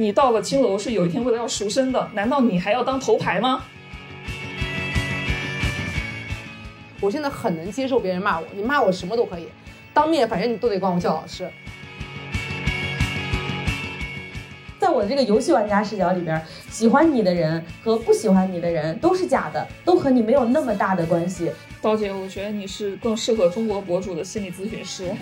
你到了青楼是有一天为了要赎身的，难道你还要当头牌吗？我现在很能接受别人骂我，你骂我什么都可以，当面反正你都得管我叫老师。在我的这个游戏玩家视角里边，喜欢你的人和不喜欢你的人都是假的，都和你没有那么大的关系。刀姐，我觉得你是更适合中国博主的心理咨询师。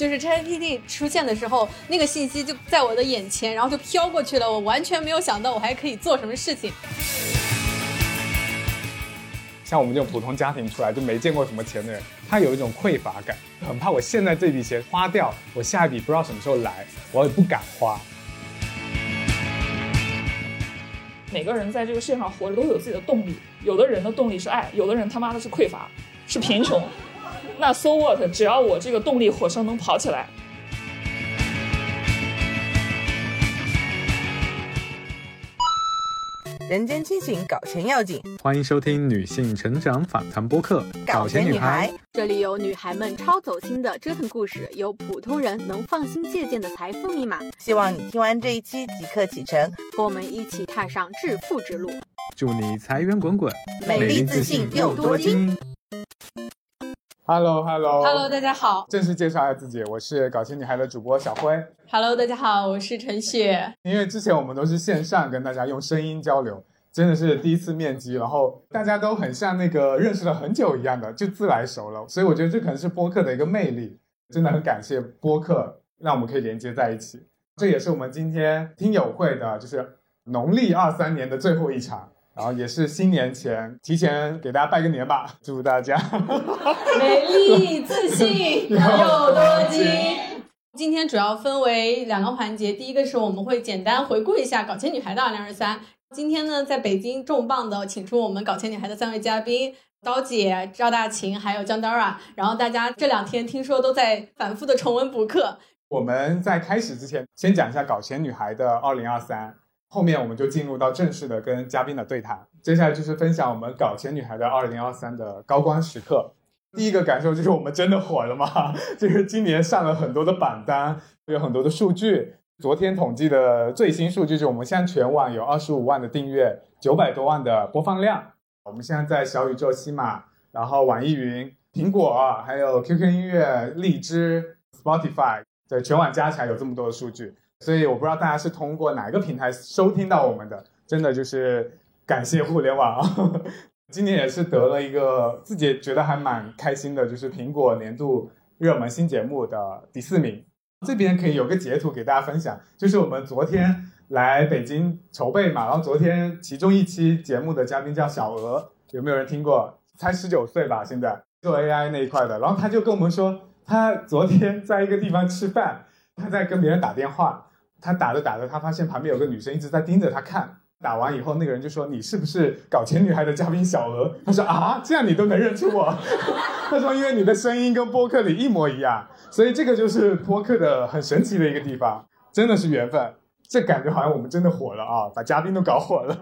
就是 ChatGPT 出现的时候，那个信息就在我的眼前，然后就飘过去了。我完全没有想到我还可以做什么事情。像我们这种普通家庭出来就没见过什么钱的人，他有一种匮乏感，很怕我现在这笔钱花掉，我下一笔不知道什么时候来，我也不敢花。每个人在这个世界上活着都有自己的动力，有的人的动力是爱，有的人他妈的是匮乏，是贫穷。那 so what？只要我这个动力火车能跑起来。人间清醒，搞钱要紧。欢迎收听女性成长访谈播客《搞钱女孩》，这里有女孩们超走心的折腾故事，有普通人能放心借鉴的财富密码。希望你听完这一期即刻启程，和我们一起踏上致富之路。祝你财源滚滚，美丽自信又多金。Hello，Hello，Hello，大家好。正式介绍一下自己，我是搞钱女孩的主播小辉。Hello，大家好，我是陈雪。因为之前我们都是线上跟大家用声音交流，真的是第一次面基，然后大家都很像那个认识了很久一样的，就自来熟了。所以我觉得这可能是播客的一个魅力，真的很感谢播客，让我们可以连接在一起。这也是我们今天听友会的，就是农历二三年的最后一场。然后也是新年前，提前给大家拜个年吧，祝大家 美丽自信又多金。今天主要分为两个环节，第一个是我们会简单回顾一下搞钱女孩的二零二三。今天呢，在北京重磅的请出我们搞钱女孩的三位嘉宾，刀姐、赵大琴还有江 Dora。然后大家这两天听说都在反复的重温补课。我们在开始之前，先讲一下搞钱女孩的二零二三。后面我们就进入到正式的跟嘉宾的对谈，接下来就是分享我们搞钱女孩的二零二三的高光时刻。第一个感受就是我们真的火了吗？就是今年上了很多的榜单，有很多的数据。昨天统计的最新数据是我们现在全网有二十五万的订阅，九百多万的播放量。我们现在在小宇宙、西马，然后网易云、苹果，还有 QQ 音乐、荔枝、Spotify，对，全网加起来有这么多的数据。所以我不知道大家是通过哪个平台收听到我们的，真的就是感谢互联网啊！今年也是得了一个自己觉得还蛮开心的，就是苹果年度热门新节目的第四名。这边可以有个截图给大家分享，就是我们昨天来北京筹备嘛，然后昨天其中一期节目的嘉宾叫小鹅，有没有人听过？才十九岁吧，现在做 AI 那一块的，然后他就跟我们说，他昨天在一个地方吃饭，他在跟别人打电话。他打着打着，他发现旁边有个女生一直在盯着他看。打完以后，那个人就说：“你是不是搞钱女孩的嘉宾小娥？”他说：“啊，这样你都能认出我？” 他说：“因为你的声音跟播客里一模一样，所以这个就是播客的很神奇的一个地方，真的是缘分。这感觉好像我们真的火了啊，把嘉宾都搞火了。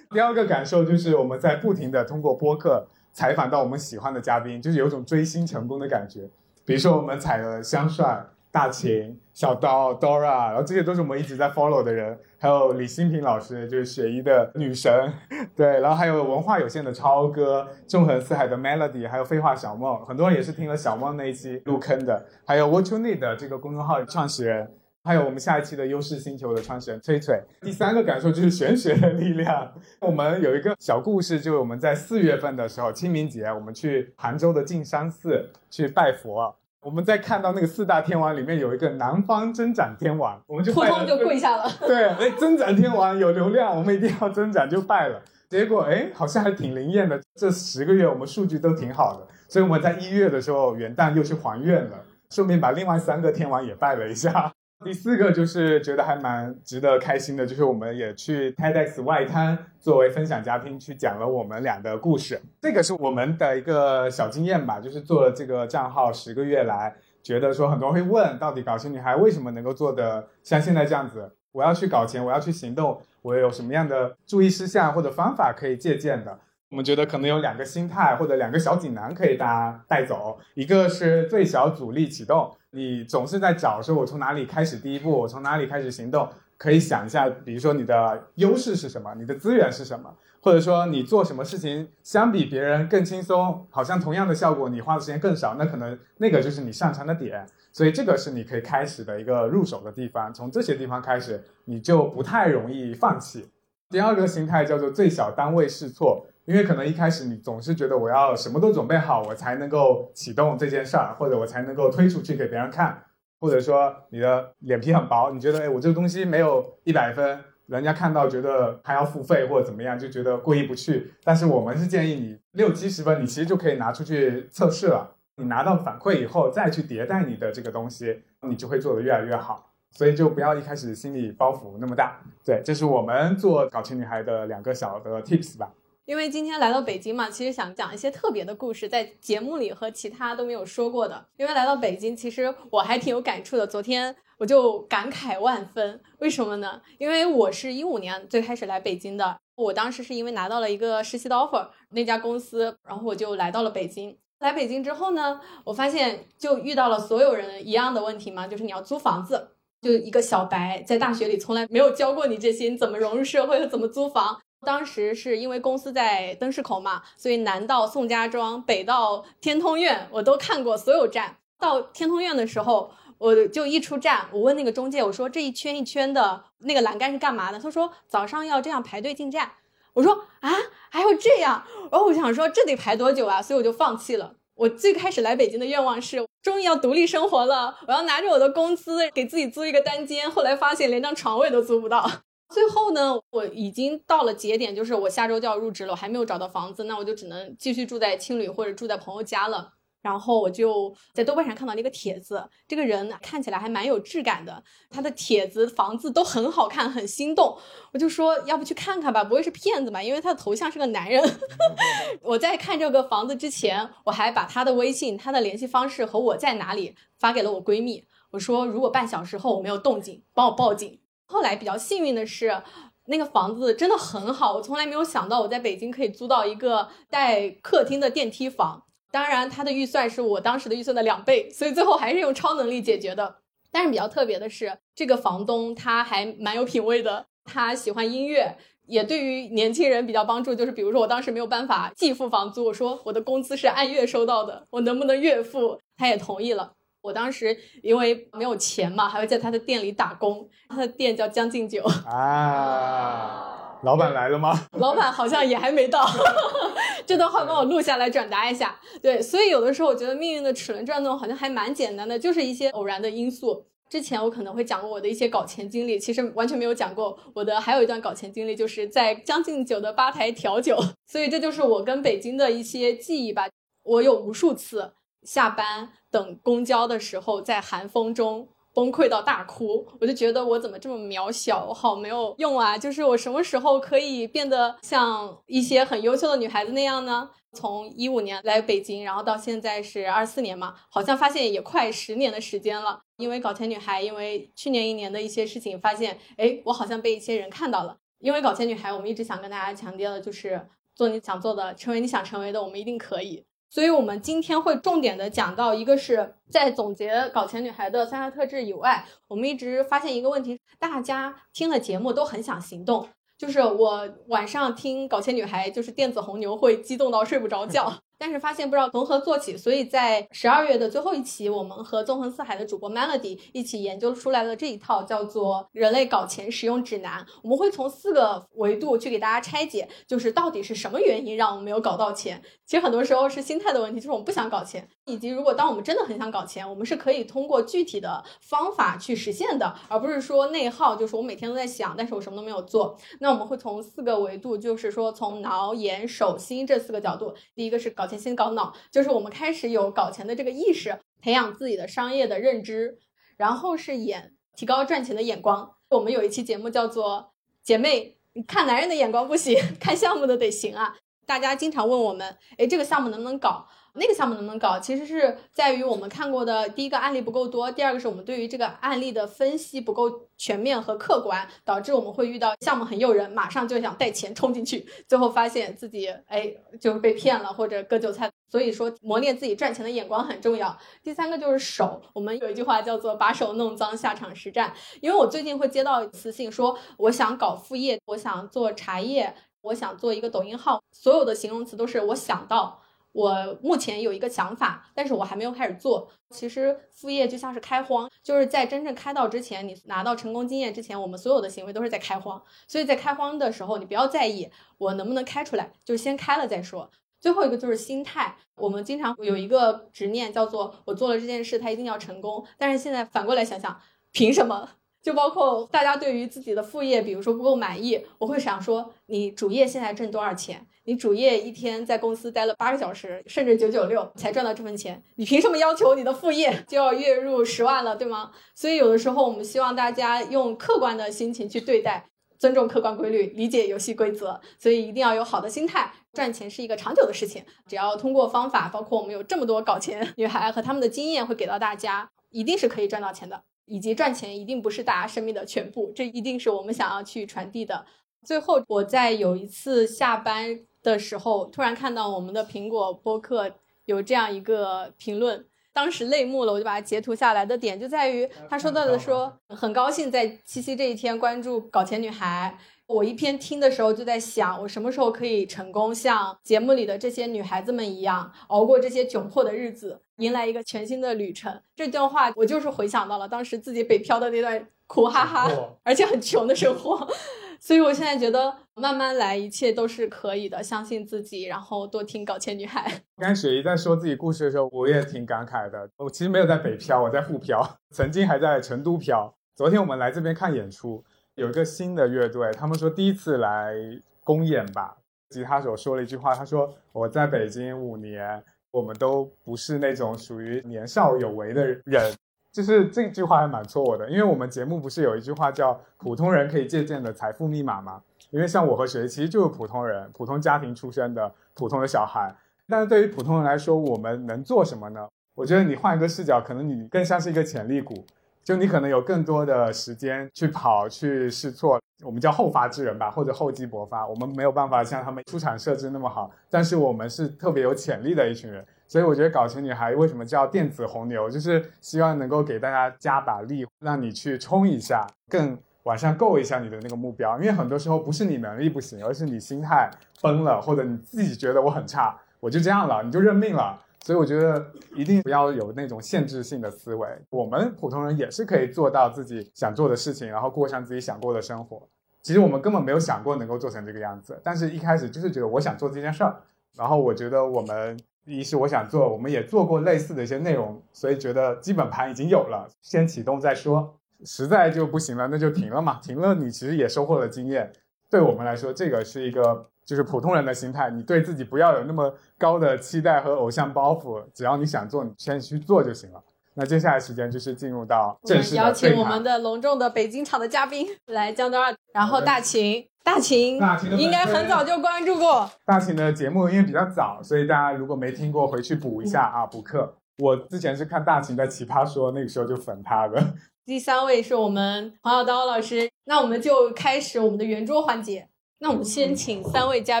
第二个感受就是我们在不停的通过播客采访到我们喜欢的嘉宾，就是有种追星成功的感觉。比如说我们采了香帅。大秦、小刀、Dora，然后这些都是我们一直在 follow 的人，还有李新平老师，就是雪姨的女神，对，然后还有文化有限的超哥、纵横四海的 Melody，还有废话小梦，很多人也是听了小梦那一期入坑的，还有 What You Need 这个公众号创始人，还有我们下一期的优势星球的创始人崔崔。第三个感受就是玄学的力量。我们有一个小故事，就是我们在四月份的时候，清明节，我们去杭州的径山寺去拜佛。我们在看到那个四大天王里面有一个南方增长天王，我们就扑通就跪下了。对，哎，增长天王有流量，我们一定要增长，就拜了。结果哎，好像还挺灵验的。这十个月我们数据都挺好的，所以我们在一月的时候元旦又去还愿了，顺便把另外三个天王也拜了一下。第四个就是觉得还蛮值得开心的，就是我们也去 TEDx 外滩作为分享嘉宾去讲了我们俩的故事。这个是我们的一个小经验吧，就是做了这个账号十个月来，觉得说很多人会问，到底搞钱女孩为什么能够做的像现在这样子？我要去搞钱，我要去行动，我有什么样的注意事项或者方法可以借鉴的？我们觉得可能有两个心态或者两个小锦囊可以大家带走，一个是最小阻力启动，你总是在找说我从哪里开始第一步，我从哪里开始行动，可以想一下，比如说你的优势是什么，你的资源是什么，或者说你做什么事情相比别人更轻松，好像同样的效果你花的时间更少，那可能那个就是你擅长的点，所以这个是你可以开始的一个入手的地方，从这些地方开始，你就不太容易放弃。第二个心态叫做最小单位试错，因为可能一开始你总是觉得我要什么都准备好，我才能够启动这件事儿，或者我才能够推出去给别人看，或者说你的脸皮很薄，你觉得哎我这个东西没有一百分，人家看到觉得还要付费或者怎么样，就觉得过意不去。但是我们是建议你六七十分，你其实就可以拿出去测试了。你拿到反馈以后再去迭代你的这个东西，你就会做得越来越好。所以就不要一开始心理包袱那么大。对，这是我们做搞钱女孩的两个小的 tips 吧。因为今天来到北京嘛，其实想讲一些特别的故事，在节目里和其他都没有说过的。因为来到北京，其实我还挺有感触的。昨天我就感慨万分，为什么呢？因为我是一五年最开始来北京的，我当时是因为拿到了一个实习的 offer，那家公司，然后我就来到了北京。来北京之后呢，我发现就遇到了所有人一样的问题嘛，就是你要租房子。就一个小白，在大学里从来没有教过你这些，你怎么融入社会和怎么租房。当时是因为公司在灯市口嘛，所以南到宋家庄，北到天通苑，我都看过所有站。到天通苑的时候，我就一出站，我问那个中介，我说这一圈一圈的那个栏杆是干嘛的？他说早上要这样排队进站。我说啊，还要这样？然后我想说这得排多久啊？所以我就放弃了。我最开始来北京的愿望是，终于要独立生活了。我要拿着我的工资给自己租一个单间。后来发现连张床位都租不到。最后呢，我已经到了节点，就是我下周就要入职了，我还没有找到房子，那我就只能继续住在青旅或者住在朋友家了。然后我就在豆瓣上看到了一个帖子，这个人看起来还蛮有质感的，他的帖子房子都很好看，很心动。我就说要不去看看吧，不会是骗子吧？因为他的头像是个男人。我在看这个房子之前，我还把他的微信、他的联系方式和我在哪里发给了我闺蜜。我说如果半小时后我没有动静，帮我报警。后来比较幸运的是，那个房子真的很好，我从来没有想到我在北京可以租到一个带客厅的电梯房。当然，他的预算是我当时的预算的两倍，所以最后还是用超能力解决的。但是比较特别的是，这个房东他还蛮有品位的，他喜欢音乐，也对于年轻人比较帮助。就是比如说，我当时没有办法季付房租，我说我的工资是按月收到的，我能不能月付？他也同意了。我当时因为没有钱嘛，还会在他的店里打工，他的店叫将进酒啊。老板来了吗？老板好像也还没到。这段话帮我录下来转达一下。对，所以有的时候我觉得命运的齿轮转动好像还蛮简单的，就是一些偶然的因素。之前我可能会讲过我的一些搞钱经历，其实完全没有讲过我的还有一段搞钱经历，就是在将进酒的吧台调酒。所以这就是我跟北京的一些记忆吧。我有无数次下班等公交的时候，在寒风中。崩溃到大哭，我就觉得我怎么这么渺小，我好没有用啊！就是我什么时候可以变得像一些很优秀的女孩子那样呢？从一五年来北京，然后到现在是二四年嘛，好像发现也快十年的时间了。因为搞钱女孩，因为去年一年的一些事情，发现哎，我好像被一些人看到了。因为搞钱女孩，我们一直想跟大家强调的就是做你想做的，成为你想成为的，我们一定可以。所以，我们今天会重点的讲到，一个是在总结搞钱女孩的三大特质以外，我们一直发现一个问题：大家听了节目都很想行动。就是我晚上听搞钱女孩，就是电子红牛会激动到睡不着觉。但是发现不知道从何做起，所以在十二月的最后一期，我们和纵横四海的主播 Melody 一起研究出来了这一套叫做《人类搞钱使用指南》。我们会从四个维度去给大家拆解，就是到底是什么原因让我们没有搞到钱。其实很多时候是心态的问题，就是我们不想搞钱，以及如果当我们真的很想搞钱，我们是可以通过具体的方法去实现的，而不是说内耗，就是我每天都在想，但是我什么都没有做。那我们会从四个维度，就是说从脑、眼、手、心这四个角度，第一个是搞钱。先搞脑，就是我们开始有搞钱的这个意识，培养自己的商业的认知，然后是眼，提高赚钱的眼光。我们有一期节目叫做《姐妹，看男人的眼光不行，看项目的得行啊》。大家经常问我们，哎，这个项目能不能搞？那个项目能不能搞？其实是在于我们看过的第一个案例不够多，第二个是我们对于这个案例的分析不够全面和客观，导致我们会遇到项目很诱人，马上就想带钱冲进去，最后发现自己哎就被骗了或者割韭菜。所以说磨练自己赚钱的眼光很重要。第三个就是手，我们有一句话叫做把手弄脏，下场实战。因为我最近会接到私信说，我想搞副业，我想做茶叶，我想做一个抖音号，所有的形容词都是我想到。我目前有一个想法，但是我还没有开始做。其实副业就像是开荒，就是在真正开到之前，你拿到成功经验之前，我们所有的行为都是在开荒。所以在开荒的时候，你不要在意我能不能开出来，就先开了再说。最后一个就是心态，我们经常有一个执念，叫做我做了这件事，它一定要成功。但是现在反过来想想，凭什么？就包括大家对于自己的副业，比如说不够满意，我会想说，你主业现在挣多少钱？你主业一天在公司待了八个小时，甚至九九六才赚到这份钱，你凭什么要求你的副业就要月入十万了，对吗？所以有的时候我们希望大家用客观的心情去对待，尊重客观规律，理解游戏规则。所以一定要有好的心态，赚钱是一个长久的事情。只要通过方法，包括我们有这么多搞钱女孩和他们的经验会给到大家，一定是可以赚到钱的。以及赚钱一定不是大家生命的全部，这一定是我们想要去传递的。最后，我在有一次下班。的时候，突然看到我们的苹果播客有这样一个评论，当时泪目了，我就把它截图下来。的点就在于他说到的说，很高兴在七夕这一天关注搞钱女孩。我一边听的时候就在想，我什么时候可以成功像节目里的这些女孩子们一样，熬过这些窘迫的日子，迎来一个全新的旅程。这段话我就是回想到了当时自己北漂的那段苦哈哈，而且很穷的生活。所以我现在觉得慢慢来，一切都是可以的。相信自己，然后多听搞钱女孩。刚才雪姨在说自己故事的时候，我也挺感慨的。我其实没有在北漂，我在沪漂，曾经还在成都漂。昨天我们来这边看演出，有一个新的乐队，他们说第一次来公演吧。吉他手说了一句话，他说：“我在北京五年，我们都不是那种属于年少有为的人。”就是这句话还蛮戳我的，因为我们节目不是有一句话叫“普通人可以借鉴的财富密码”吗？因为像我和谁其实就是普通人，普通家庭出身的普通的小孩。但是对于普通人来说，我们能做什么呢？我觉得你换一个视角，可能你更像是一个潜力股，就你可能有更多的时间去跑、去试错。我们叫后发制人吧，或者厚积薄发。我们没有办法像他们出厂设置那么好，但是我们是特别有潜力的一群人。所以我觉得搞钱女孩为什么叫电子红牛，就是希望能够给大家加把力，让你去冲一下，更往上够一下你的那个目标。因为很多时候不是你能力不行，而是你心态崩了，或者你自己觉得我很差，我就这样了，你就认命了。所以我觉得一定不要有那种限制性的思维。我们普通人也是可以做到自己想做的事情，然后过上自己想过的生活。其实我们根本没有想过能够做成这个样子，但是一开始就是觉得我想做这件事儿。然后我觉得我们。一是我想做，我们也做过类似的一些内容，所以觉得基本盘已经有了，先启动再说。实在就不行了，那就停了嘛。停了，你其实也收获了经验。对我们来说，这个是一个就是普通人的心态。你对自己不要有那么高的期待和偶像包袱，只要你想做，你先去做就行了。那接下来时间就是进入到正式邀请我们的隆重的北京场的嘉宾来江德二，然后大秦。大秦，大秦应该很早就关注过大秦的节目，因为比较早，所以大家如果没听过，回去补一下啊，补课。我之前是看大秦在奇葩说，那个时候就粉他的。第三位是我们黄小刀老师，那我们就开始我们的圆桌环节。那我们先请三位嘉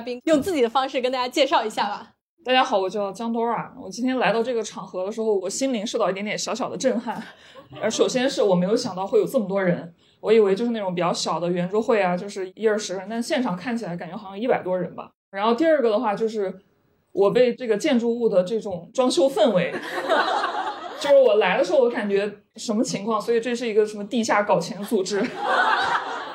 宾用自己的方式跟大家介绍一下吧。大家好，我叫江多啊。我今天来到这个场合的时候，我心灵受到一点点小小的震撼。呃，首先是我没有想到会有这么多人。我以为就是那种比较小的圆桌会啊，就是一二十人，但现场看起来感觉好像一百多人吧。然后第二个的话就是，我被这个建筑物的这种装修氛围，就是我来的时候我感觉什么情况？所以这是一个什么地下搞钱组织？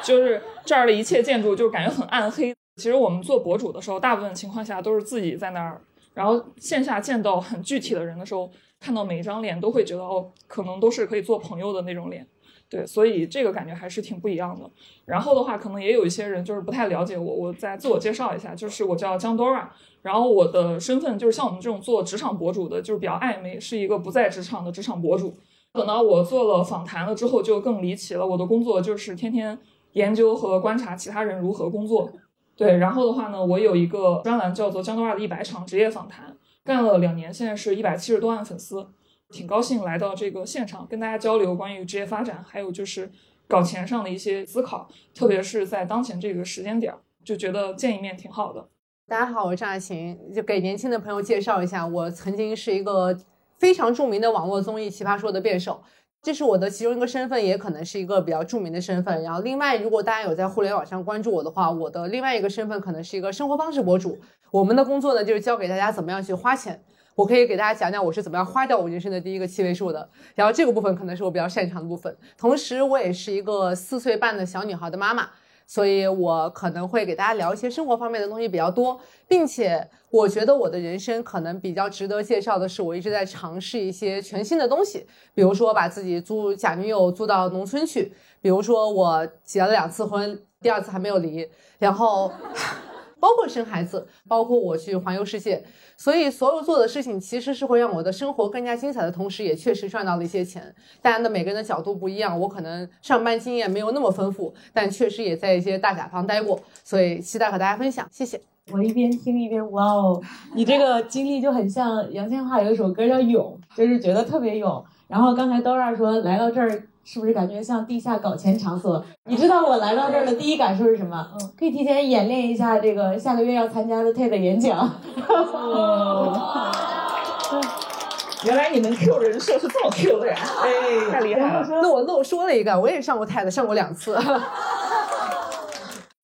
就是这儿的一切建筑就是感觉很暗黑。其实我们做博主的时候，大部分情况下都是自己在那儿，然后线下见到很具体的人的时候，看到每一张脸都会觉得哦，可能都是可以做朋友的那种脸。对，所以这个感觉还是挺不一样的。然后的话，可能也有一些人就是不太了解我，我再自我介绍一下，就是我叫江 Dora，然后我的身份就是像我们这种做职场博主的，就是比较暧昧，是一个不在职场的职场博主。等到我做了访谈了之后，就更离奇了。我的工作就是天天研究和观察其他人如何工作。对，然后的话呢，我有一个专栏叫做《江多亚的一百场职业访谈》，干了两年，现在是一百七十多万粉丝，挺高兴来到这个现场跟大家交流关于职业发展，还有就是搞钱上的一些思考，特别是在当前这个时间点，就觉得见一面挺好的。大家好，我是张亚勤，就给年轻的朋友介绍一下，我曾经是一个非常著名的网络综艺《奇葩说》的辩手，这是我的其中一个身份，也可能是一个比较著名的身份。然后，另外，如果大家有在互联网上关注我的话，我的另外一个身份可能是一个生活方式博主。我们的工作呢，就是教给大家怎么样去花钱。我可以给大家讲讲我是怎么样花掉我人生的第一个七位数的。然后，这个部分可能是我比较擅长的部分。同时，我也是一个四岁半的小女孩的妈妈。所以我可能会给大家聊一些生活方面的东西比较多，并且我觉得我的人生可能比较值得介绍的是，我一直在尝试一些全新的东西，比如说把自己租假女友租到农村去，比如说我结了两次婚，第二次还没有离，然后。包括生孩子，包括我去环游世界，所以所有做的事情其实是会让我的生活更加精彩的同时，也确实赚到了一些钱。当然的，每个人的角度不一样，我可能上班经验没有那么丰富，但确实也在一些大甲方待过，所以期待和大家分享。谢谢。我一边听一边哇哦，你这个经历就很像杨千嬅有一首歌叫《勇》，就是觉得特别勇。然后刚才刀二说来到这儿。是不是感觉像地下搞钱场所？你知道我来到这儿的第一感受是什么？嗯，可以提前演练一下这个下个月要参加的 TED 演讲。原来你们 Q 人设是这么 Q 的呀？哎，太厉害了！那我漏说了一个，我也上过 TED，上过两次。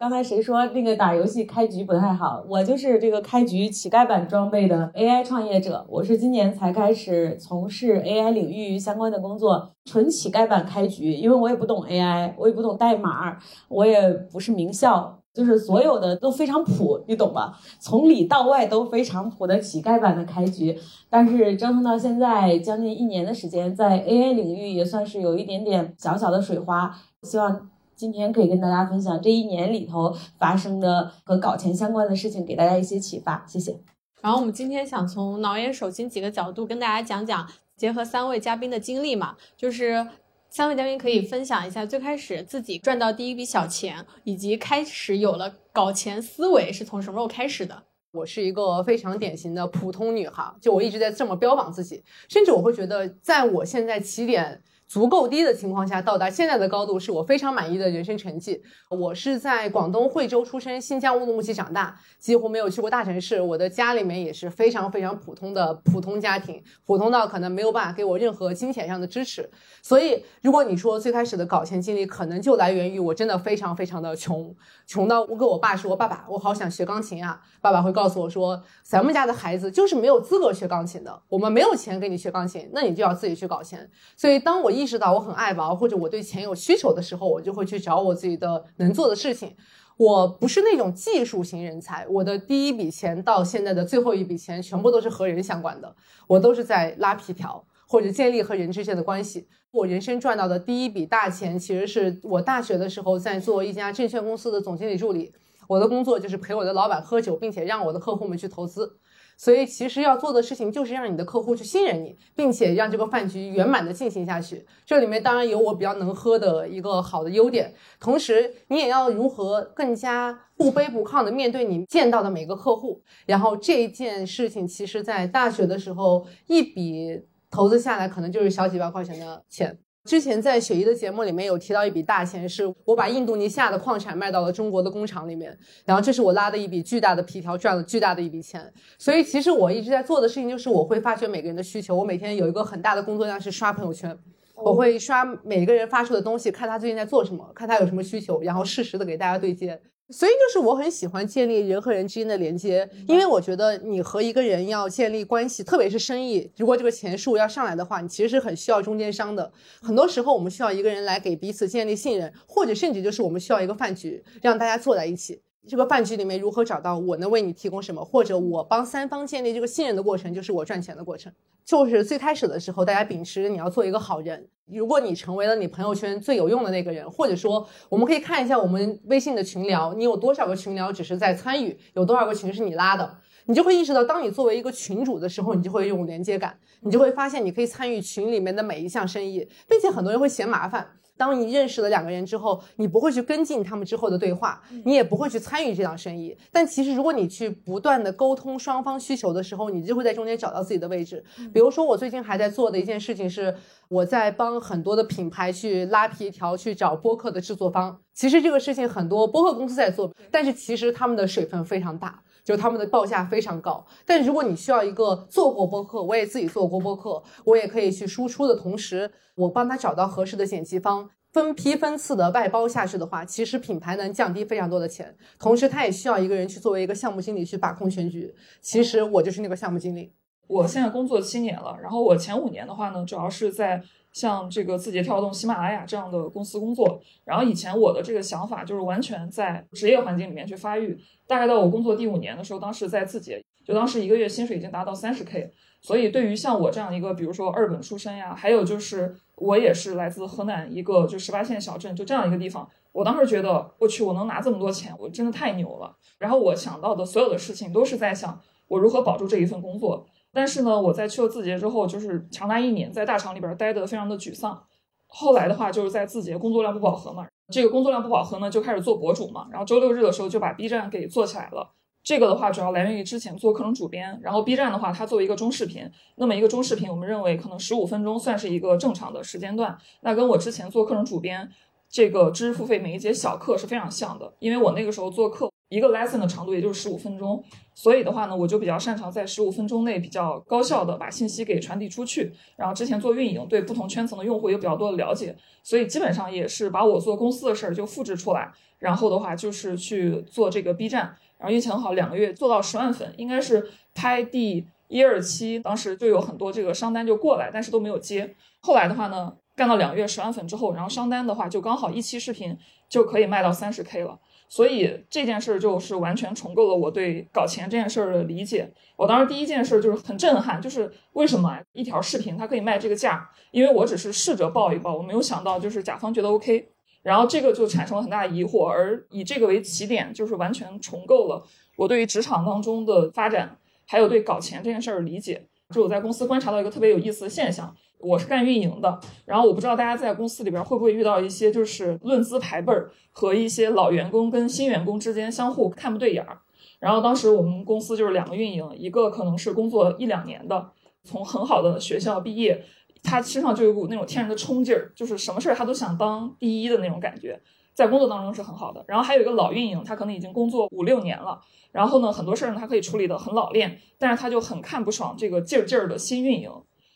刚才谁说那个打游戏开局不太好？我就是这个开局乞丐版装备的 AI 创业者。我是今年才开始从事 AI 领域相关的工作，纯乞丐版开局，因为我也不懂 AI，我也不懂代码，我也不是名校，就是所有的都非常普，你懂吧？从里到外都非常普的乞丐版的开局。但是折腾到现在将近一年的时间，在 AI 领域也算是有一点点小小的水花，希望。今天可以跟大家分享这一年里头发生的和搞钱相关的事情，给大家一些启发。谢谢。然后我们今天想从脑眼手心几个角度跟大家讲讲，结合三位嘉宾的经历嘛，就是三位嘉宾可以分享一下最开始自己赚到第一笔小钱，以及开始有了搞钱思维是从什么时候开始的。我是一个非常典型的普通女孩，就我一直在这么标榜自己，甚至我会觉得，在我现在起点。足够低的情况下，到达现在的高度是我非常满意的人生成绩。我是在广东惠州出生，新疆乌鲁木齐长大，几乎没有去过大城市。我的家里面也是非常非常普通的普通家庭，普通到可能没有办法给我任何金钱上的支持。所以，如果你说最开始的搞钱经历，可能就来源于我真的非常非常的穷，穷到我跟我爸说：“爸爸，我好想学钢琴啊！”爸爸会告诉我说：“咱们家的孩子就是没有资格学钢琴的，我们没有钱给你学钢琴，那你就要自己去搞钱。”所以，当我一意识到我很爱玩，或者我对钱有需求的时候，我就会去找我自己的能做的事情。我不是那种技术型人才，我的第一笔钱到现在的最后一笔钱，全部都是和人相关的。我都是在拉皮条或者建立和人之间的关系。我人生赚到的第一笔大钱，其实是我大学的时候在做一家证券公司的总经理助理。我的工作就是陪我的老板喝酒，并且让我的客户们去投资。所以其实要做的事情就是让你的客户去信任你，并且让这个饭局圆满的进行下去。这里面当然有我比较能喝的一个好的优点，同时你也要如何更加不卑不亢的面对你见到的每个客户。然后这件事情，其实在大学的时候一笔投资下来，可能就是小几万块钱的钱。之前在雪姨的节目里面有提到一笔大钱，是我把印度尼西亚的矿产卖到了中国的工厂里面，然后这是我拉的一笔巨大的皮条，赚了巨大的一笔钱。所以其实我一直在做的事情就是我会发掘每个人的需求，我每天有一个很大的工作量是刷朋友圈，我会刷每个人发出的东西，看他最近在做什么，看他有什么需求，然后适时的给大家对接。所以就是我很喜欢建立人和人之间的连接，因为我觉得你和一个人要建立关系，特别是生意，如果这个钱数要上来的话，你其实是很需要中间商的。很多时候我们需要一个人来给彼此建立信任，或者甚至就是我们需要一个饭局，让大家坐在一起。这个饭局里面如何找到我能为你提供什么，或者我帮三方建立这个信任的过程，就是我赚钱的过程。就是最开始的时候，大家秉持你要做一个好人。如果你成为了你朋友圈最有用的那个人，或者说我们可以看一下我们微信的群聊，你有多少个群聊只是在参与，有多少个群是你拉的，你就会意识到，当你作为一个群主的时候，你就会有连接感，你就会发现你可以参与群里面的每一项生意，并且很多人会嫌麻烦。当你认识了两个人之后，你不会去跟进他们之后的对话，你也不会去参与这档生意。但其实，如果你去不断的沟通双方需求的时候，你就会在中间找到自己的位置。比如说，我最近还在做的一件事情是，我在帮很多的品牌去拉皮条，去找播客的制作方。其实这个事情很多播客公司在做，但是其实他们的水分非常大。就他们的报价非常高，但如果你需要一个做过播客，我也自己做过播客，我也可以去输出的同时，我帮他找到合适的剪辑方，分批分次的外包下去的话，其实品牌能降低非常多的钱，同时他也需要一个人去作为一个项目经理去把控全局。其实我就是那个项目经理。我现在工作七年了，然后我前五年的话呢，主要是在。像这个字节跳动、喜马拉雅这样的公司工作，然后以前我的这个想法就是完全在职业环境里面去发育。大概到我工作第五年的时候，当时在字节，就当时一个月薪水已经达到三十 K。所以对于像我这样一个，比如说二本出身呀，还有就是我也是来自河南一个就十八线小镇，就这样一个地方，我当时觉得我去，我能拿这么多钱，我真的太牛了。然后我想到的所有的事情都是在想我如何保住这一份工作。但是呢，我在去了字节之后，就是长达一年在大厂里边待得非常的沮丧。后来的话，就是在字节工作量不饱和嘛，这个工作量不饱和呢，就开始做博主嘛。然后周六日的时候就把 B 站给做起来了。这个的话主要来源于之前做课程主编。然后 B 站的话，它作为一个中视频，那么一个中视频，我们认为可能十五分钟算是一个正常的时间段。那跟我之前做课程主编这个知识付费每一节小课是非常像的，因为我那个时候做课。一个 lesson 的长度也就是十五分钟，所以的话呢，我就比较擅长在十五分钟内比较高效的把信息给传递出去。然后之前做运营，对不同圈层的用户有比较多的了解，所以基本上也是把我做公司的事儿就复制出来。然后的话就是去做这个 B 站，然后运气很好，两个月做到十万粉，应该是拍第一二期，当时就有很多这个商单就过来，但是都没有接。后来的话呢，干到两个月十万粉之后，然后商单的话就刚好一期视频就可以卖到三十 K 了。所以这件事儿就是完全重构了我对搞钱这件事儿的理解。我当时第一件事就是很震撼，就是为什么一条视频它可以卖这个价？因为我只是试着报一报，我没有想到就是甲方觉得 OK，然后这个就产生了很大疑惑。而以这个为起点，就是完全重构了我对于职场当中的发展，还有对搞钱这件事儿的理解。就我在公司观察到一个特别有意思的现象。我是干运营的，然后我不知道大家在公司里边会不会遇到一些就是论资排辈儿和一些老员工跟新员工之间相互看不对眼儿。然后当时我们公司就是两个运营，一个可能是工作一两年的，从很好的学校毕业，他身上就有股那种天然的冲劲儿，就是什么事儿他都想当第一的那种感觉，在工作当中是很好的。然后还有一个老运营，他可能已经工作五六年了，然后呢很多事儿呢他可以处理的很老练，但是他就很看不爽这个劲儿劲儿的新运营。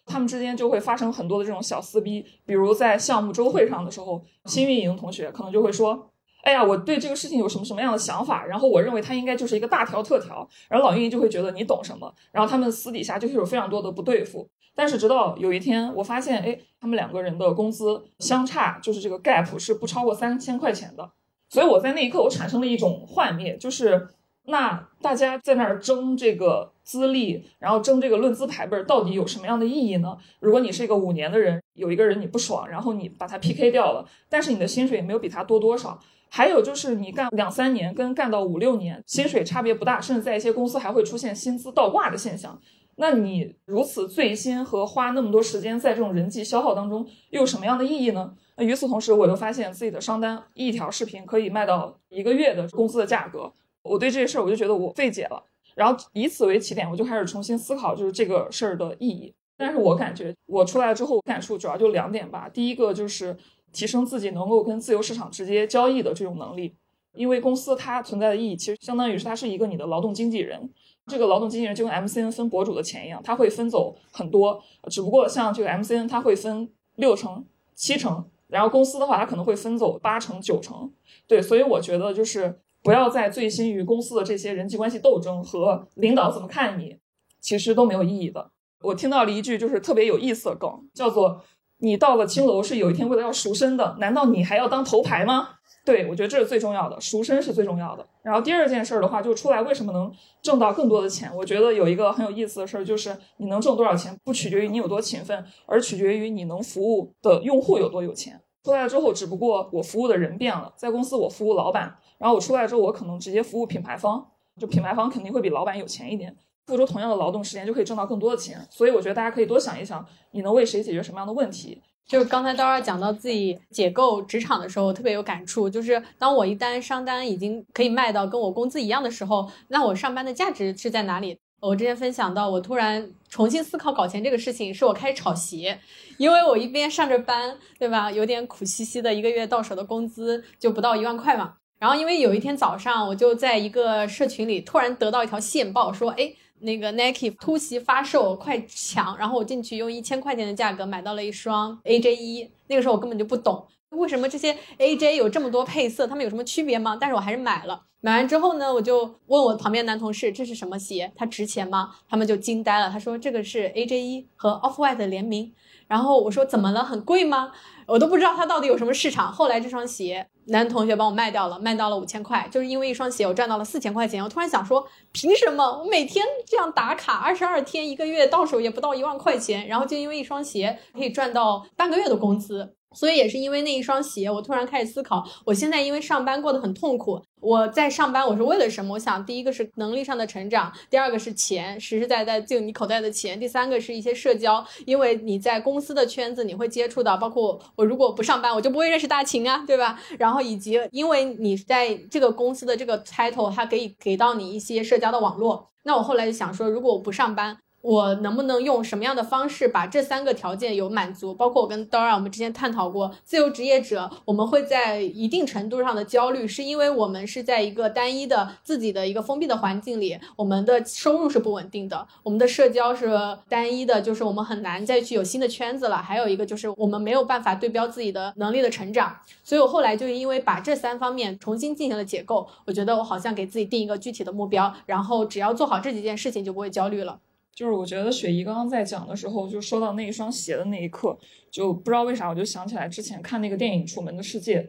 他们之间就会发生很多的这种小撕逼，比如在项目周会上的时候，新运营同学可能就会说：“哎呀，我对这个事情有什么什么样的想法，然后我认为它应该就是一个大条特条。”然后老运营就会觉得你懂什么，然后他们私底下就会有非常多的不对付。但是直到有一天，我发现，哎，他们两个人的工资相差就是这个 gap 是不超过三千块钱的，所以我在那一刻我产生了一种幻灭，就是。那大家在那儿争这个资历，然后争这个论资排辈，到底有什么样的意义呢？如果你是一个五年的人，有一个人你不爽，然后你把他 PK 掉了，但是你的薪水也没有比他多多少。还有就是你干两三年跟干到五六年，薪水差别不大，甚至在一些公司还会出现薪资倒挂的现象。那你如此醉心和花那么多时间在这种人际消耗当中，又有什么样的意义呢？那与此同时，我又发现自己的商单一条视频可以卖到一个月的工资的价格。我对这些事儿，我就觉得我费解了，然后以此为起点，我就开始重新思考，就是这个事儿的意义。但是我感觉我出来之后，我感触主要就两点吧。第一个就是提升自己能够跟自由市场直接交易的这种能力，因为公司它存在的意义，其实相当于是它是一个你的劳动经纪人。这个劳动经纪人就跟 MCN 分博主的钱一样，他会分走很多，只不过像这个 MCN 他会分六成、七成，然后公司的话，它可能会分走八成、九成。对，所以我觉得就是。不要再醉心于公司的这些人际关系斗争和领导怎么看你，其实都没有意义的。我听到了一句就是特别有意思的梗，叫做“你到了青楼是有一天为了要赎身的，难道你还要当头牌吗？”对我觉得这是最重要的，赎身是最重要的。然后第二件事的话，就出来为什么能挣到更多的钱？我觉得有一个很有意思的事儿，就是你能挣多少钱，不取决于你有多勤奋，而取决于你能服务的用户有多有钱。出来了之后，只不过我服务的人变了，在公司我服务老板。然后我出来之后，我可能直接服务品牌方，就品牌方肯定会比老板有钱一点，付出同样的劳动时间就可以挣到更多的钱。所以我觉得大家可以多想一想，你能为谁解决什么样的问题。就是刚才刀儿讲到自己解构职场的时候，我特别有感触。就是当我一单商单已经可以卖到跟我工资一样的时候，那我上班的价值是在哪里？我之前分享到，我突然重新思考搞钱这个事情，是我开始炒鞋，因为我一边上着班，对吧？有点苦兮兮的，一个月到手的工资就不到一万块嘛。然后因为有一天早上，我就在一个社群里突然得到一条线报，说，哎，那个 Nike 突袭发售，快抢！然后我进去用一千块钱的价格买到了一双 AJ 一，那个时候我根本就不懂。为什么这些 AJ 有这么多配色？它们有什么区别吗？但是我还是买了。买完之后呢，我就问我旁边男同事这是什么鞋？它值钱吗？他们就惊呆了。他说这个是 AJ 一和 Off White 的联名。然后我说怎么了？很贵吗？我都不知道它到底有什么市场。后来这双鞋男同学帮我卖掉了，卖到了五千块。就是因为一双鞋，我赚到了四千块钱。我突然想说，凭什么我每天这样打卡，二十二天一个月到手也不到一万块钱，然后就因为一双鞋可以赚到半个月的工资？所以也是因为那一双鞋，我突然开始思考，我现在因为上班过得很痛苦。我在上班，我是为了什么？我想，第一个是能力上的成长，第二个是钱，实实在在进你口袋的钱，第三个是一些社交，因为你在公司的圈子你会接触到，包括我如果不上班，我就不会认识大秦啊，对吧？然后以及因为你在这个公司的这个 title，它可以给到你一些社交的网络。那我后来就想说，如果我不上班。我能不能用什么样的方式把这三个条件有满足？包括我跟 Dora 我们之前探讨过，自由职业者我们会在一定程度上的焦虑，是因为我们是在一个单一的自己的一个封闭的环境里，我们的收入是不稳定的，我们的社交是单一的，就是我们很难再去有新的圈子了。还有一个就是我们没有办法对标自己的能力的成长。所以我后来就因为把这三方面重新进行了解构，我觉得我好像给自己定一个具体的目标，然后只要做好这几件事情，就不会焦虑了。就是我觉得雪姨刚刚在讲的时候，就说到那一双鞋的那一刻，就不知道为啥，我就想起来之前看那个电影《楚门的世界》。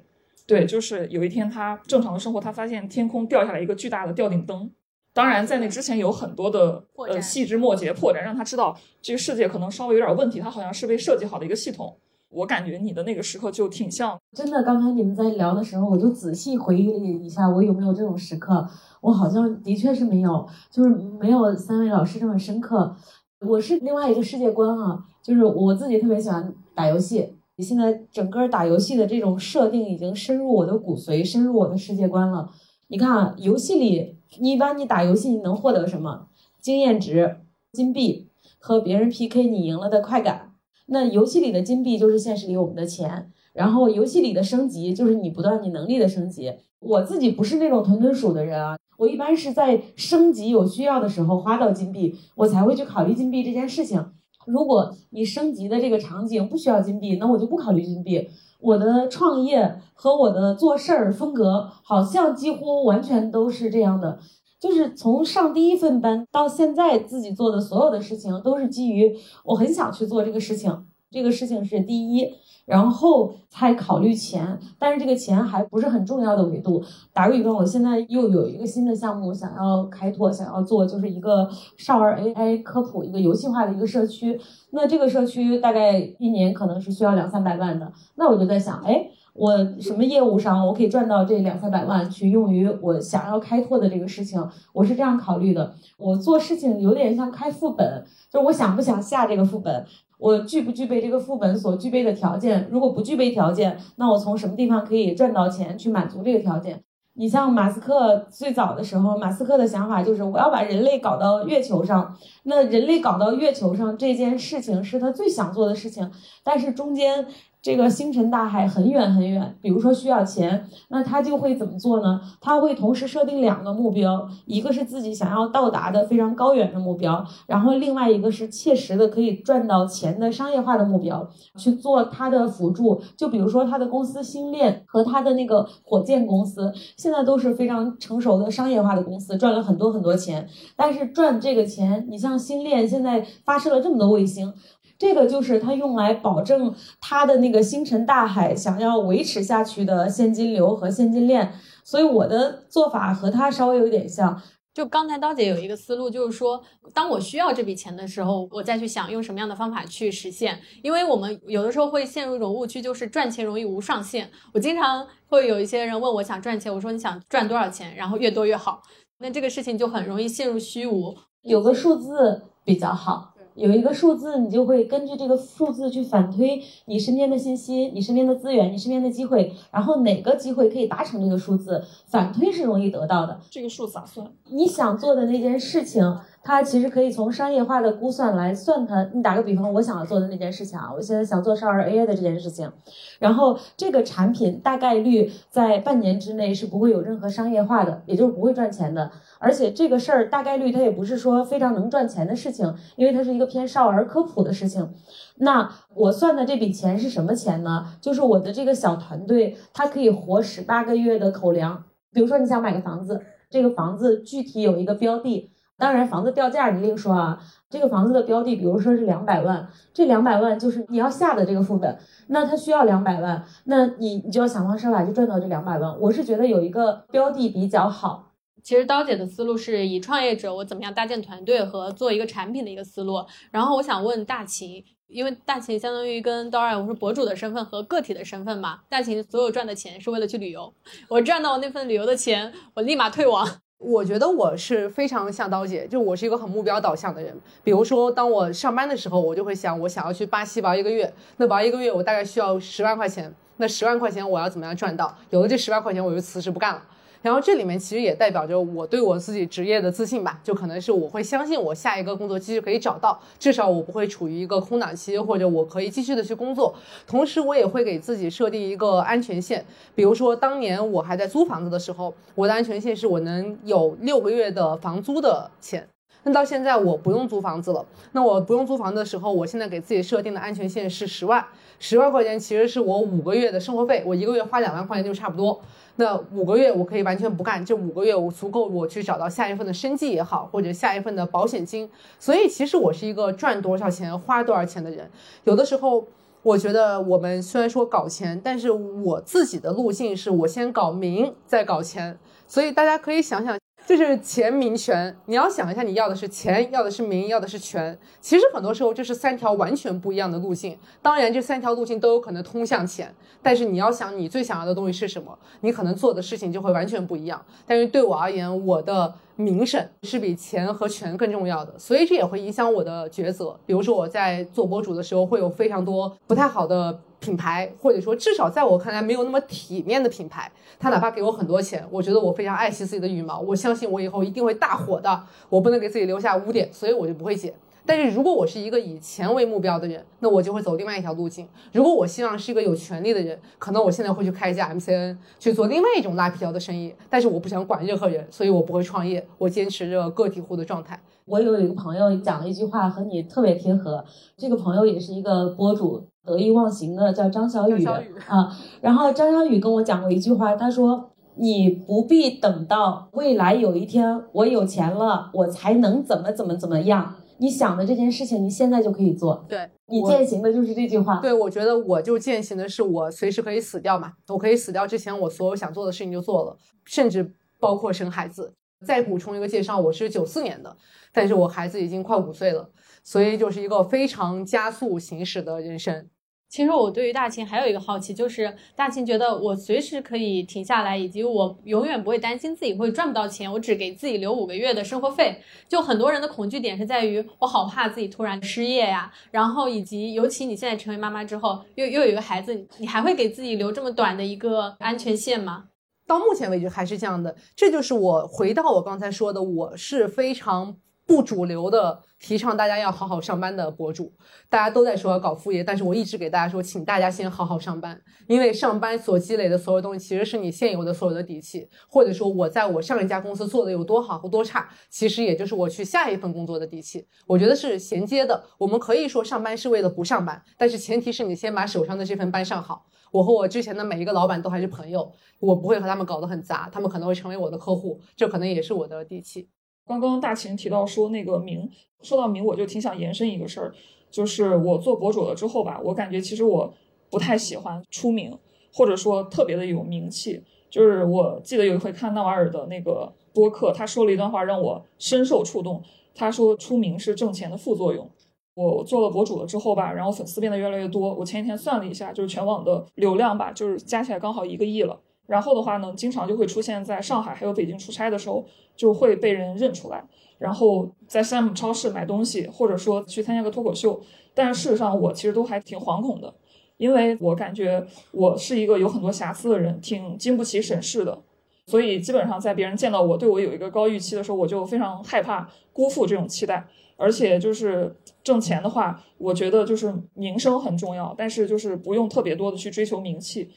对，就是有一天他正常的生活，他发现天空掉下来一个巨大的吊顶灯。当然，在那之前有很多的呃细枝末节破绽，让他知道这个世界可能稍微有点问题。它好像是被设计好的一个系统。我感觉你的那个时刻就挺像，真的。刚才你们在聊的时候，我就仔细回忆了一下，我有没有这种时刻？我好像的确是没有，就是没有三位老师这么深刻。我是另外一个世界观啊，就是我自己特别喜欢打游戏。现在整个打游戏的这种设定已经深入我的骨髓，深入我的世界观了。你看，游戏里你一般你打游戏你能获得什么？经验值、金币和别人 PK 你赢了的快感。那游戏里的金币就是现实里我们的钱，然后游戏里的升级就是你不断你能力的升级。我自己不是那种囤囤鼠的人啊，我一般是在升级有需要的时候花到金币，我才会去考虑金币这件事情。如果你升级的这个场景不需要金币，那我就不考虑金币。我的创业和我的做事儿风格好像几乎完全都是这样的，就是从上第一份班到现在自己做的所有的事情，都是基于我很想去做这个事情，这个事情是第一。然后才考虑钱，但是这个钱还不是很重要的维度。打个比方，我现在又有一个新的项目想要开拓，想要做，就是一个少儿 AI 科普，一个游戏化的一个社区。那这个社区大概一年可能是需要两三百万的。那我就在想，哎，我什么业务上我可以赚到这两三百万，去用于我想要开拓的这个事情？我是这样考虑的。我做事情有点像开副本，就是我想不想下这个副本。我具不具备这个副本所具备的条件？如果不具备条件，那我从什么地方可以赚到钱去满足这个条件？你像马斯克最早的时候，马斯克的想法就是我要把人类搞到月球上。那人类搞到月球上这件事情是他最想做的事情，但是中间。这个星辰大海很远很远，比如说需要钱，那他就会怎么做呢？他会同时设定两个目标，一个是自己想要到达的非常高远的目标，然后另外一个是切实的可以赚到钱的商业化的目标，去做他的辅助。就比如说他的公司星链和他的那个火箭公司，现在都是非常成熟的商业化的公司，赚了很多很多钱。但是赚这个钱，你像星链现在发射了这么多卫星。这个就是他用来保证他的那个星辰大海想要维持下去的现金流和现金链，所以我的做法和他稍微有点像。就刚才刀姐有一个思路，就是说，当我需要这笔钱的时候，我再去想用什么样的方法去实现。因为我们有的时候会陷入一种误区，就是赚钱容易无上限。我经常会有一些人问我想赚钱，我说你想赚多少钱，然后越多越好。那这个事情就很容易陷入虚无，有个数字比较好。有一个数字，你就会根据这个数字去反推你身边的信息、你身边的资源、你身边的机会，然后哪个机会可以达成这个数字，反推是容易得到的。这个数咋算？你想做的那件事情，它其实可以从商业化的估算来算它。你打个比方，我想要做的那件事情啊，我现在想做少儿 AI 的这件事情，然后这个产品大概率在半年之内是不会有任何商业化的，也就是不会赚钱的。而且这个事儿大概率它也不是说非常能赚钱的事情，因为它是一个偏少儿科普的事情。那我算的这笔钱是什么钱呢？就是我的这个小团队，它可以活十八个月的口粮。比如说你想买个房子，这个房子具体有一个标的，当然房子掉价你另说啊。这个房子的标的，比如说是两百万，这两百万就是你要下的这个副本，那它需要两百万，那你你就要想方设法去赚到这两百万。我是觉得有一个标的比较好。其实刀姐的思路是以创业者我怎么样搭建团队和做一个产品的一个思路。然后我想问大秦，因为大秦相当于跟刀二我是博主的身份和个体的身份嘛，大秦所有赚的钱是为了去旅游，我赚到那份旅游的钱，我立马退网。我觉得我是非常像刀姐，就我是一个很目标导向的人。比如说，当我上班的时候，我就会想，我想要去巴西玩一个月，那玩一个月我大概需要十万块钱，那十万块钱我要怎么样赚到？有了这十万块钱，我就辞职不干了。然后这里面其实也代表着我对我自己职业的自信吧，就可能是我会相信我下一个工作继续可以找到，至少我不会处于一个空档期，或者我可以继续的去工作。同时，我也会给自己设定一个安全线，比如说当年我还在租房子的时候，我的安全线是我能有六个月的房租的钱。那到现在我不用租房子了，那我不用租房的时候，我现在给自己设定的安全线是十万，十万块钱其实是我五个月的生活费，我一个月花两万块钱就差不多。那五个月我可以完全不干，这五个月我足够我去找到下一份的生计也好，或者下一份的保险金。所以其实我是一个赚多少钱花多少钱的人。有的时候我觉得我们虽然说搞钱，但是我自己的路径是我先搞名再搞钱。所以大家可以想想。就是钱名权，你要想一下，你要的是钱，要的是名，要的是权。其实很多时候这是三条完全不一样的路径。当然，这三条路径都有可能通向钱，但是你要想你最想要的东西是什么，你可能做的事情就会完全不一样。但是对我而言，我的名声是比钱和权更重要的，所以这也会影响我的抉择。比如说我在做博主的时候，会有非常多不太好的。品牌，或者说至少在我看来没有那么体面的品牌，他哪怕给我很多钱，我觉得我非常爱惜自己的羽毛，我相信我以后一定会大火的，我不能给自己留下污点，所以我就不会剪。但是如果我是一个以钱为目标的人，那我就会走另外一条路径。如果我希望是一个有权利的人，可能我现在会去开一家 MCN，去做另外一种拉皮条的生意。但是我不想管任何人，所以我不会创业，我坚持着个体户的状态。我有一个朋友讲了一句话，和你特别贴合。这个朋友也是一个博主，得意忘形的，叫张小雨啊。然后张小雨跟我讲过一句话，他说：“你不必等到未来有一天我有钱了，我才能怎么怎么怎么样。”你想的这件事情，你现在就可以做。对你践行的就是这句话。对，我觉得我就践行的是我随时可以死掉嘛。我可以死掉之前，我所有想做的事情就做了，甚至包括生孩子。再补充一个介绍，我是九四年的，但是我孩子已经快五岁了，所以就是一个非常加速行驶的人生。其实我对于大庆还有一个好奇，就是大庆觉得我随时可以停下来，以及我永远不会担心自己会赚不到钱，我只给自己留五个月的生活费。就很多人的恐惧点是在于，我好怕自己突然失业呀，然后以及尤其你现在成为妈妈之后，又又有一个孩子，你还会给自己留这么短的一个安全线吗？到目前为止还是这样的，这就是我回到我刚才说的，我是非常。不主流的提倡大家要好好上班的博主，大家都在说要搞副业，但是我一直给大家说，请大家先好好上班，因为上班所积累的所有东西，其实是你现有的所有的底气，或者说我在我上一家公司做的有多好或多差，其实也就是我去下一份工作的底气。我觉得是衔接的。我们可以说上班是为了不上班，但是前提是你先把手上的这份班上好。我和我之前的每一个老板都还是朋友，我不会和他们搞得很杂，他们可能会成为我的客户，这可能也是我的底气。刚刚大秦提到说那个名，说到名，我就挺想延伸一个事儿，就是我做博主了之后吧，我感觉其实我不太喜欢出名，或者说特别的有名气。就是我记得有一回看纳瓦尔的那个播客，他说了一段话让我深受触动。他说出名是挣钱的副作用。我做了博主了之后吧，然后粉丝变得越来越多。我前几天算了一下，就是全网的流量吧，就是加起来刚好一个亿了。然后的话呢，经常就会出现在上海还有北京出差的时候，就会被人认出来。然后在 Sam 超市买东西，或者说去参加个脱口秀。但是事实上，我其实都还挺惶恐的，因为我感觉我是一个有很多瑕疵的人，挺经不起审视的。所以基本上在别人见到我对我有一个高预期的时候，我就非常害怕辜负这种期待。而且就是挣钱的话，我觉得就是名声很重要，但是就是不用特别多的去追求名气。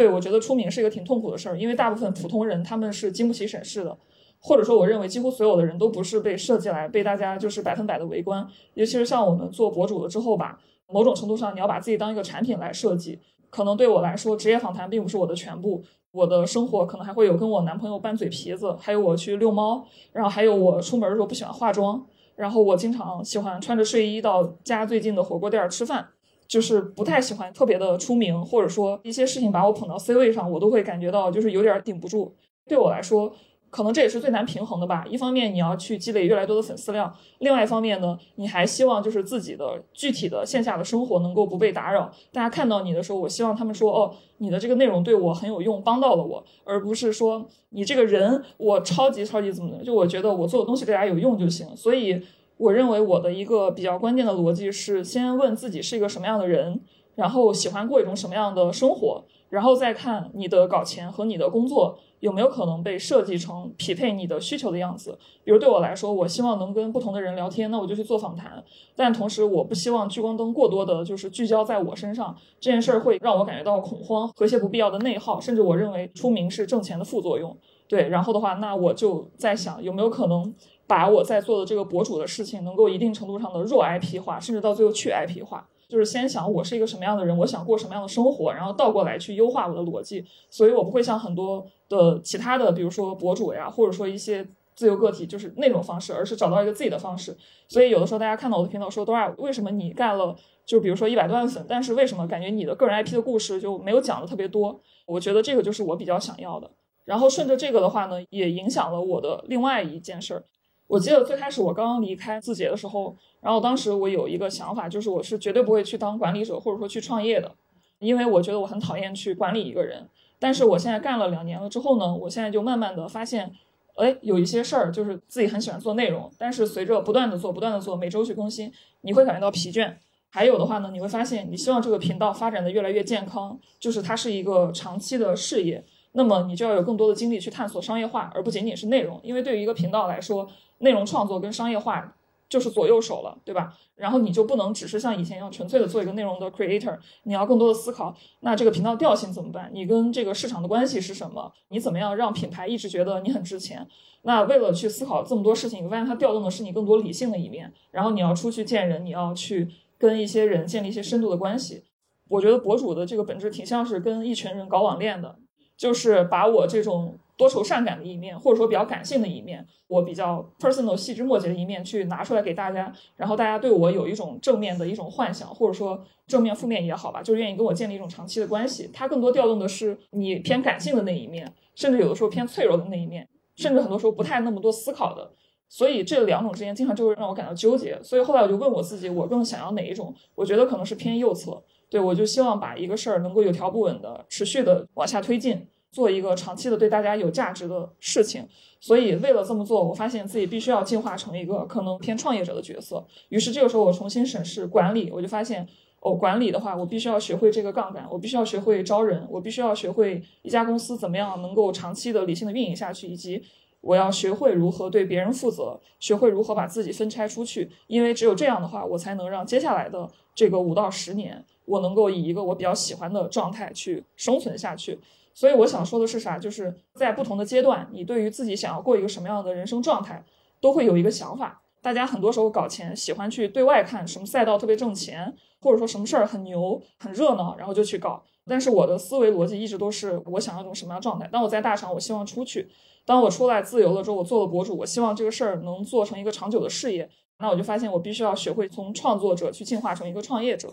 对我觉得出名是一个挺痛苦的事儿，因为大部分普通人他们是经不起审视的，或者说我认为几乎所有的人都不是被设计来被大家就是百分百的围观。尤其是像我们做博主了之后吧，某种程度上你要把自己当一个产品来设计。可能对我来说，职业访谈并不是我的全部。我的生活可能还会有跟我男朋友拌嘴皮子，还有我去遛猫，然后还有我出门的时候不喜欢化妆，然后我经常喜欢穿着睡衣到家最近的火锅店吃饭，就是不太喜欢特别的出名，或者说一些事情把我捧到 C 位上，我都会感觉到就是有点顶不住。对我来说。可能这也是最难平衡的吧。一方面你要去积累越来越多的粉丝量，另外一方面呢，你还希望就是自己的具体的线下的生活能够不被打扰。大家看到你的时候，我希望他们说哦，你的这个内容对我很有用，帮到了我，而不是说你这个人我超级超级怎么的。就我觉得我做的东西对大家有用就行。所以我认为我的一个比较关键的逻辑是，先问自己是一个什么样的人，然后喜欢过一种什么样的生活，然后再看你的搞钱和你的工作。有没有可能被设计成匹配你的需求的样子？比如对我来说，我希望能跟不同的人聊天，那我就去做访谈。但同时，我不希望聚光灯过多的，就是聚焦在我身上。这件事儿会让我感觉到恐慌和一些不必要的内耗，甚至我认为出名是挣钱的副作用。对，然后的话，那我就在想，有没有可能把我在做的这个博主的事情，能够一定程度上的弱 IP 化，甚至到最后去 IP 化。就是先想我是一个什么样的人，我想过什么样的生活，然后倒过来去优化我的逻辑。所以我不会像很多的其他的，比如说博主呀，或者说一些自由个体，就是那种方式，而是找到一个自己的方式。所以有的时候大家看到我的频道说，多少为什么你干了，就比如说一百多万粉，但是为什么感觉你的个人 IP 的故事就没有讲的特别多？我觉得这个就是我比较想要的。然后顺着这个的话呢，也影响了我的另外一件事儿。我记得最开始我刚刚离开字节的时候，然后当时我有一个想法，就是我是绝对不会去当管理者或者说去创业的，因为我觉得我很讨厌去管理一个人。但是我现在干了两年了之后呢，我现在就慢慢的发现，哎，有一些事儿就是自己很喜欢做内容，但是随着不断的做、不断的做，每周去更新，你会感觉到疲倦。还有的话呢，你会发现你希望这个频道发展的越来越健康，就是它是一个长期的事业，那么你就要有更多的精力去探索商业化，而不仅仅是内容，因为对于一个频道来说。内容创作跟商业化就是左右手了，对吧？然后你就不能只是像以前一样纯粹的做一个内容的 creator，你要更多的思考，那这个频道调性怎么办？你跟这个市场的关系是什么？你怎么样让品牌一直觉得你很值钱？那为了去思考这么多事情，你发现它调动的是你更多理性的一面，然后你要出去见人，你要去跟一些人建立一些深度的关系。我觉得博主的这个本质挺像是跟一群人搞网恋的，就是把我这种。多愁善感的一面，或者说比较感性的一面，我比较 personal 细枝末节的一面，去拿出来给大家，然后大家对我有一种正面的一种幻想，或者说正面负面也好吧，就愿意跟我建立一种长期的关系。它更多调动的是你偏感性的那一面，甚至有的时候偏脆弱的那一面，甚至很多时候不太那么多思考的。所以这两种之间，经常就会让我感到纠结。所以后来我就问我自己，我更想要哪一种？我觉得可能是偏右侧。对我就希望把一个事儿能够有条不紊的、持续的往下推进。做一个长期的对大家有价值的事情，所以为了这么做，我发现自己必须要进化成一个可能偏创业者的角色。于是这个时候，我重新审视管理，我就发现，哦，管理的话，我必须要学会这个杠杆，我必须要学会招人，我必须要学会一家公司怎么样能够长期的理性的运营下去，以及我要学会如何对别人负责，学会如何把自己分拆出去，因为只有这样的话，我才能让接下来的这个五到十年，我能够以一个我比较喜欢的状态去生存下去。所以我想说的是啥？就是在不同的阶段，你对于自己想要过一个什么样的人生状态，都会有一个想法。大家很多时候搞钱，喜欢去对外看什么赛道特别挣钱，或者说什么事儿很牛、很热闹，然后就去搞。但是我的思维逻辑一直都是，我想要一种什么样状态？当我在大厂，我希望出去；当我出来自由了之后，我做了博主，我希望这个事儿能做成一个长久的事业。那我就发现，我必须要学会从创作者去进化成一个创业者。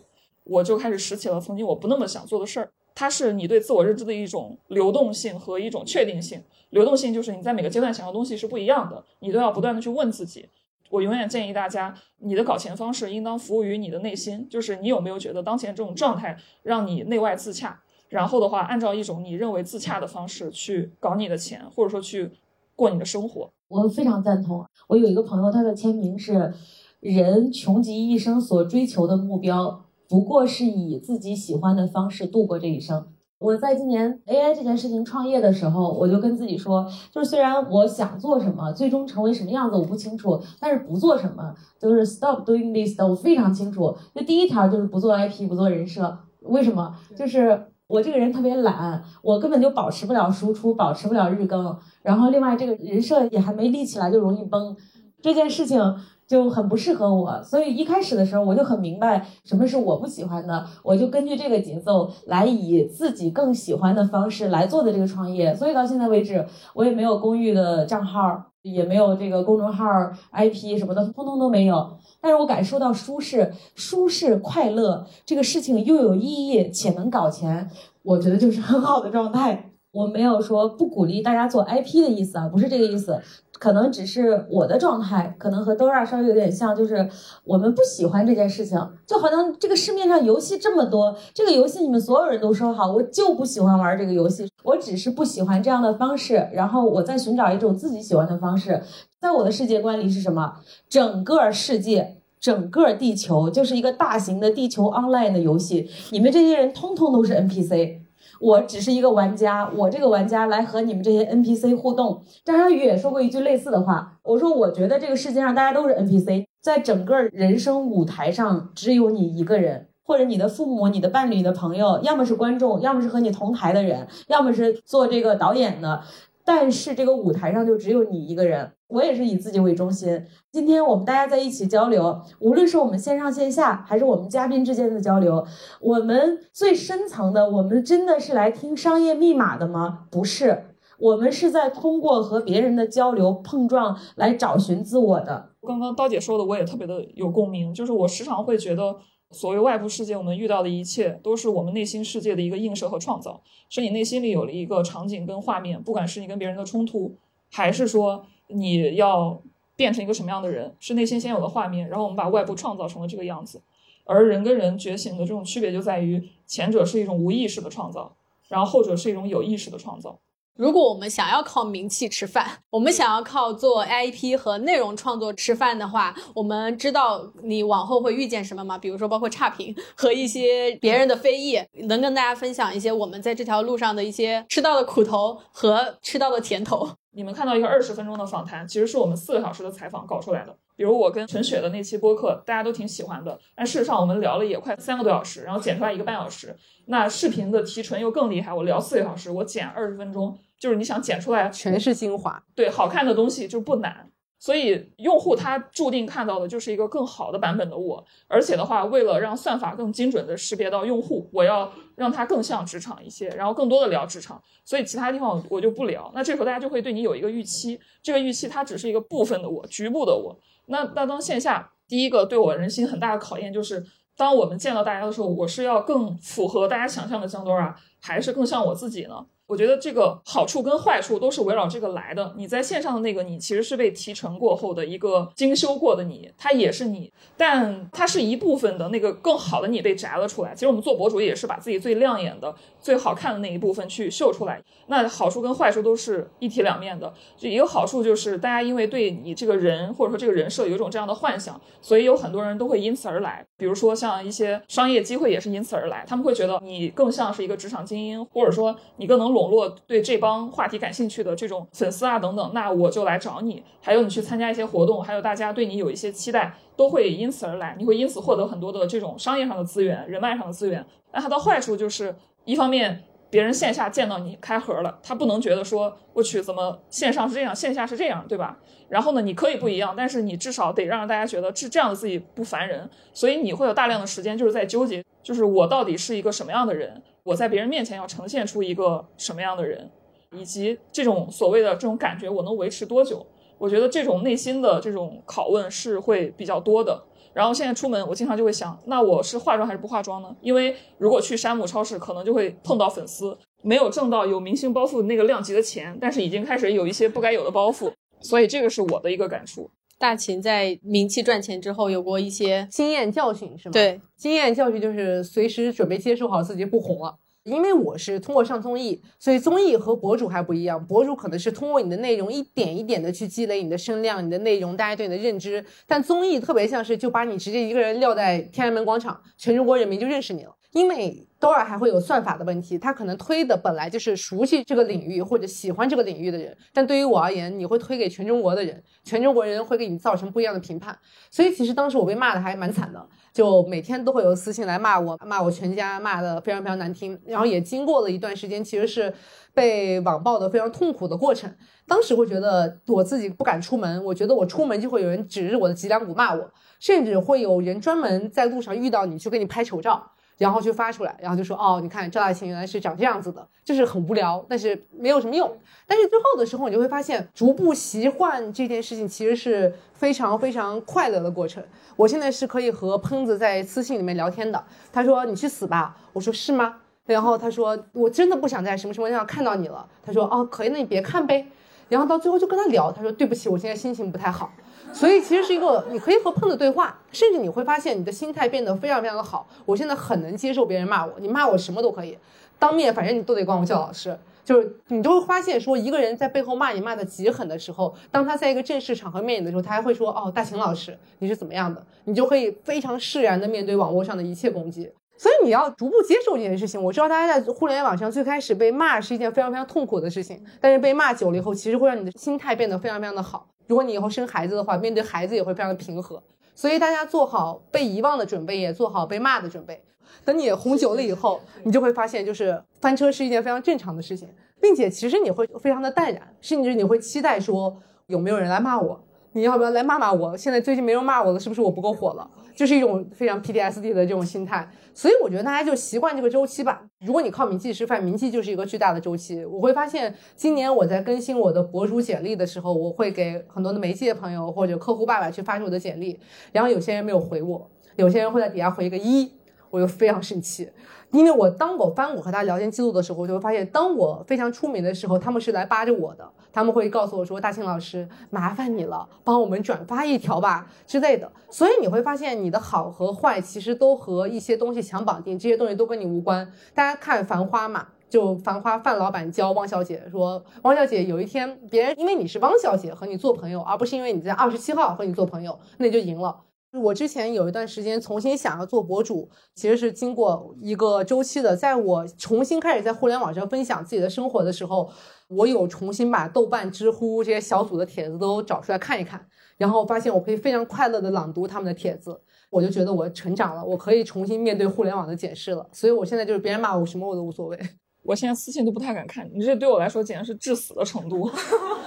我就开始拾起了曾经我不那么想做的事儿。它是你对自我认知的一种流动性和一种确定性。流动性就是你在每个阶段想要东西是不一样的，你都要不断的去问自己。我永远建议大家，你的搞钱方式应当服务于你的内心，就是你有没有觉得当前这种状态让你内外自洽？然后的话，按照一种你认为自洽的方式去搞你的钱，或者说去过你的生活。我非常赞同。我有一个朋友，他的签名是：人穷极一生所追求的目标，不过是以自己喜欢的方式度过这一生。我在今年 AI 这件事情创业的时候，我就跟自己说，就是虽然我想做什么，最终成为什么样子我不清楚，但是不做什么就是 stop doing this 的，我非常清楚。就第一条就是不做 IP，不做人设。为什么？就是我这个人特别懒，我根本就保持不了输出，保持不了日更。然后另外这个人设也还没立起来就容易崩，这件事情。就很不适合我，所以一开始的时候我就很明白什么是我不喜欢的，我就根据这个节奏来以自己更喜欢的方式来做的这个创业。所以到现在为止，我也没有公寓的账号，也没有这个公众号 IP 什么的，通通都没有。但是我感受到舒适、舒适、快乐这个事情又有意义且能搞钱，我觉得就是很好的状态。我没有说不鼓励大家做 IP 的意思啊，不是这个意思。可能只是我的状态，可能和 Dora 稍微有点像，就是我们不喜欢这件事情，就好像这个市面上游戏这么多，这个游戏你们所有人都说好，我就不喜欢玩这个游戏，我只是不喜欢这样的方式，然后我在寻找一种自己喜欢的方式。在我的世界观里是什么？整个世界，整个地球就是一个大型的地球 online 的游戏，你们这些人通通都是 NPC。我只是一个玩家，我这个玩家来和你们这些 NPC 互动。张小雨也说过一句类似的话，我说我觉得这个世界上大家都是 NPC，在整个人生舞台上只有你一个人，或者你的父母、你的伴侣、你的朋友，要么是观众，要么是和你同台的人，要么是做这个导演的。但是这个舞台上就只有你一个人，我也是以自己为中心。今天我们大家在一起交流，无论是我们线上线下，还是我们嘉宾之间的交流，我们最深层的，我们真的是来听商业密码的吗？不是，我们是在通过和别人的交流碰撞来找寻自我的。刚刚刀姐说的，我也特别的有共鸣，就是我时常会觉得。所谓外部世界，我们遇到的一切都是我们内心世界的一个映射和创造。是你内心里有了一个场景跟画面，不管是你跟别人的冲突，还是说你要变成一个什么样的人，是内心先有的画面，然后我们把外部创造成了这个样子。而人跟人觉醒的这种区别就在于，前者是一种无意识的创造，然后后者是一种有意识的创造。如果我们想要靠名气吃饭，我们想要靠做 IP 和内容创作吃饭的话，我们知道你往后会遇见什么吗？比如说包括差评和一些别人的非议，能跟大家分享一些我们在这条路上的一些吃到的苦头和吃到的甜头。你们看到一个二十分钟的访谈，其实是我们四个小时的采访搞出来的。比如我跟陈雪的那期播客，大家都挺喜欢的，但事实上我们聊了也快三个多小时，然后剪出来一个半小时。那视频的提纯又更厉害，我聊四个小时，我剪二十分钟。就是你想剪出来全是精华，对，好看的东西就不难，所以用户他注定看到的就是一个更好的版本的我。而且的话，为了让算法更精准的识别到用户，我要让它更像职场一些，然后更多的聊职场，所以其他地方我就不聊。那这时候大家就会对你有一个预期，这个预期它只是一个部分的我，局部的我。那那当线下第一个对我人心很大的考验就是，当我们见到大家的时候，我是要更符合大家想象的江多啊，还是更像我自己呢？我觉得这个好处跟坏处都是围绕这个来的。你在线上的那个你，其实是被提成过后的一个精修过的你，它也是你，但它是一部分的那个更好的你被摘了出来。其实我们做博主也是把自己最亮眼的、最好看的那一部分去秀出来。那好处跟坏处都是一体两面的。就一个好处就是大家因为对你这个人或者说这个人设有一种这样的幻想，所以有很多人都会因此而来。比如说像一些商业机会也是因此而来，他们会觉得你更像是一个职场精英，或者说你更能。笼络对这帮话题感兴趣的这种粉丝啊等等，那我就来找你。还有你去参加一些活动，还有大家对你有一些期待，都会因此而来。你会因此获得很多的这种商业上的资源、人脉上的资源。那它的坏处就是，一方面别人线下见到你开盒了，他不能觉得说我去怎么线上是这样，线下是这样，对吧？然后呢，你可以不一样，但是你至少得让大家觉得这这样的自己不烦人。所以你会有大量的时间就是在纠结，就是我到底是一个什么样的人。我在别人面前要呈现出一个什么样的人，以及这种所谓的这种感觉，我能维持多久？我觉得这种内心的这种拷问是会比较多的。然后现在出门，我经常就会想，那我是化妆还是不化妆呢？因为如果去山姆超市，可能就会碰到粉丝，没有挣到有明星包袱那个量级的钱，但是已经开始有一些不该有的包袱。所以这个是我的一个感触。大秦在名气赚钱之后有过一些经验教训，是吗？对，经验教训就是随时准备接受好自己不红了。因为我是通过上综艺，所以综艺和博主还不一样。博主可能是通过你的内容一点一点的去积累你的声量、你的内容，大家对你的认知。但综艺特别像是就把你直接一个人撂在天安门广场，全中国人民就认识你了。因为 Dora 还会有算法的问题，他可能推的本来就是熟悉这个领域或者喜欢这个领域的人，但对于我而言，你会推给全中国的人，全中国人会给你造成不一样的评判。所以其实当时我被骂的还蛮惨的，就每天都会有私信来骂我，骂我全家，骂的非常非常难听。然后也经过了一段时间，其实是被网暴的非常痛苦的过程。当时会觉得我自己不敢出门，我觉得我出门就会有人指着我的脊梁骨骂我，甚至会有人专门在路上遇到你就给你拍丑照。然后就发出来，然后就说哦，你看赵大秦原来是长这样子的，就是很无聊，但是没有什么用。但是最后的时候，你就会发现，逐步习惯这件事情其实是非常非常快乐的过程。我现在是可以和喷子在私信里面聊天的，他说你去死吧，我说是吗？然后他说我真的不想在什么什么地方看到你了，他说哦可以，那你别看呗。然后到最后就跟他聊，他说对不起，我现在心情不太好。所以其实是一个你可以和碰的对话，甚至你会发现你的心态变得非常非常的好。我现在很能接受别人骂我，你骂我什么都可以，当面反正你都得管我叫老师。就是你就会发现说，一个人在背后骂你骂的极狠的时候，当他在一个正式场合面你的时候，他还会说哦，大秦老师你是怎么样的，你就可以非常释然的面对网络上的一切攻击。所以你要逐步接受这件事情。我知道大家在互联网上最开始被骂是一件非常非常痛苦的事情，但是被骂久了以后，其实会让你的心态变得非常非常的好。如果你以后生孩子的话，面对孩子也会非常的平和。所以大家做好被遗忘的准备，也做好被骂的准备。等你红久了以后，你就会发现，就是翻车是一件非常正常的事情，并且其实你会非常的淡然，甚至你会期待说有没有人来骂我，你要不要来骂骂我？现在最近没人骂我了，是不是我不够火了？就是一种非常 PTSD 的这种心态。所以我觉得大家就习惯这个周期吧。如果你靠名气吃饭，名气就是一个巨大的周期。我会发现，今年我在更新我的博主简历的时候，我会给很多的媒介朋友或者客户爸爸去发出我的简历，然后有些人没有回我，有些人会在底下回一个一，我就非常生气。因为我当我翻我和他聊天记录的时候，我就会发现，当我非常出名的时候，他们是来扒着我的，他们会告诉我说：“大庆老师，麻烦你了，帮我们转发一条吧之类的。”所以你会发现，你的好和坏其实都和一些东西强绑定，这些东西都跟你无关。大家看《繁花》嘛，就《繁花》，范老板教汪小姐说：“汪小姐，有一天别人因为你是汪小姐和你做朋友，而不是因为你在二十七号和你做朋友，那你就赢了。”我之前有一段时间重新想要做博主，其实是经过一个周期的。在我重新开始在互联网上分享自己的生活的时候，我有重新把豆瓣、知乎这些小组的帖子都找出来看一看，然后发现我可以非常快乐的朗读他们的帖子，我就觉得我成长了，我可以重新面对互联网的检视了。所以我现在就是别人骂我什么我都无所谓。我现在私信都不太敢看，你这对我来说简直是致死的程度。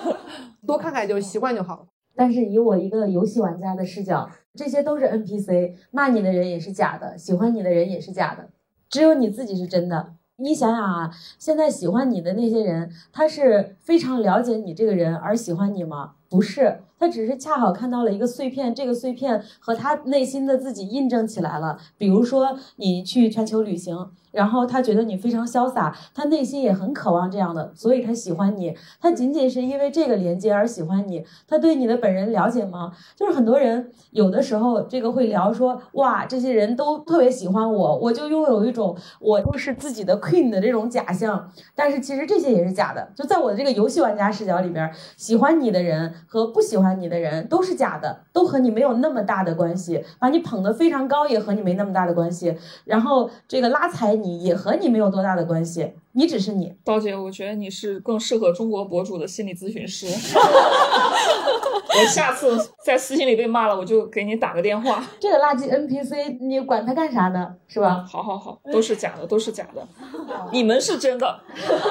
多看看就习惯就好了。但是以我一个游戏玩家的视角，这些都是 NPC，骂你的人也是假的，喜欢你的人也是假的，只有你自己是真的。你想想啊，现在喜欢你的那些人，他是非常了解你这个人而喜欢你吗？不是，他只是恰好看到了一个碎片，这个碎片和他内心的自己印证起来了。比如说你去全球旅行。然后他觉得你非常潇洒，他内心也很渴望这样的，所以他喜欢你。他仅仅是因为这个连接而喜欢你。他对你的本人了解吗？就是很多人有的时候这个会聊说，哇，这些人都特别喜欢我，我就拥有一种我都是自己的 queen 的这种假象。但是其实这些也是假的。就在我的这个游戏玩家视角里边，喜欢你的人和不喜欢你的人都是假的，都和你没有那么大的关系。把你捧得非常高也和你没那么大的关系。然后这个拉踩。你也和你没有多大的关系，你只是你。刀姐，我觉得你是更适合中国博主的心理咨询师。我下次在私信里被骂了，我就给你打个电话。这个垃圾 NPC，你管他干啥呢？是吧？好好好，都是假的，都是假的。你们是真的，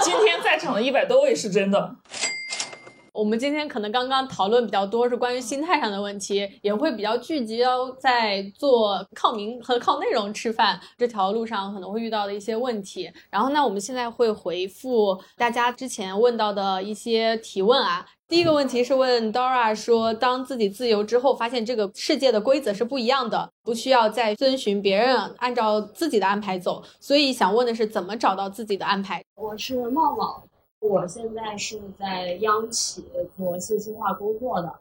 今天在场的一百多位是真的。我们今天可能刚刚讨论比较多是关于心态上的问题，也会比较聚焦在做靠名和靠内容吃饭这条路上可能会遇到的一些问题。然后呢，我们现在会回复大家之前问到的一些提问啊。第一个问题是问 Dora 说，当自己自由之后，发现这个世界的规则是不一样的，不需要再遵循别人按照自己的安排走，所以想问的是怎么找到自己的安排？我是茂茂。我现在是在央企做信息化工作的，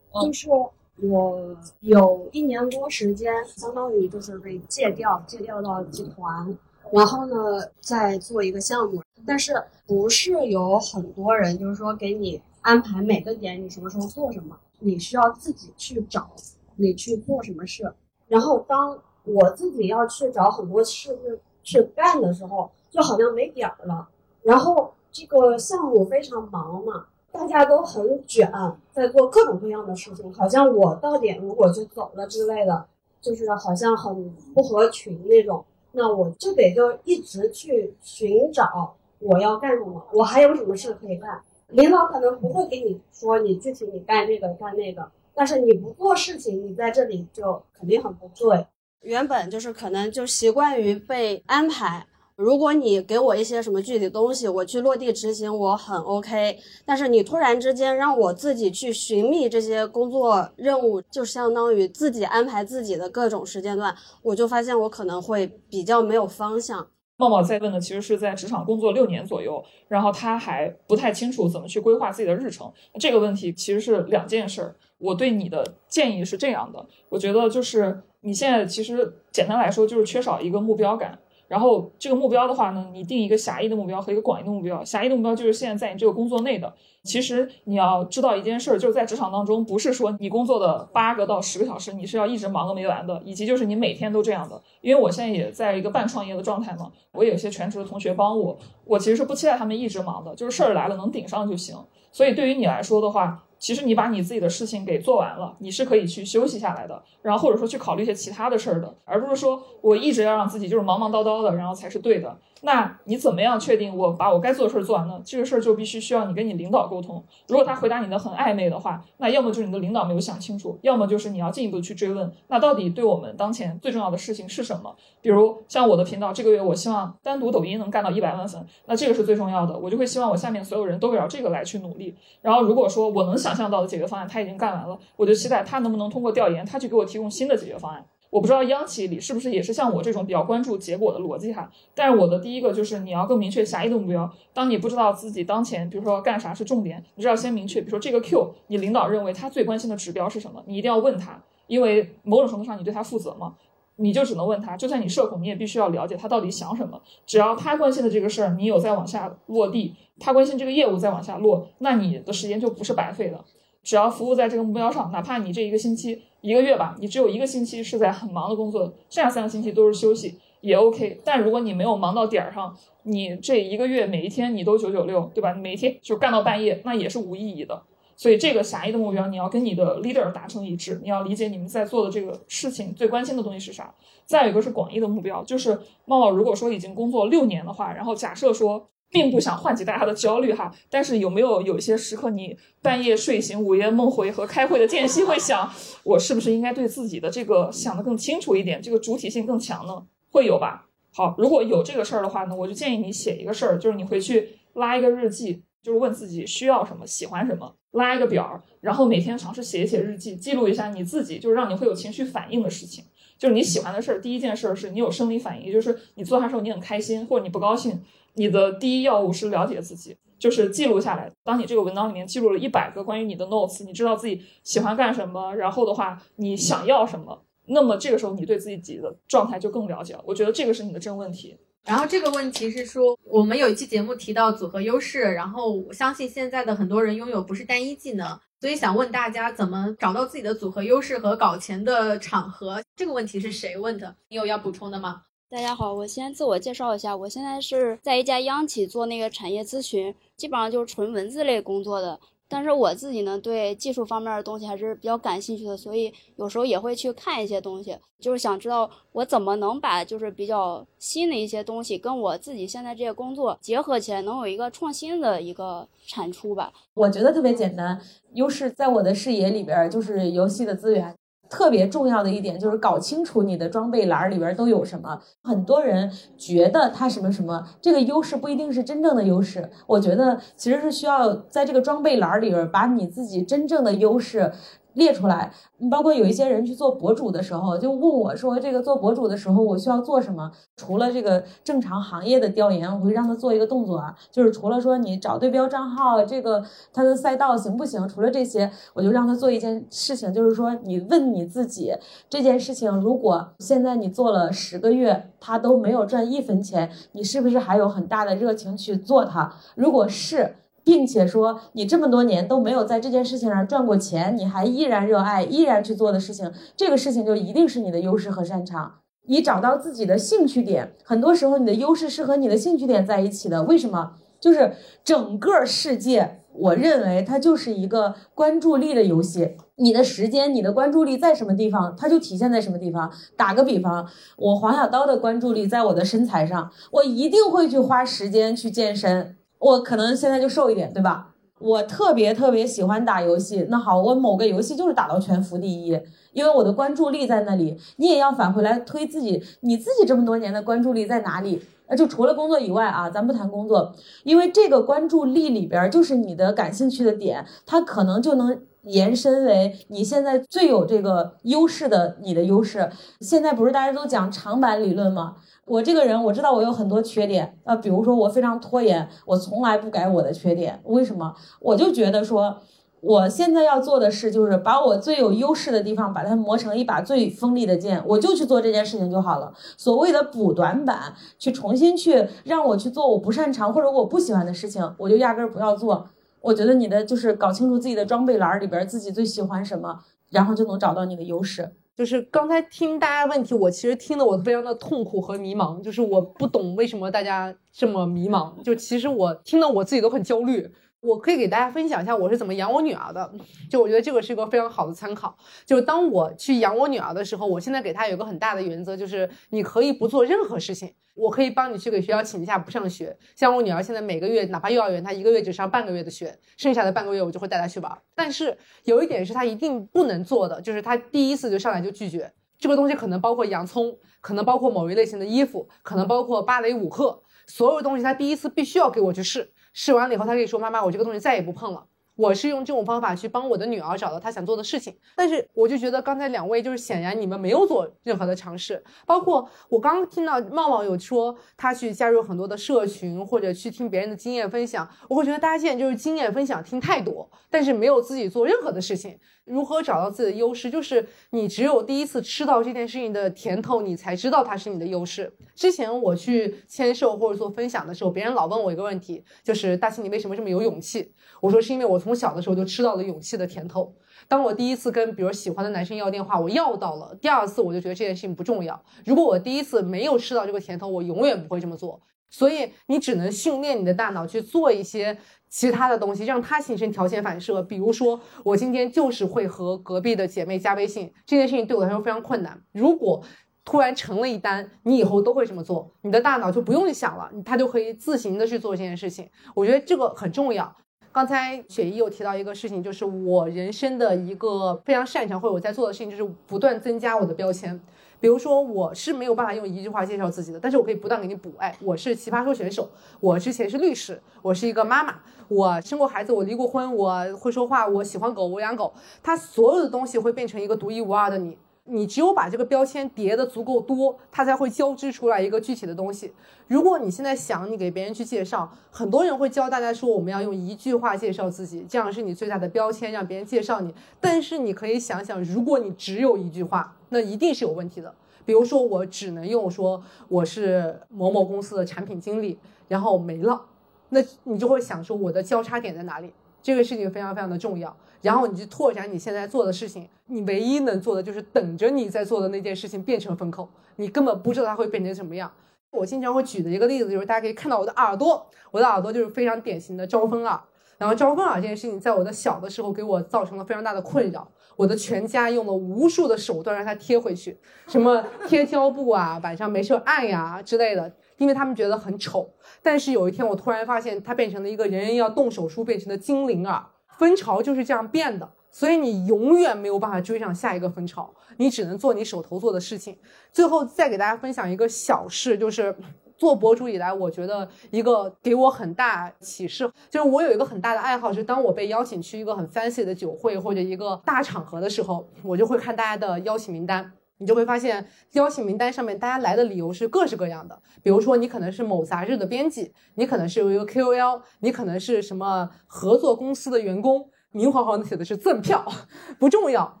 就是我有一年多时间，相当于就是被借调，借调到集团，然后呢再做一个项目。但是不是有很多人就是说给你安排每个点你什么时候做什么，你需要自己去找，你去做什么事。然后当我自己要去找很多事去干的时候，就好像没点儿了。然后这个项目非常忙嘛，大家都很卷，在做各种各样的事情，好像我到点如果就走了之类的，就是好像很不合群那种。那我就得就一直去寻找我要干什么，我还有什么事可以干。领导可能不会给你说你具体你干这个干那个，但是你不做事情，你在这里就肯定很不对。原本就是可能就习惯于被安排。如果你给我一些什么具体东西，我去落地执行，我很 OK。但是你突然之间让我自己去寻觅这些工作任务，就相当于自己安排自己的各种时间段，我就发现我可能会比较没有方向。茂茂在问的其实是在职场工作六年左右，然后他还不太清楚怎么去规划自己的日程。这个问题其实是两件事儿。我对你的建议是这样的，我觉得就是你现在其实简单来说就是缺少一个目标感。然后这个目标的话呢，你定一个狭义的目标和一个广义的目标。狭义的目标就是现在在你这个工作内的。其实你要知道一件事儿，就是在职场当中，不是说你工作的八个到十个小时，你是要一直忙个没完的，以及就是你每天都这样的。因为我现在也在一个半创业的状态嘛，我有些全职的同学帮我，我其实是不期待他们一直忙的，就是事儿来了能顶上就行。所以对于你来说的话，其实你把你自己的事情给做完了，你是可以去休息下来的，然后或者说去考虑一些其他的事儿的，而不是说我一直要让自己就是忙忙叨叨的，然后才是对的。那你怎么样确定我把我该做的事儿做完呢？这个事儿就必须需要你跟你领导沟通。如果他回答你的很暧昧的话，那要么就是你的领导没有想清楚，要么就是你要进一步去追问，那到底对我们当前最重要的事情是什么？比如像我的频道，这个月我希望单独抖音能干到一百万粉，那这个是最重要的，我就会希望我下面所有人都围绕这个来去努力。然后如果说我能想象到的解决方案他已经干完了，我就期待他能不能通过调研，他去给我提供新的解决方案。我不知道央企里是不是也是像我这种比较关注结果的逻辑哈，但是我的第一个就是你要更明确狭义的目标。当你不知道自己当前，比如说干啥是重点，你就要先明确，比如说这个 Q，你领导认为他最关心的指标是什么，你一定要问他，因为某种程度上你对他负责嘛，你就只能问他。就算你社恐，你也必须要了解他到底想什么。只要他关心的这个事儿，你有在往下落地，他关心这个业务在往下落，那你的时间就不是白费的。只要服务在这个目标上，哪怕你这一个星期、一个月吧，你只有一个星期是在很忙的工作，剩下三个星期都是休息，也 OK。但如果你没有忙到点儿上，你这一个月每一天你都九九六，对吧？每一天就干到半夜，那也是无意义的。所以这个狭义的目标，你要跟你的 leader 达成一致，你要理解你们在做的这个事情最关心的东西是啥。再有一个是广义的目标，就是茂茂如果说已经工作六年的话，然后假设说。并不想唤起大家的焦虑哈，但是有没有有一些时刻，你半夜睡醒、午夜梦回和开会的间隙会想，我是不是应该对自己的这个想得更清楚一点，这个主体性更强呢？会有吧？好，如果有这个事儿的话呢，我就建议你写一个事儿，就是你回去拉一个日记，就是问自己需要什么、喜欢什么，拉一个表，然后每天尝试写一写日记，记录一下你自己，就是让你会有情绪反应的事情，就是你喜欢的事儿。第一件事儿是你有生理反应，也就是你做它时候你很开心，或者你不高兴。你的第一要务是了解自己，就是记录下来。当你这个文档里面记录了一百个关于你的 notes，你知道自己喜欢干什么，然后的话你想要什么，那么这个时候你对自己的状态就更了解了。我觉得这个是你的真问题。然后这个问题是说，我们有一期节目提到组合优势，然后我相信现在的很多人拥有不是单一技能，所以想问大家怎么找到自己的组合优势和搞钱的场合。这个问题是谁问的？你有要补充的吗？大家好，我先自我介绍一下，我现在是在一家央企做那个产业咨询，基本上就是纯文字类工作的。但是我自己呢，对技术方面的东西还是比较感兴趣的，所以有时候也会去看一些东西，就是想知道我怎么能把就是比较新的一些东西跟我自己现在这些工作结合起来，能有一个创新的一个产出吧。我觉得特别简单，优势在我的视野里边就是游戏的资源。特别重要的一点就是搞清楚你的装备栏里边都有什么。很多人觉得他什么什么，这个优势不一定是真正的优势。我觉得其实是需要在这个装备栏里边把你自己真正的优势列出来。包括有一些人去做博主的时候，就问我说：“这个做博主的时候，我需要做什么？除了这个正常行业的调研，我会让他做一个动作啊，就是除了说你找对标账号，这个他的赛道行不行？除了这些，我就让他做一件事情，就是说你问你自己，这件事情如果现在你做了十个月，他都没有赚一分钱，你是不是还有很大的热情去做它？如果是。并且说，你这么多年都没有在这件事情上赚过钱，你还依然热爱、依然去做的事情，这个事情就一定是你的优势和擅长。你找到自己的兴趣点，很多时候你的优势是和你的兴趣点在一起的。为什么？就是整个世界，我认为它就是一个关注力的游戏。你的时间、你的关注力在什么地方，它就体现在什么地方。打个比方，我黄小刀的关注力在我的身材上，我一定会去花时间去健身。我可能现在就瘦一点，对吧？我特别特别喜欢打游戏。那好，我某个游戏就是打到全服第一，因为我的关注力在那里。你也要返回来推自己，你自己这么多年的关注力在哪里？那就除了工作以外啊，咱不谈工作，因为这个关注力里边就是你的感兴趣的点，它可能就能延伸为你现在最有这个优势的你的优势。现在不是大家都讲长板理论吗？我这个人，我知道我有很多缺点啊，比如说我非常拖延，我从来不改我的缺点。为什么？我就觉得说，我现在要做的事就是把我最有优势的地方，把它磨成一把最锋利的剑，我就去做这件事情就好了。所谓的补短板，去重新去让我去做我不擅长或者我不喜欢的事情，我就压根儿不要做。我觉得你的就是搞清楚自己的装备栏里边自己最喜欢什么，然后就能找到你的优势。就是刚才听大家问题，我其实听得我非常的痛苦和迷茫，就是我不懂为什么大家这么迷茫，就其实我听得我自己都很焦虑。我可以给大家分享一下我是怎么养我女儿的，就我觉得这个是一个非常好的参考。就是当我去养我女儿的时候，我现在给她有一个很大的原则，就是你可以不做任何事情，我可以帮你去给学校请假不上学。像我女儿现在每个月，哪怕幼儿园她一个月只上半个月的学，剩下的半个月我就会带她去玩。但是有一点是她一定不能做的，就是她第一次就上来就拒绝这个东西，可能包括洋葱，可能包括某一类型的衣服，可能包括芭蕾舞课，所有东西她第一次必须要给我去试。试完了以后，他可以说：“妈妈，我这个东西再也不碰了。”我是用这种方法去帮我的女儿找到她想做的事情。但是我就觉得刚才两位就是显然你们没有做任何的尝试，包括我刚刚听到茂茂有说他去加入很多的社群或者去听别人的经验分享，我会觉得大家现在就是经验分享听太多，但是没有自己做任何的事情。如何找到自己的优势？就是你只有第一次吃到这件事情的甜头，你才知道它是你的优势。之前我去签售或者做分享的时候，别人老问我一个问题，就是大庆你为什么这么有勇气？我说是因为我从小的时候就吃到了勇气的甜头。当我第一次跟比如喜欢的男生要电话，我要到了；第二次我就觉得这件事情不重要。如果我第一次没有吃到这个甜头，我永远不会这么做。所以你只能训练你的大脑去做一些。其他的东西让它形成条件反射，比如说我今天就是会和隔壁的姐妹加微信，这件事情对我来说非常困难。如果突然成了一单，你以后都会这么做，你的大脑就不用想了，它就可以自行的去做这件事情。我觉得这个很重要。刚才雪姨有提到一个事情，就是我人生的一个非常擅长或者我在做的事情，就是不断增加我的标签。比如说，我是没有办法用一句话介绍自己的，但是我可以不断给你补。哎，我是奇葩说选手，我之前是律师，我是一个妈妈，我生过孩子，我离过婚，我会说话，我喜欢狗，我养狗。它所有的东西会变成一个独一无二的你。你只有把这个标签叠的足够多，它才会交织出来一个具体的东西。如果你现在想你给别人去介绍，很多人会教大家说我们要用一句话介绍自己，这样是你最大的标签，让别人介绍你。但是你可以想想，如果你只有一句话，那一定是有问题的。比如说，我只能用说我是某某公司的产品经理，然后没了，那你就会想说我的交叉点在哪里？这个事情非常非常的重要。然后你去拓展你现在做的事情，你唯一能做的就是等着你在做的那件事情变成风口，你根本不知道它会变成什么样。我经常会举的一个例子就是，大家可以看到我的耳朵，我的耳朵就是非常典型的招风耳。然后招风耳这件事情，在我的小的时候给我造成了非常大的困扰，我的全家用了无数的手段让它贴回去，什么贴胶布啊，晚上没事按呀之类的，因为他们觉得很丑。但是有一天我突然发现，它变成了一个人人要动手术变成的精灵耳。蜂巢就是这样变的，所以你永远没有办法追上下一个蜂巢，你只能做你手头做的事情。最后再给大家分享一个小事，就是做博主以来，我觉得一个给我很大启示，就是我有一个很大的爱好，是当我被邀请去一个很 fancy 的酒会或者一个大场合的时候，我就会看大家的邀请名单。你就会发现，邀请名单上面大家来的理由是各式各样的。比如说，你可能是某杂志的编辑，你可能是有一个 KOL，你可能是什么合作公司的员工，明晃晃的写的是赠票，不重要。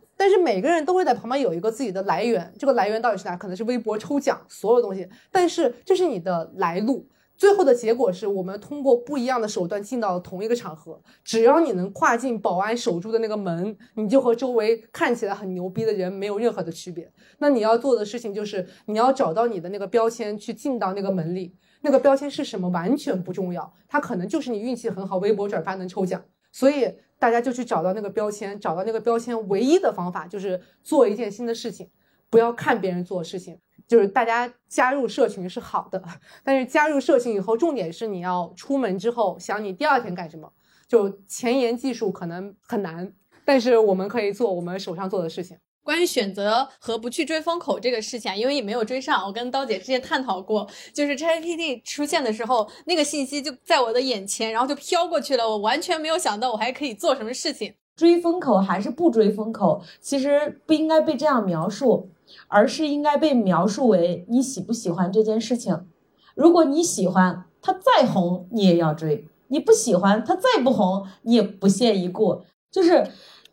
但是每个人都会在旁边有一个自己的来源，这个来源到底是哪？可能是微博抽奖，所有东西。但是这是你的来路。最后的结果是我们通过不一样的手段进到了同一个场合。只要你能跨进保安守住的那个门，你就和周围看起来很牛逼的人没有任何的区别。那你要做的事情就是你要找到你的那个标签，去进到那个门里。那个标签是什么完全不重要，它可能就是你运气很好，微博转发能抽奖。所以大家就去找到那个标签，找到那个标签唯一的方法就是做一件新的事情，不要看别人做事情。就是大家加入社群是好的，但是加入社群以后，重点是你要出门之后想你第二天干什么。就前沿技术可能很难，但是我们可以做我们手上做的事情。关于选择和不去追风口这个事情，因为也没有追上，我跟刀姐之前探讨过，就是 ChatGPT 出现的时候，那个信息就在我的眼前，然后就飘过去了，我完全没有想到我还可以做什么事情。追风口还是不追风口，其实不应该被这样描述。而是应该被描述为你喜不喜欢这件事情。如果你喜欢，它再红你也要追；你不喜欢，它再不红你也不屑一顾。就是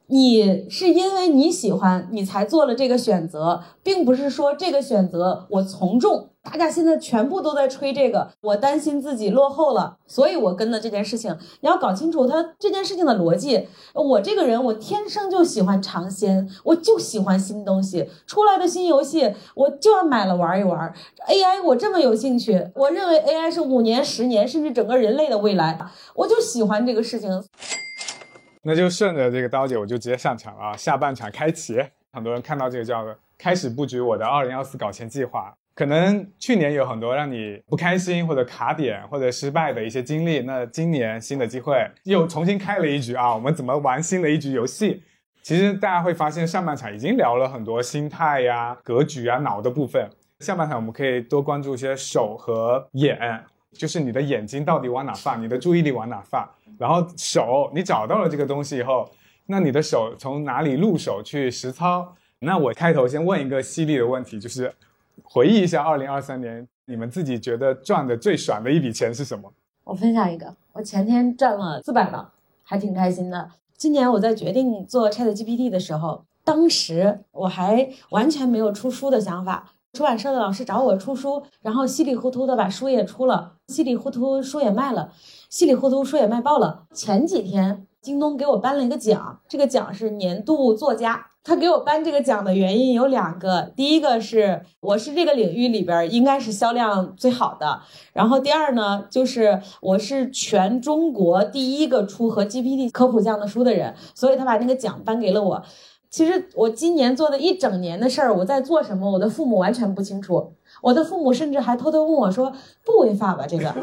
你是因为你喜欢，你才做了这个选择，并不是说这个选择我从众。大家现在全部都在吹这个，我担心自己落后了，所以我跟了这件事情。你要搞清楚他这件事情的逻辑。我这个人，我天生就喜欢尝鲜，我就喜欢新东西，出来的新游戏我就要买了玩一玩。AI 我这么有兴趣，我认为 AI 是五年、十年甚至整个人类的未来，我就喜欢这个事情。那就顺着这个刀姐，我就直接上场了啊！下半场开启，很多人看到这个叫开始布局我的二零二四搞钱计划。可能去年有很多让你不开心或者卡点或者失败的一些经历，那今年新的机会又重新开了一局啊！我们怎么玩新的一局游戏？其实大家会发现，上半场已经聊了很多心态呀、格局啊、脑的部分。下半场我们可以多关注一些手和眼，就是你的眼睛到底往哪放，你的注意力往哪放。然后手，你找到了这个东西以后，那你的手从哪里入手去实操？那我开头先问一个犀利的问题，就是。回忆一下，二零二三年你们自己觉得赚的最爽的一笔钱是什么？我分享一个，我前天赚了四百了，还挺开心的。今年我在决定做 Chat GPT 的时候，当时我还完全没有出书的想法。出版社的老师找我出书，然后稀里糊涂的把书也出了，稀里糊涂书也卖了，稀里糊涂书也卖爆了。前几天京东给我颁了一个奖，这个奖是年度作家。他给我颁这个奖的原因有两个，第一个是我是这个领域里边应该是销量最好的，然后第二呢，就是我是全中国第一个出和 GPT 科普这样的书的人，所以他把那个奖颁给了我。其实我今年做的一整年的事儿，我在做什么，我的父母完全不清楚，我的父母甚至还偷偷问我说：“不违法吧？这个？”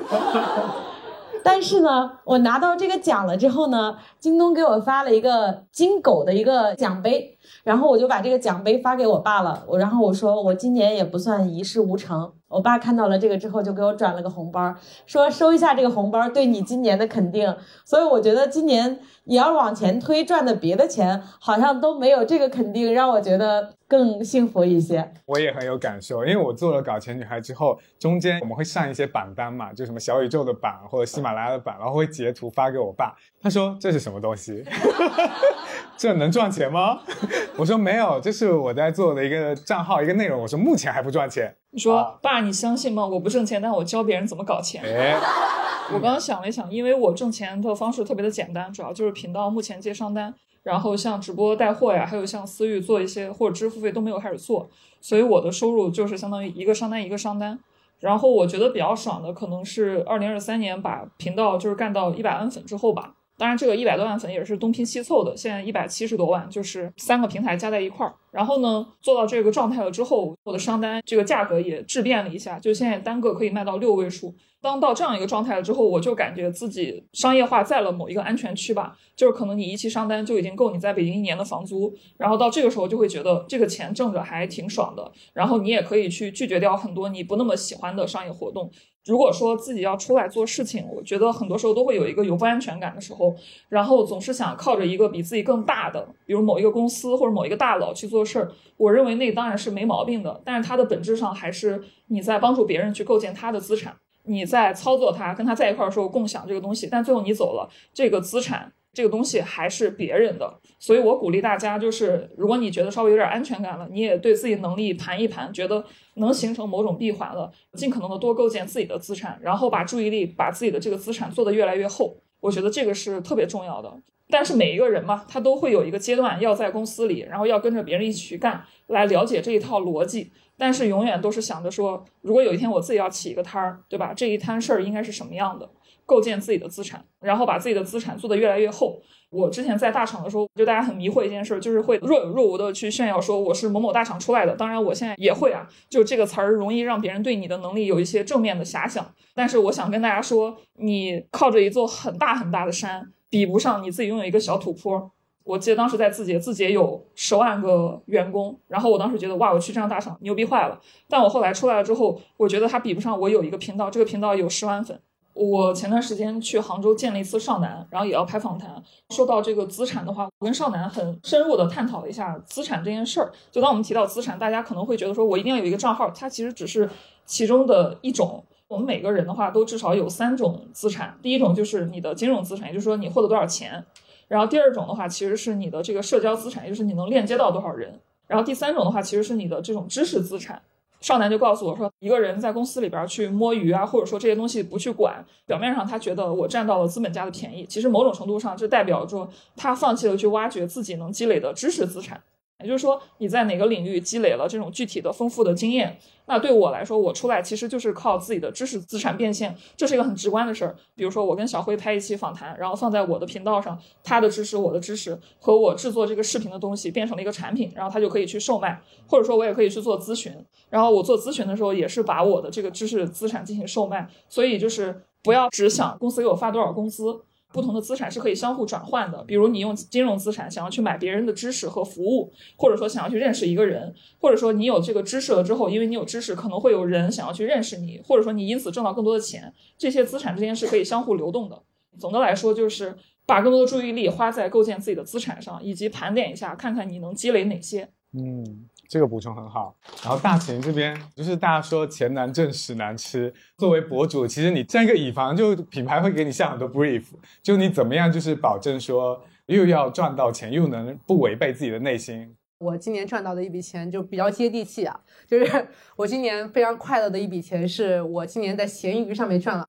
但是呢，我拿到这个奖了之后呢，京东给我发了一个金狗的一个奖杯，然后我就把这个奖杯发给我爸了。我然后我说我今年也不算一事无成。我爸看到了这个之后，就给我转了个红包，说收一下这个红包，对你今年的肯定。所以我觉得今年你要往前推赚的别的钱，好像都没有这个肯定让我觉得更幸福一些。我也很有感受，因为我做了搞钱女孩之后，中间我们会上一些榜单嘛，就什么小宇宙的榜或者喜马拉雅的榜，然后会截图发给我爸，他说这是什么东西？这能赚钱吗？我说没有，这是我在做的一个账号一个内容。我说目前还不赚钱。你说爸，你相信吗？我不挣钱，但我教别人怎么搞钱。我刚刚想了一想，因为我挣钱的方式特别的简单，主要就是频道目前接商单，然后像直播带货呀，还有像私域做一些或者支付费都没有开始做，所以我的收入就是相当于一个商单一个商单。然后我觉得比较爽的可能是二零二三年把频道就是干到一百万粉之后吧。当然，这个一百多万粉也是东拼西凑的。现在一百七十多万，就是三个平台加在一块儿。然后呢，做到这个状态了之后，我的商单这个价格也质变了一下，就现在单个可以卖到六位数。当到这样一个状态了之后，我就感觉自己商业化在了某一个安全区吧，就是可能你一期商单就已经够你在北京一年的房租，然后到这个时候就会觉得这个钱挣着还挺爽的，然后你也可以去拒绝掉很多你不那么喜欢的商业活动。如果说自己要出来做事情，我觉得很多时候都会有一个有不安全感的时候，然后总是想靠着一个比自己更大的，比如某一个公司或者某一个大佬去做事儿。我认为那当然是没毛病的，但是它的本质上还是你在帮助别人去构建他的资产。你在操作他，跟他在一块儿的时候共享这个东西，但最后你走了，这个资产这个东西还是别人的。所以我鼓励大家，就是如果你觉得稍微有点安全感了，你也对自己能力盘一盘，觉得能形成某种闭环了，尽可能的多构建自己的资产，然后把注意力把自己的这个资产做得越来越厚。我觉得这个是特别重要的。但是每一个人嘛，他都会有一个阶段要在公司里，然后要跟着别人一起去干，来了解这一套逻辑。但是永远都是想着说，如果有一天我自己要起一个摊儿，对吧？这一摊事儿应该是什么样的？构建自己的资产，然后把自己的资产做得越来越厚。我之前在大厂的时候，就大家很迷惑一件事，就是会若有若无的去炫耀说我是某某大厂出来的。当然，我现在也会啊，就这个词儿容易让别人对你的能力有一些正面的遐想。但是我想跟大家说，你靠着一座很大很大的山，比不上你自己拥有一个小土坡。我记得当时在字节，字节有十万个员工，然后我当时觉得哇，我去这样大厂牛逼坏了。但我后来出来了之后，我觉得它比不上我有一个频道，这个频道有十万粉。我前段时间去杭州见了一次少南，然后也要拍访谈。说到这个资产的话，我跟少南很深入的探讨了一下资产这件事儿。就当我们提到资产，大家可能会觉得说我一定要有一个账号，它其实只是其中的一种。我们每个人的话都至少有三种资产，第一种就是你的金融资产，也就是说你获得多少钱。然后第二种的话，其实是你的这个社交资产，也就是你能链接到多少人。然后第三种的话，其实是你的这种知识资产。少男就告诉我说，一个人在公司里边去摸鱼啊，或者说这些东西不去管，表面上他觉得我占到了资本家的便宜，其实某种程度上就代表着他放弃了去挖掘自己能积累的知识资产。也就是说，你在哪个领域积累了这种具体的丰富的经验，那对我来说，我出来其实就是靠自己的知识资产变现，这是一个很直观的事儿。比如说，我跟小辉拍一期访谈，然后放在我的频道上，他的知识、我的知识和我制作这个视频的东西变成了一个产品，然后他就可以去售卖，或者说我也可以去做咨询。然后我做咨询的时候，也是把我的这个知识资产进行售卖。所以就是不要只想公司给我发多少工资。不同的资产是可以相互转换的，比如你用金融资产想要去买别人的知识和服务，或者说想要去认识一个人，或者说你有这个知识了之后，因为你有知识，可能会有人想要去认识你，或者说你因此挣到更多的钱，这些资产之间是可以相互流动的。总的来说，就是把更多的注意力花在构建自己的资产上，以及盘点一下，看看你能积累哪些。嗯。这个补充很好，然后大秦这边就是大家说钱难挣屎难吃。作为博主，其实你占一个乙方，就品牌会给你下很多 brief，就你怎么样就是保证说又要赚到钱，又能不违背自己的内心。我今年赚到的一笔钱就比较接地气啊，就是 我今年非常快乐的一笔钱，是我今年在闲鱼上面赚了。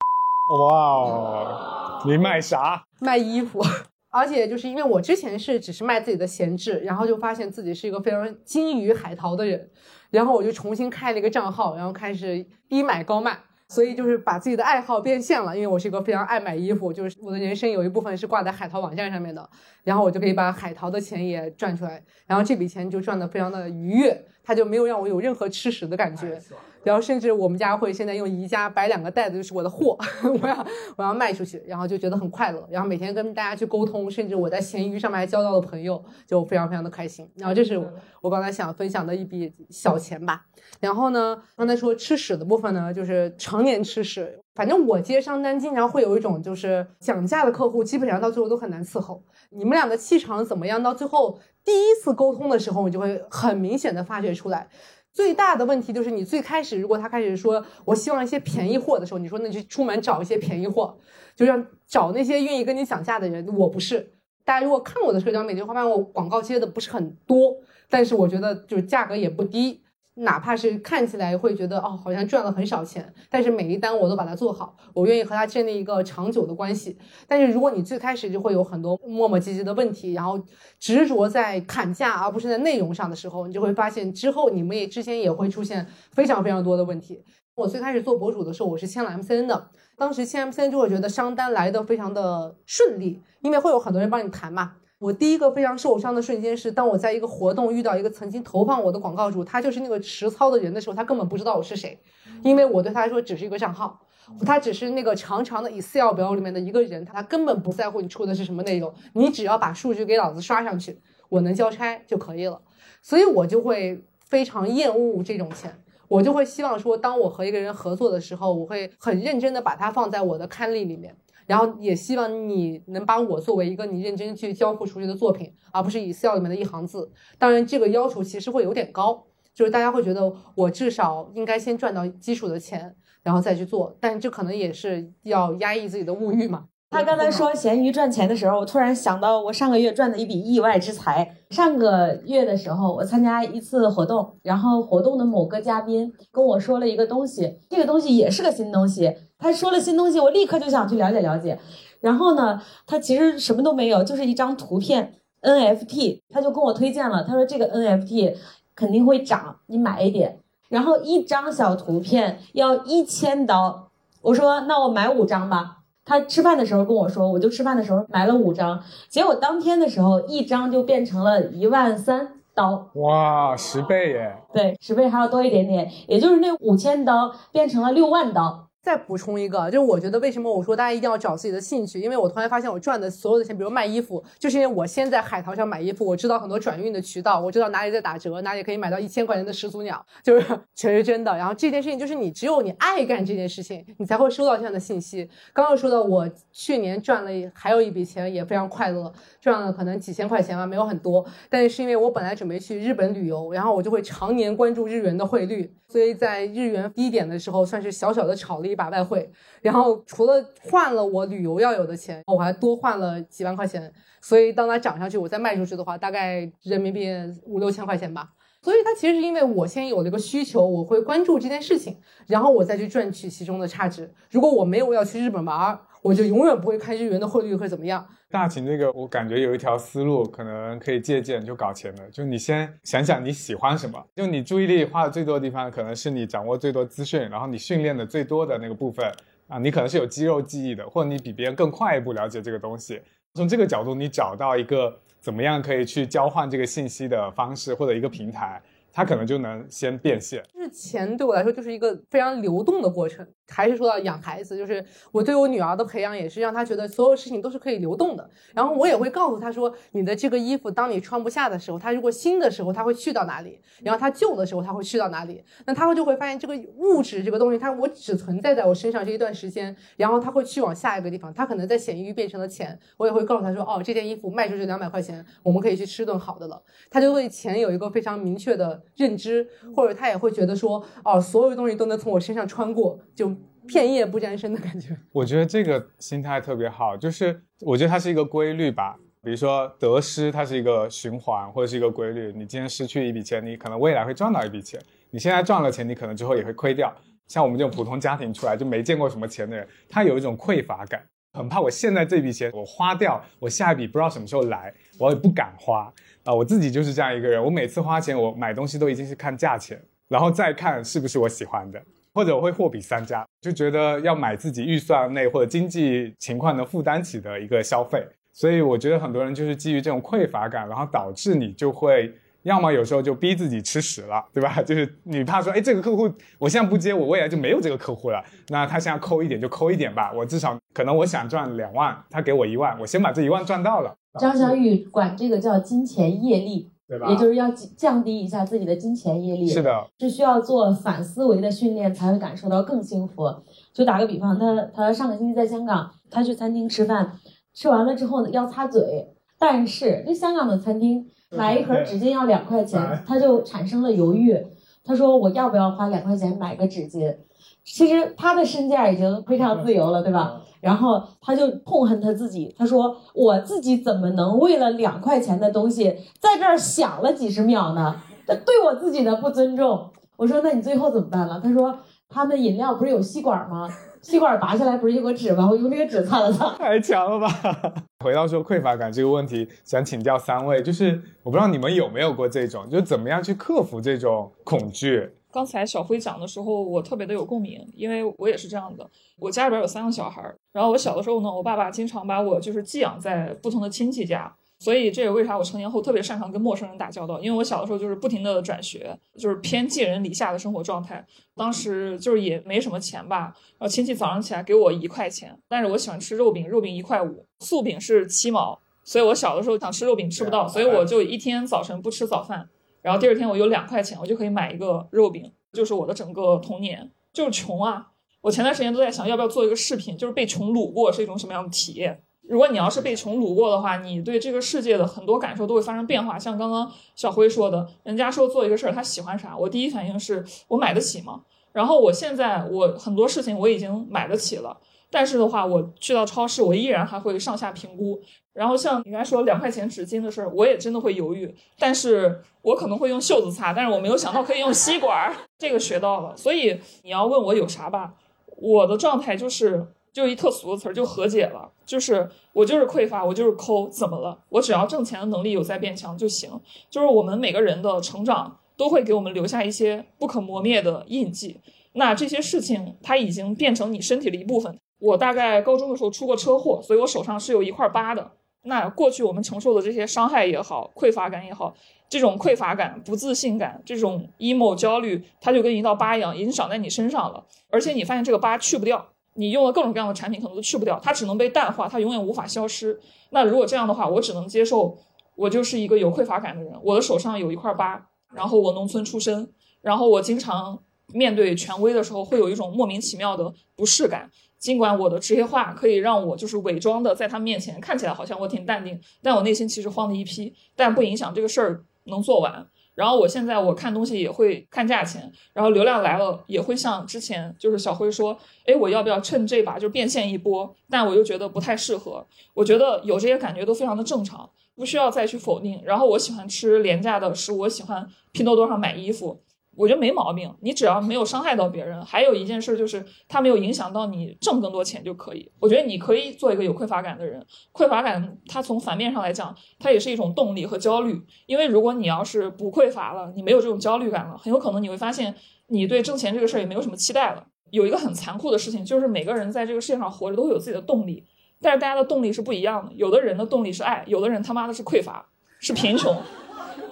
哇哦，你卖啥？卖衣服。而且就是因为我之前是只是卖自己的闲置，然后就发现自己是一个非常精于海淘的人，然后我就重新开了一个账号，然后开始低买高卖，所以就是把自己的爱好变现了。因为我是一个非常爱买衣服，就是我的人生有一部分是挂在海淘网站上面的，然后我就可以把海淘的钱也赚出来，然后这笔钱就赚得非常的愉悦，它就没有让我有任何吃屎的感觉。然后甚至我们家会现在用宜家摆两个袋子，就是我的货，我要我要卖出去，然后就觉得很快乐。然后每天跟大家去沟通，甚至我在闲鱼上面还交到了朋友，就非常非常的开心。然后这是我刚才想分享的一笔小钱吧。然后呢，刚才说吃屎的部分呢，就是常年吃屎。反正我接商单经常会有一种就是讲价的客户，基本上到最后都很难伺候。你们俩的气场怎么样？到最后第一次沟通的时候，你就会很明显的发觉出来。最大的问题就是，你最开始如果他开始说我希望一些便宜货的时候，你说那就出门找一些便宜货，就让找那些愿意跟你讲价的人。我不是，大家如果看我的社交媒体，会发现我广告接的不是很多，但是我觉得就是价格也不低。哪怕是看起来会觉得哦，好像赚了很少钱，但是每一单我都把它做好，我愿意和他建立一个长久的关系。但是如果你最开始就会有很多磨磨唧唧的问题，然后执着在砍价而不是在内容上的时候，你就会发现之后你们也之间也会出现非常非常多的问题。我最开始做博主的时候，我是签了 MCN 的，当时签 MCN 就会觉得商单来的非常的顺利，因为会有很多人帮你谈嘛。我第一个非常受伤的瞬间是，当我在一个活动遇到一个曾经投放我的广告主，他就是那个实操的人的时候，他根本不知道我是谁，因为我对他来说只是一个账号，他只是那个长长的 Excel 表里面的一个人，他根本不在乎你出的是什么内容，你只要把数据给老子刷上去，我能交差就可以了。所以我就会非常厌恶这种钱。我就会希望说，当我和一个人合作的时候，我会很认真的把它放在我的刊例里面，然后也希望你能把我作为一个你认真去交付出去的作品，而不是 Excel 里面的一行字。当然，这个要求其实会有点高，就是大家会觉得我至少应该先赚到基础的钱，然后再去做。但这可能也是要压抑自己的物欲嘛。他刚才说闲鱼赚钱的时候，我突然想到我上个月赚的一笔意外之财。上个月的时候，我参加一次活动，然后活动的某个嘉宾跟我说了一个东西，这个东西也是个新东西。他说了新东西，我立刻就想去了解了解。然后呢，他其实什么都没有，就是一张图片 NFT，他就跟我推荐了，他说这个 NFT 肯定会涨，你买一点。然后一张小图片要一千刀，我说那我买五张吧。他吃饭的时候跟我说，我就吃饭的时候买了五张，结果当天的时候一张就变成了一万三刀，哇，十倍耶！对，十倍还要多一点点，也就是那五千刀变成了六万刀。再补充一个，就是我觉得为什么我说大家一定要找自己的兴趣，因为我突然发现我赚的所有的钱，比如卖衣服，就是因为我先在海淘上买衣服，我知道很多转运的渠道，我知道哪里在打折，哪里可以买到一千块钱的始祖鸟，就是 全是真的。然后这件事情就是你只有你爱干这件事情，你才会收到这样的信息。刚刚说的，我去年赚了还有一笔钱也非常快乐，赚了可能几千块钱吧，没有很多，但是是因为我本来准备去日本旅游，然后我就会常年关注日元的汇率。所以在日元低点的时候，算是小小的炒了一把外汇。然后除了换了我旅游要有的钱，我还多换了几万块钱。所以当它涨上去，我再卖出去的话，大概人民币五六千块钱吧。所以它其实是因为我先有了一个需求，我会关注这件事情，然后我再去赚取其中的差值。如果我没有要去日本玩，我就永远不会看日元的汇率会怎么样。大秦这个，我感觉有一条思路可能可以借鉴，就搞钱的。就你先想想你喜欢什么，就你注意力花的最多的地方，可能是你掌握最多资讯，然后你训练的最多的那个部分啊，你可能是有肌肉记忆的，或者你比别人更快一步了解这个东西。从这个角度，你找到一个怎么样可以去交换这个信息的方式，或者一个平台。它可能就能先变现，就是钱对我来说就是一个非常流动的过程。还是说到养孩子，就是我对我女儿的培养也是让她觉得所有事情都是可以流动的。然后我也会告诉她说，你的这个衣服当你穿不下的时候，它如果新的时候它会去到哪里，然后它旧的时候它会去到哪里。那她会就会发现这个物质这个东西，它我只存在在我身上这一段时间，然后它会去往下一个地方，它可能在闲鱼变成了钱。我也会告诉她说，哦，这件衣服卖出去两百块钱，我们可以去吃顿好的了。她就对钱有一个非常明确的。认知，或者她也会觉得说，哦，所有东西都能从我身上穿过，就片叶不沾身的感觉。我觉得这个心态特别好，就是我觉得它是一个规律吧。比如说得失，它是一个循环或者是一个规律。你今天失去一笔钱，你可能未来会赚到一笔钱；你现在赚了钱，你可能之后也会亏掉。像我们这种普通家庭出来就没见过什么钱的人，他有一种匮乏感，很怕我现在这笔钱我花掉，我下一笔不知道什么时候来，我也不敢花。啊，我自己就是这样一个人。我每次花钱，我买东西都已经是看价钱，然后再看是不是我喜欢的，或者我会货比三家，就觉得要买自己预算内或者经济情况能负担起的一个消费。所以我觉得很多人就是基于这种匮乏感，然后导致你就会要么有时候就逼自己吃屎了，对吧？就是你怕说，哎，这个客户我现在不接，我未来就没有这个客户了。那他现在抠一点就抠一点吧，我至少可能我想赚两万，他给我一万，我先把这一万赚到了。张小雨管这个叫金钱业力，对吧？也就是要降低一下自己的金钱业力。是的，是需要做反思维的训练才会感受到更幸福。就打个比方，他他上个星期在香港，他去餐厅吃饭，吃完了之后呢要擦嘴，但是那香港的餐厅买一盒纸巾要两块钱，他就产生了犹豫。他说我要不要花两块钱买个纸巾？其实他的身价已经非常自由了，对吧？然后他就痛恨他自己，他说：“我自己怎么能为了两块钱的东西在这儿想了几十秒呢？这对我自己的不尊重。”我说：“那你最后怎么办了？”他说：“他们饮料不是有吸管吗？吸管拔下来不是有个纸吗？我用那个纸擦了擦。”太强了吧！回到说匮乏感这个问题，想请教三位，就是我不知道你们有没有过这种，就怎么样去克服这种恐惧。刚才小辉讲的时候，我特别的有共鸣，因为我也是这样的。我家里边有三个小孩，然后我小的时候呢，我爸爸经常把我就是寄养在不同的亲戚家。所以这也为啥我成年后特别擅长跟陌生人打交道，因为我小的时候就是不停的转学，就是偏寄人篱下的生活状态。当时就是也没什么钱吧，然后亲戚早上起来给我一块钱，但是我喜欢吃肉饼，肉饼一块五，素饼是七毛，所以我小的时候想吃肉饼吃不到，所以我就一天早晨不吃早饭，然后第二天我有两块钱，我就可以买一个肉饼，就是我的整个童年，就是穷啊。我前段时间都在想，要不要做一个视频，就是被穷撸过是一种什么样的体验。如果你要是被穷撸过的话，你对这个世界的很多感受都会发生变化。像刚刚小辉说的，人家说做一个事儿，他喜欢啥，我第一反应是我买得起吗？然后我现在我很多事情我已经买得起了，但是的话，我去到超市，我依然还会上下评估。然后像你刚才说两块钱纸巾的事儿，我也真的会犹豫，但是我可能会用袖子擦，但是我没有想到可以用吸管儿，这个学到了。所以你要问我有啥吧，我的状态就是。就一特俗的词儿，就和解了。就是我就是匮乏，我就是抠，怎么了？我只要挣钱的能力有在变强就行。就是我们每个人的成长都会给我们留下一些不可磨灭的印记。那这些事情它已经变成你身体的一部分。我大概高中的时候出过车祸，所以我手上是有一块疤的。那过去我们承受的这些伤害也好，匮乏感也好，这种匮乏感、不自信感、这种 emo 焦虑，它就跟一道疤一样，已经长在你身上了。而且你发现这个疤去不掉。你用了各种各样的产品，可能都去不掉，它只能被淡化，它永远无法消失。那如果这样的话，我只能接受，我就是一个有匮乏感的人。我的手上有一块疤，然后我农村出身，然后我经常面对权威的时候，会有一种莫名其妙的不适感。尽管我的职业化可以让我就是伪装的在他面前看起来好像我挺淡定，但我内心其实慌的一批。但不影响这个事儿能做完。然后我现在我看东西也会看价钱，然后流量来了也会像之前就是小辉说，哎，我要不要趁这把就变现一波？但我又觉得不太适合。我觉得有这些感觉都非常的正常，不需要再去否定。然后我喜欢吃廉价的食物，我喜欢拼多多上买衣服。我觉得没毛病，你只要没有伤害到别人。还有一件事就是，它没有影响到你挣更多钱就可以。我觉得你可以做一个有匮乏感的人。匮乏感，它从反面上来讲，它也是一种动力和焦虑。因为如果你要是不匮乏了，你没有这种焦虑感了，很有可能你会发现，你对挣钱这个事儿也没有什么期待了。有一个很残酷的事情，就是每个人在这个世界上活着都会有自己的动力，但是大家的动力是不一样的。有的人的动力是爱，有的人他妈的是匮乏，是贫穷。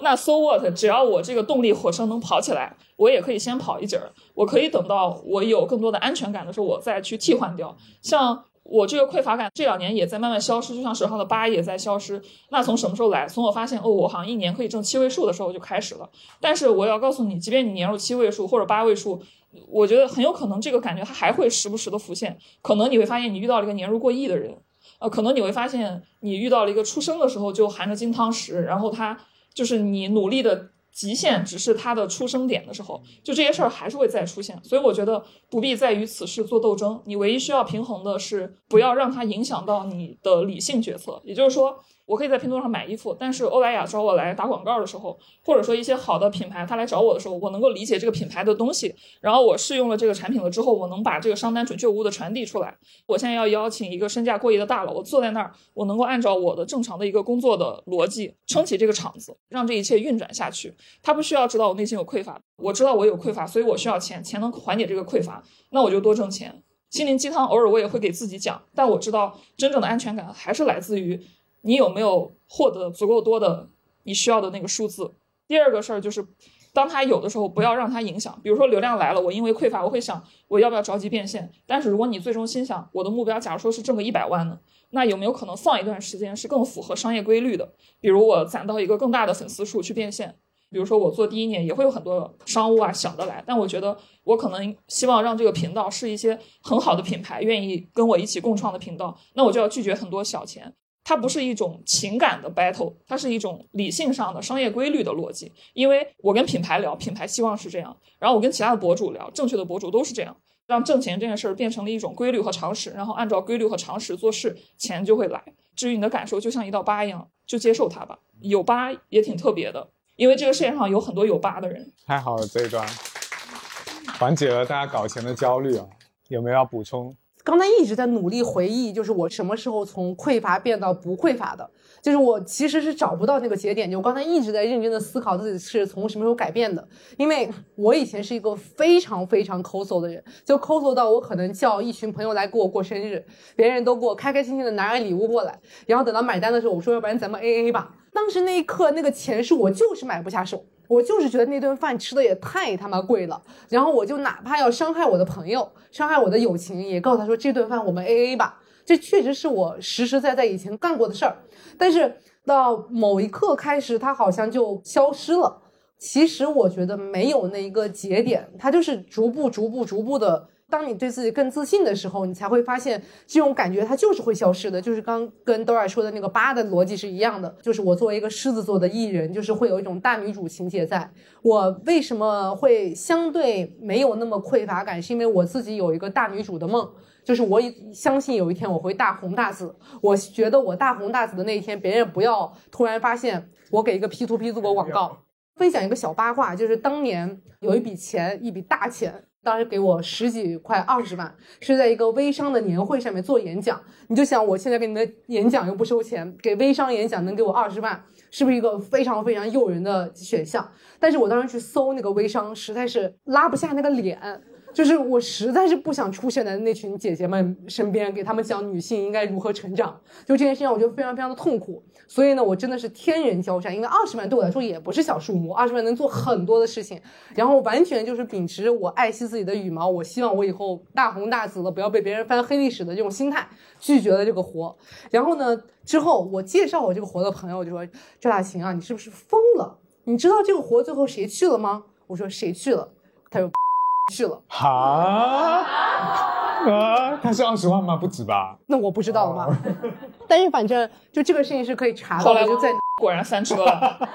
那 so what？只要我这个动力火车能跑起来，我也可以先跑一截儿。我可以等到我有更多的安全感的时候，我再去替换掉。像我这个匮乏感这两年也在慢慢消失，就像手上的疤也在消失。那从什么时候来？从我发现哦，我好像一年可以挣七位数的时候就开始了。但是我要告诉你，即便你年入七位数或者八位数，我觉得很有可能这个感觉它还会时不时的浮现。可能你会发现你遇到了一个年入过亿的人，呃，可能你会发现你遇到了一个出生的时候就含着金汤匙，然后他。就是你努力的极限，只是他的出生点的时候，就这些事儿还是会再出现。所以我觉得不必再与此事做斗争，你唯一需要平衡的是不要让它影响到你的理性决策。也就是说，我可以在拼多多上买衣服，但是欧莱雅找我来打广告的时候，或者说一些好的品牌他来找我的时候，我能够理解这个品牌的东西，然后我试用了这个产品了之后，我能把这个商单准确无误的传递出来。我现在要邀请一个身价过亿的大佬，我坐在那儿，我能够按照我的正常的一个工作的逻辑撑起这个场子，让这一切运转下去。他不需要知道我内心有匮乏，我知道我有匮乏，所以我需要钱，钱能缓解这个匮乏，那我就多挣钱。心灵鸡汤偶尔我也会给自己讲，但我知道真正的安全感还是来自于。你有没有获得足够多的你需要的那个数字？第二个事儿就是，当他有的时候，不要让他影响。比如说流量来了，我因为匮乏，我会想我要不要着急变现。但是如果你最终心想，我的目标假如说是挣个一百万呢，那有没有可能放一段时间是更符合商业规律的？比如我攒到一个更大的粉丝数去变现。比如说我做第一年也会有很多商务啊小的来，但我觉得我可能希望让这个频道是一些很好的品牌愿意跟我一起共创的频道，那我就要拒绝很多小钱。它不是一种情感的 battle，它是一种理性上的商业规律的逻辑。因为我跟品牌聊，品牌希望是这样；然后我跟其他的博主聊，正确的博主都是这样。让挣钱这件事儿变成了一种规律和常识，然后按照规律和常识做事，钱就会来。至于你的感受，就像一道疤一样，就接受它吧。有疤也挺特别的，因为这个世界上有很多有疤的人。太好了，这一段缓解了大家搞钱的焦虑啊！有没有要补充？刚才一直在努力回忆，就是我什么时候从匮乏变到不匮乏的，就是我其实是找不到那个节点。就我刚才一直在认真的思考自己是从什么时候改变的，因为我以前是一个非常非常抠搜的人，就抠搜到我可能叫一群朋友来给我过生日，别人都给我开开心心的拿着礼物过来，然后等到买单的时候，我说要不然咱们 A A 吧。当时那一刻那个钱是我就是买不下手。我就是觉得那顿饭吃的也太他妈贵了，然后我就哪怕要伤害我的朋友，伤害我的友情，也告诉他说这顿饭我们 A A 吧。这确实是我实实在在以前干过的事儿，但是到某一刻开始，他好像就消失了。其实我觉得没有那一个节点，他就是逐步、逐步、逐步的。当你对自己更自信的时候，你才会发现这种感觉它就是会消失的。就是刚跟 Dora 说的那个八的逻辑是一样的。就是我作为一个狮子座的艺人，就是会有一种大女主情节在。我为什么会相对没有那么匮乏感？是因为我自己有一个大女主的梦，就是我相信有一天我会大红大紫。我觉得我大红大紫的那一天，别人不要突然发现我给一个 P to P 做过广告。分享一个小八卦，就是当年有一笔钱，一笔大钱。当时给我十几块二十万，是在一个微商的年会上面做演讲。你就想，我现在给你的演讲又不收钱，给微商演讲能给我二十万，是不是一个非常非常诱人的选项？但是我当时去搜那个微商，实在是拉不下那个脸。就是我实在是不想出现在那群姐姐们身边，给他们讲女性应该如何成长。就这件事情，我觉得非常非常的痛苦。所以呢，我真的是天人交战，因为二十万对我来说也不是小数目，二十万能做很多的事情。然后完全就是秉持我爱惜自己的羽毛，我希望我以后大红大紫的，不要被别人翻黑历史的这种心态，拒绝了这个活。然后呢，之后我介绍我这个活的朋友就说：“赵大琴啊，你是不是疯了？你知道这个活最后谁去了吗？”我说：“谁去了？”他说。去了哈啊！他是二十万吗？不止吧？那我不知道了吗？但是反正就这个事情是可以查到的，就在果然翻车了。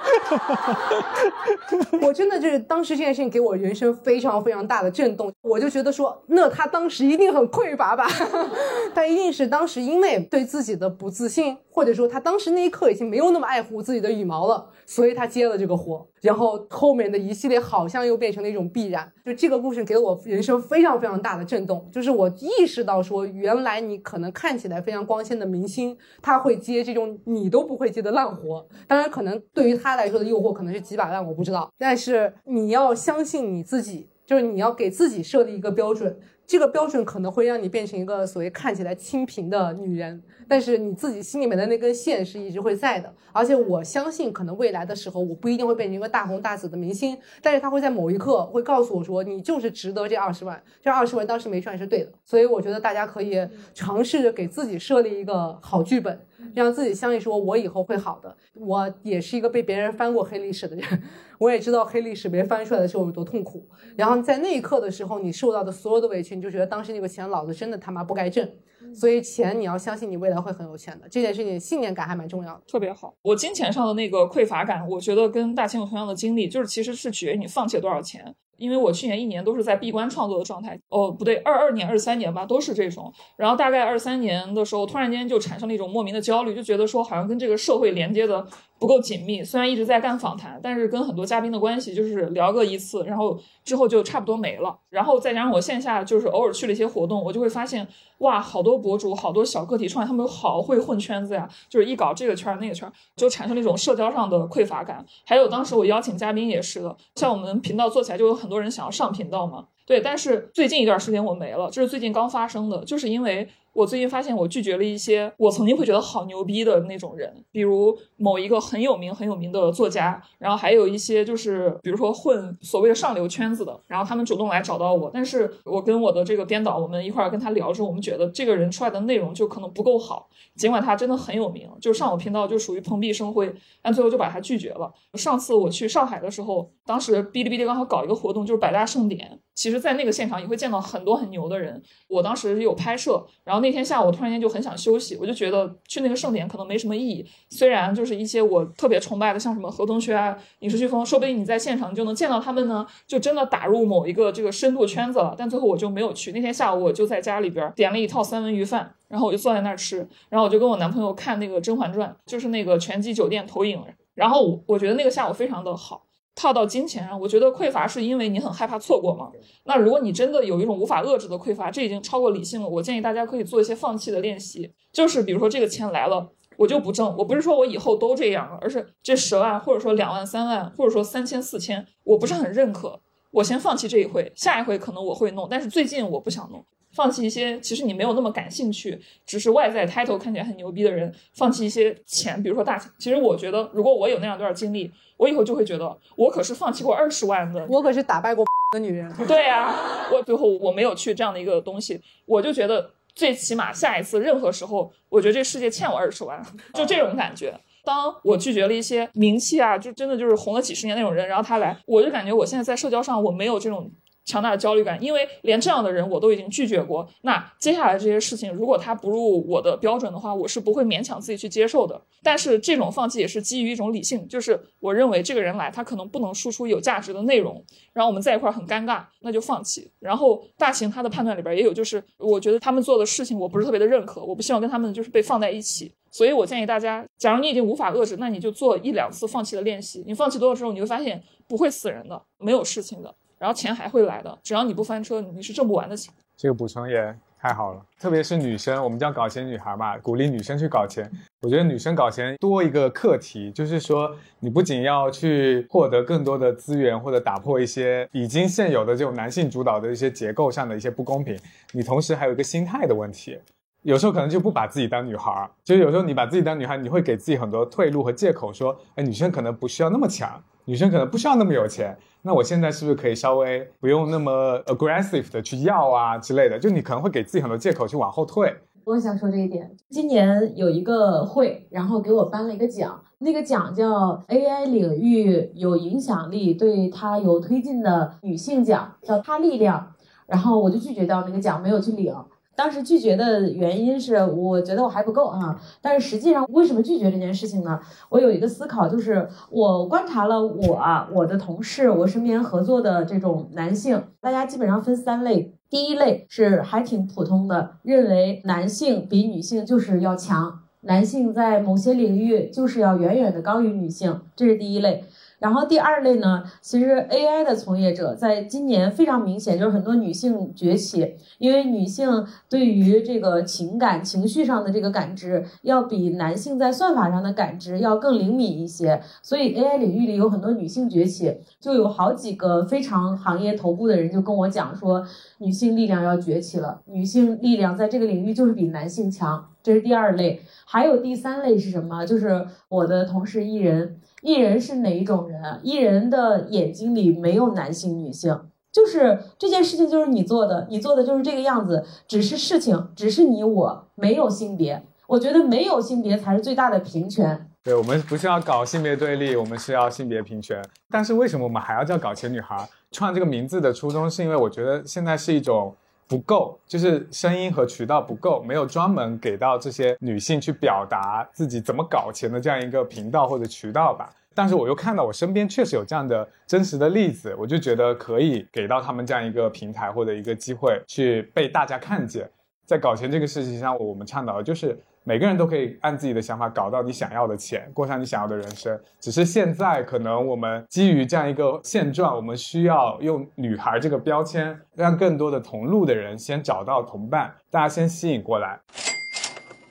我真的就是当时这件事情给我人生非常非常大的震动，我就觉得说，那他当时一定很匮乏吧？他一定是当时因为对自己的不自信，或者说他当时那一刻已经没有那么爱护自己的羽毛了，所以他接了这个活。然后后面的一系列好像又变成了一种必然。就这个故事给了我人生非常非常大的震动，就是我意识到说，原来你可能看起来非常光鲜的明星，他会接这种你都不会接的烂活。当然，可能对于他来说的诱惑可能是几百万，我不知道。但是你要相信你自己，就是你要给自己设立一个标准。这个标准可能会让你变成一个所谓看起来清贫的女人，但是你自己心里面的那根线是一直会在的。而且我相信，可能未来的时候，我不一定会变成一个大红大紫的明星，但是他会在某一刻会告诉我说，你就是值得这二十万，这二十万当时没赚是对的。所以我觉得大家可以尝试着给自己设立一个好剧本。让自己相信，说我以后会好的。我也是一个被别人翻过黑历史的人，我也知道黑历史被翻出来的时候有多痛苦。然后在那一刻的时候，你受到的所有的委屈，你就觉得当时那个钱老子真的他妈不该挣。所以钱你要相信你未来会很有钱的，这件事情信念感还蛮重要的。特别好，我金钱上的那个匮乏感，我觉得跟大清有同样的经历，就是其实是取决于你放弃了多少钱。因为我去年一年都是在闭关创作的状态，哦，不对，二二年、二三年吧，都是这种。然后大概二三年的时候，突然间就产生了一种莫名的焦虑，就觉得说好像跟这个社会连接的不够紧密。虽然一直在干访谈，但是跟很多嘉宾的关系就是聊个一次，然后之后就差不多没了。然后再加上我线下就是偶尔去了一些活动，我就会发现，哇，好多博主、好多小个体创业，他们好会混圈子呀，就是一搞这个圈儿那个圈儿，就产生了一种社交上的匮乏感。还有当时我邀请嘉宾也是的，像我们频道做起来就有很很多人想要上频。道嘛？对，但是最近一段时间我没了，这是最近刚发生的，就是因为。我最近发现，我拒绝了一些我曾经会觉得好牛逼的那种人，比如某一个很有名、很有名的作家，然后还有一些就是，比如说混所谓的上流圈子的，然后他们主动来找到我，但是我跟我的这个编导，我们一块儿跟他聊之后，我们觉得这个人出来的内容就可能不够好，尽管他真的很有名，就是上我频道就属于蓬荜生辉，但最后就把他拒绝了。上次我去上海的时候，当时哔哩哔哩刚好搞一个活动，就是百大盛典，其实在那个现场也会见到很多很牛的人，我当时有拍摄，然后。那天下午，突然间就很想休息，我就觉得去那个盛典可能没什么意义。虽然就是一些我特别崇拜的，像什么何同学啊、影视飓风，说不定你在现场就能见到他们呢，就真的打入某一个这个深度圈子了。但最后我就没有去。那天下午我就在家里边点了一套三文鱼饭，然后我就坐在那儿吃，然后我就跟我男朋友看那个《甄嬛传》，就是那个全季酒店投影。然后我我觉得那个下午非常的好。套到金钱上，我觉得匮乏是因为你很害怕错过嘛。那如果你真的有一种无法遏制的匮乏，这已经超过理性了。我建议大家可以做一些放弃的练习，就是比如说这个钱来了，我就不挣。我不是说我以后都这样了，而是这十万，或者说两万、三万，或者说三千、四千，我不是很认可。我先放弃这一回，下一回可能我会弄，但是最近我不想弄。放弃一些其实你没有那么感兴趣，只是外在 title 看起来很牛逼的人，放弃一些钱，比如说大钱。其实我觉得，如果我有那样段经历，我以后就会觉得，我可是放弃过二十万的，我可是打败过 的女人。对呀，我最后我没有去这样的一个东西，我就觉得最起码下一次任何时候，我觉得这世界欠我二十万，就这种感觉。当我拒绝了一些名气啊，就真的就是红了几十年那种人，然后他来，我就感觉我现在在社交上我没有这种。强大的焦虑感，因为连这样的人我都已经拒绝过。那接下来这些事情，如果他不入我的标准的话，我是不会勉强自己去接受的。但是这种放弃也是基于一种理性，就是我认为这个人来，他可能不能输出有价值的内容，然后我们在一块很尴尬，那就放弃。然后大秦他的判断里边也有，就是我觉得他们做的事情我不是特别的认可，我不希望跟他们就是被放在一起。所以我建议大家，假如你已经无法遏制，那你就做一两次放弃的练习。你放弃多了之后，你会发现不会死人的，没有事情的。然后钱还会来的，只要你不翻车，你是挣不完的钱。这个补充也太好了，特别是女生，我们叫搞钱女孩嘛，鼓励女生去搞钱。我觉得女生搞钱多一个课题，就是说你不仅要去获得更多的资源，或者打破一些已经现有的这种男性主导的一些结构上的一些不公平，你同时还有一个心态的问题。有时候可能就不把自己当女孩儿，就是有时候你把自己当女孩，你会给自己很多退路和借口，说，哎，女生可能不需要那么强，女生可能不需要那么有钱。那我现在是不是可以稍微不用那么 aggressive 的去要啊之类的？就你可能会给自己很多借口去往后退。我想说这一点，今年有一个会，然后给我颁了一个奖，那个奖叫 AI 领域有影响力、对他有推进的女性奖，叫她力量。然后我就拒绝掉那个奖，没有去领。当时拒绝的原因是，我觉得我还不够啊。但是实际上，为什么拒绝这件事情呢？我有一个思考，就是我观察了我我的同事，我身边合作的这种男性，大家基本上分三类。第一类是还挺普通的，认为男性比女性就是要强，男性在某些领域就是要远远的高于女性，这是第一类。然后第二类呢，其实 AI 的从业者在今年非常明显，就是很多女性崛起，因为女性对于这个情感情绪上的这个感知，要比男性在算法上的感知要更灵敏一些，所以 AI 领域里有很多女性崛起，就有好几个非常行业头部的人就跟我讲说，女性力量要崛起了，女性力量在这个领域就是比男性强，这是第二类。还有第三类是什么？就是我的同事艺人。艺人是哪一种人？艺人的眼睛里没有男性、女性，就是这件事情就是你做的，你做的就是这个样子，只是事情，只是你我，没有性别。我觉得没有性别才是最大的平权。对我们不是要搞性别对立，我们是要性别平权。但是为什么我们还要叫搞钱女孩？创这个名字的初衷是因为我觉得现在是一种不够，就是声音和渠道不够，没有专门给到这些女性去表达自己怎么搞钱的这样一个频道或者渠道吧。但是我又看到我身边确实有这样的真实的例子，我就觉得可以给到他们这样一个平台或者一个机会去被大家看见。在搞钱这个事情上，我们倡导的就是每个人都可以按自己的想法搞到你想要的钱，过上你想要的人生。只是现在可能我们基于这样一个现状，我们需要用女孩这个标签，让更多的同路的人先找到同伴，大家先吸引过来。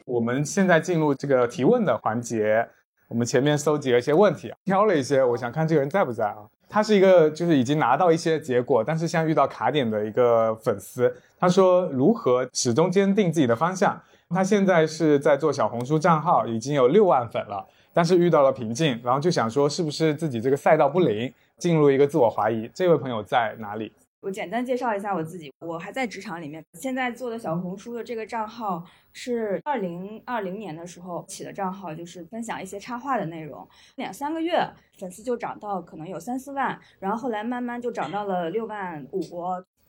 我们现在进入这个提问的环节。我们前面搜集了一些问题，挑了一些，我想看这个人在不在啊？他是一个就是已经拿到一些结果，但是现在遇到卡点的一个粉丝。他说如何始终坚定自己的方向？他现在是在做小红书账号，已经有六万粉了，但是遇到了瓶颈，然后就想说是不是自己这个赛道不灵，进入一个自我怀疑。这位朋友在哪里？我简单介绍一下我自己，我还在职场里面，现在做的小红书的这个账号是二零二零年的时候起的账号，就是分享一些插画的内容，两三个月粉丝就涨到可能有三四万，然后后来慢慢就涨到了六万五。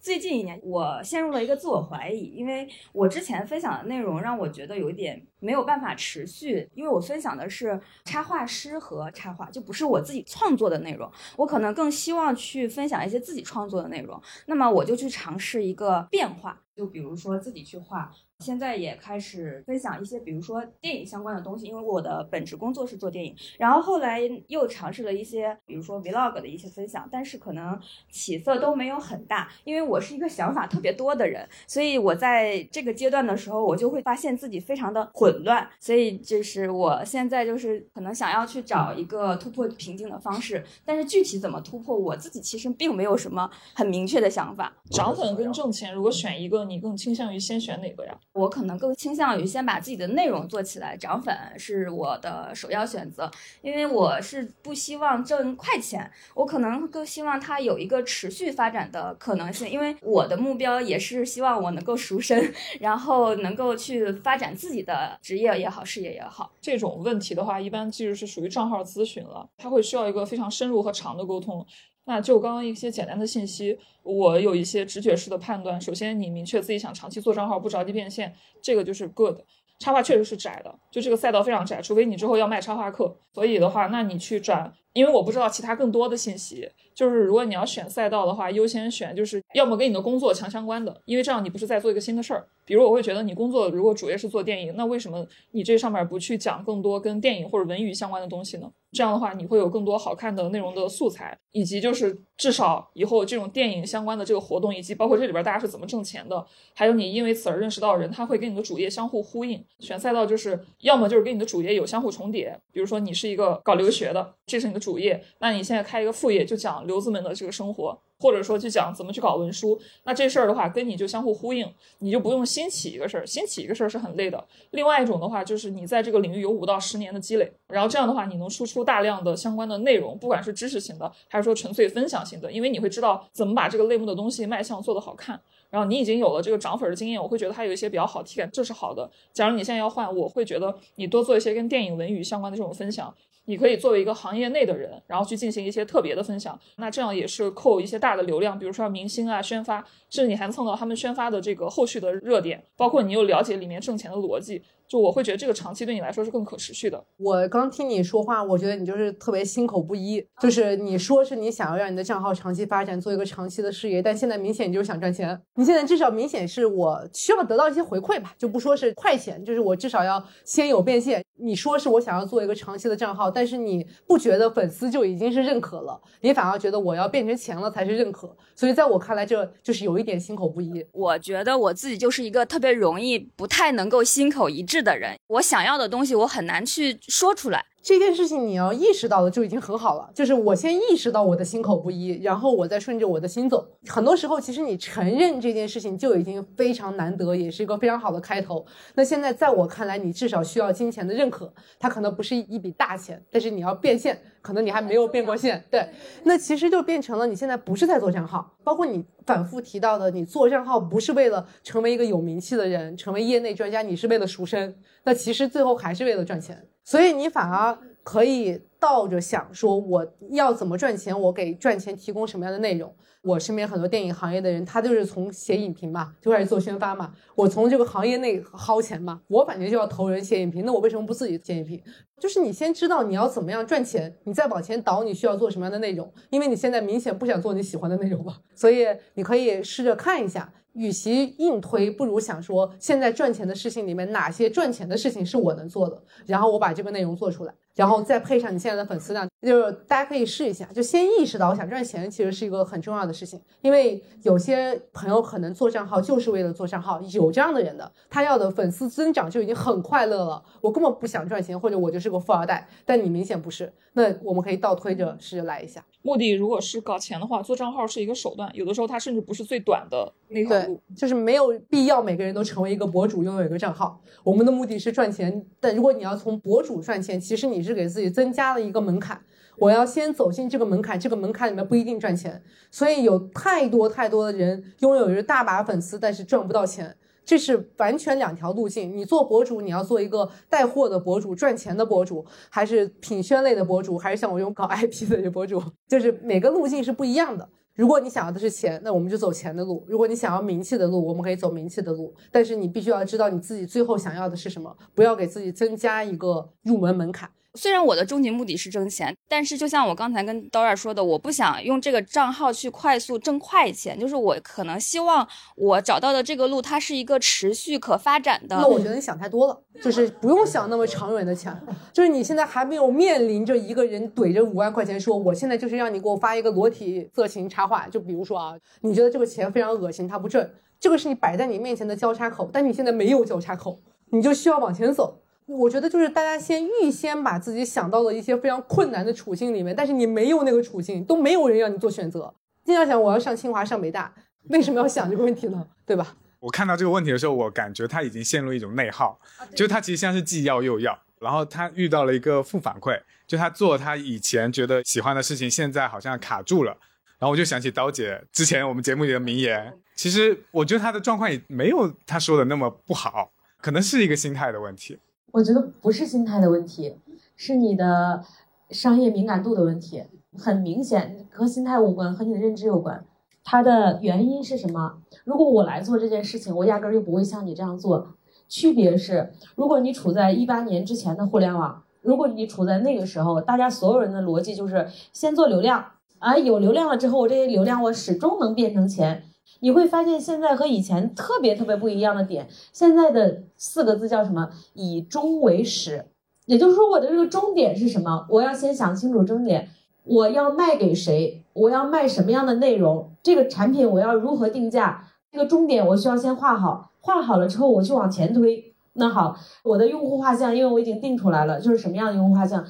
最近一年，我陷入了一个自我怀疑，因为我之前分享的内容让我觉得有一点没有办法持续，因为我分享的是插画师和插画，就不是我自己创作的内容。我可能更希望去分享一些自己创作的内容，那么我就去尝试一个变化，就比如说自己去画现在也开始分享一些，比如说电影相关的东西，因为我的本职工作是做电影。然后后来又尝试了一些，比如说 vlog 的一些分享，但是可能起色都没有很大，因为我是一个想法特别多的人，所以我在这个阶段的时候，我就会发现自己非常的混乱。所以就是我现在就是可能想要去找一个突破瓶颈的方式，但是具体怎么突破，我自己其实并没有什么很明确的想法。涨粉跟挣钱，如果选一个，你更倾向于先选哪个呀？我可能更倾向于先把自己的内容做起来，涨粉是我的首要选择，因为我是不希望挣快钱，我可能更希望它有一个持续发展的可能性，因为我的目标也是希望我能够赎身，然后能够去发展自己的职业也好，事业也好。这种问题的话，一般其实是属于账号咨询了，它会需要一个非常深入和长的沟通。那就刚刚一些简单的信息，我有一些直觉式的判断。首先，你明确自己想长期做账号，不着急变现，这个就是 good。插画确实是窄的，就这个赛道非常窄，除非你之后要卖插画课。所以的话，那你去转，因为我不知道其他更多的信息。就是如果你要选赛道的话，优先选就是要么跟你的工作强相关的，因为这样你不是在做一个新的事儿。比如我会觉得你工作如果主业是做电影，那为什么你这上面不去讲更多跟电影或者文娱相关的东西呢？这样的话，你会有更多好看的内容的素材，以及就是至少以后这种电影相关的这个活动，以及包括这里边大家是怎么挣钱的，还有你因为此而认识到人，他会跟你的主业相互呼应。选赛道就是要么就是跟你的主业有相互重叠，比如说你是一个搞留学的，这是你的主业，那你现在开一个副业就讲留子们的这个生活。或者说去讲怎么去搞文书，那这事儿的话跟你就相互呼应，你就不用新起一个事儿，新起一个事儿是很累的。另外一种的话，就是你在这个领域有五到十年的积累，然后这样的话你能输出大量的相关的内容，不管是知识型的，还是说纯粹分享型的，因为你会知道怎么把这个类目的东西卖相做得好看。然后你已经有了这个涨粉的经验，我会觉得它有一些比较好体感，这是好的。假如你现在要换，我会觉得你多做一些跟电影文娱相关的这种分享。你可以作为一个行业内的人，然后去进行一些特别的分享，那这样也是扣一些大的流量，比如说明星啊宣发，甚至你还能蹭到他们宣发的这个后续的热点，包括你又了解里面挣钱的逻辑。就我会觉得这个长期对你来说是更可持续的。我刚听你说话，我觉得你就是特别心口不一，就是你说是你想要让你的账号长期发展，做一个长期的事业，但现在明显你就是想赚钱。你现在至少明显是我需要得到一些回馈吧，就不说是快钱，就是我至少要先有变现。你说是我想要做一个长期的账号，但是你不觉得粉丝就已经是认可了，你反而觉得我要变成钱了才是认可。所以在我看来，这就是有一点心口不一。我觉得我自己就是一个特别容易不太能够心口一致的人，我想要的东西我很难去说出来。这件事情你要意识到了就已经很好了，就是我先意识到我的心口不一，然后我再顺着我的心走。很多时候，其实你承认这件事情就已经非常难得，也是一个非常好的开头。那现在在我看来，你至少需要金钱的认可，它可能不是一笔大钱，但是你要变现，可能你还没有变过现。对，那其实就变成了你现在不是在做账号，包括你反复提到的，你做账号不是为了成为一个有名气的人，成为业内专家，你是为了赎身。那其实最后还是为了赚钱。所以你反而可以倒着想，说我要怎么赚钱，我给赚钱提供什么样的内容。我身边很多电影行业的人，他就是从写影评嘛，就开始做宣发嘛。我从这个行业内薅钱嘛，我反正就要投人写影评，那我为什么不自己写影评？就是你先知道你要怎么样赚钱，你再往前倒，你需要做什么样的内容？因为你现在明显不想做你喜欢的内容嘛，所以你可以试着看一下。与其硬推，不如想说现在赚钱的事情里面哪些赚钱的事情是我能做的，然后我把这个内容做出来，然后再配上你现在的粉丝量，就是大家可以试一下，就先意识到我想赚钱其实是一个很重要的事情，因为有些朋友可能做账号就是为了做账号，有这样的人的，他要的粉丝增长就已经很快乐了，我根本不想赚钱，或者我就是个富二代，但你明显不是，那我们可以倒推着试着来一下。目的如果是搞钱的话，做账号是一个手段，有的时候它甚至不是最短的那条路，就是没有必要每个人都成为一个博主，拥有一个账号。我们的目的是赚钱，但如果你要从博主赚钱，其实你是给自己增加了一个门槛。我要先走进这个门槛，这个门槛里面不一定赚钱，所以有太多太多的人拥有着大把粉丝，但是赚不到钱。这是完全两条路径。你做博主，你要做一个带货的博主、赚钱的博主，还是品宣类的博主，还是像我这种搞 IP 的博主？就是每个路径是不一样的。如果你想要的是钱，那我们就走钱的路；如果你想要名气的路，我们可以走名气的路。但是你必须要知道你自己最后想要的是什么，不要给自己增加一个入门门槛。虽然我的终极目的是挣钱，但是就像我刚才跟刀儿说的，我不想用这个账号去快速挣快钱，就是我可能希望我找到的这个路，它是一个持续可发展的。那我觉得你想太多了，就是不用想那么长远的钱，就是你现在还没有面临着一个人怼着五万块钱说，我现在就是让你给我发一个裸体色情插画，就比如说啊，你觉得这个钱非常恶心，它不挣，这个是你摆在你面前的交叉口，但你现在没有交叉口，你就需要往前走。我觉得就是大家先预先把自己想到了一些非常困难的处境里面，但是你没有那个处境，都没有人让你做选择。经常想我要上清华上北大，为什么要想这个问题呢？对吧？我看到这个问题的时候，我感觉他已经陷入一种内耗，就他其实像是既要又要，然后他遇到了一个负反馈，就他做他以前觉得喜欢的事情，现在好像卡住了。然后我就想起刀姐之前我们节目里的名言，其实我觉得他的状况也没有他说的那么不好，可能是一个心态的问题。我觉得不是心态的问题，是你的商业敏感度的问题，很明显和心态无关，和你的认知有关。它的原因是什么？如果我来做这件事情，我压根儿就不会像你这样做。区别是，如果你处在一八年之前的互联网，如果你处在那个时候，大家所有人的逻辑就是先做流量，啊，有流量了之后，我这些流量我始终能变成钱。你会发现现在和以前特别特别不一样的点，现在的四个字叫什么？以终为始，也就是说我的这个终点是什么？我要先想清楚终点，我要卖给谁？我要卖什么样的内容？这个产品我要如何定价？这个终点我需要先画好，画好了之后我去往前推。那好，我的用户画像，因为我已经定出来了，就是什么样的用户画像，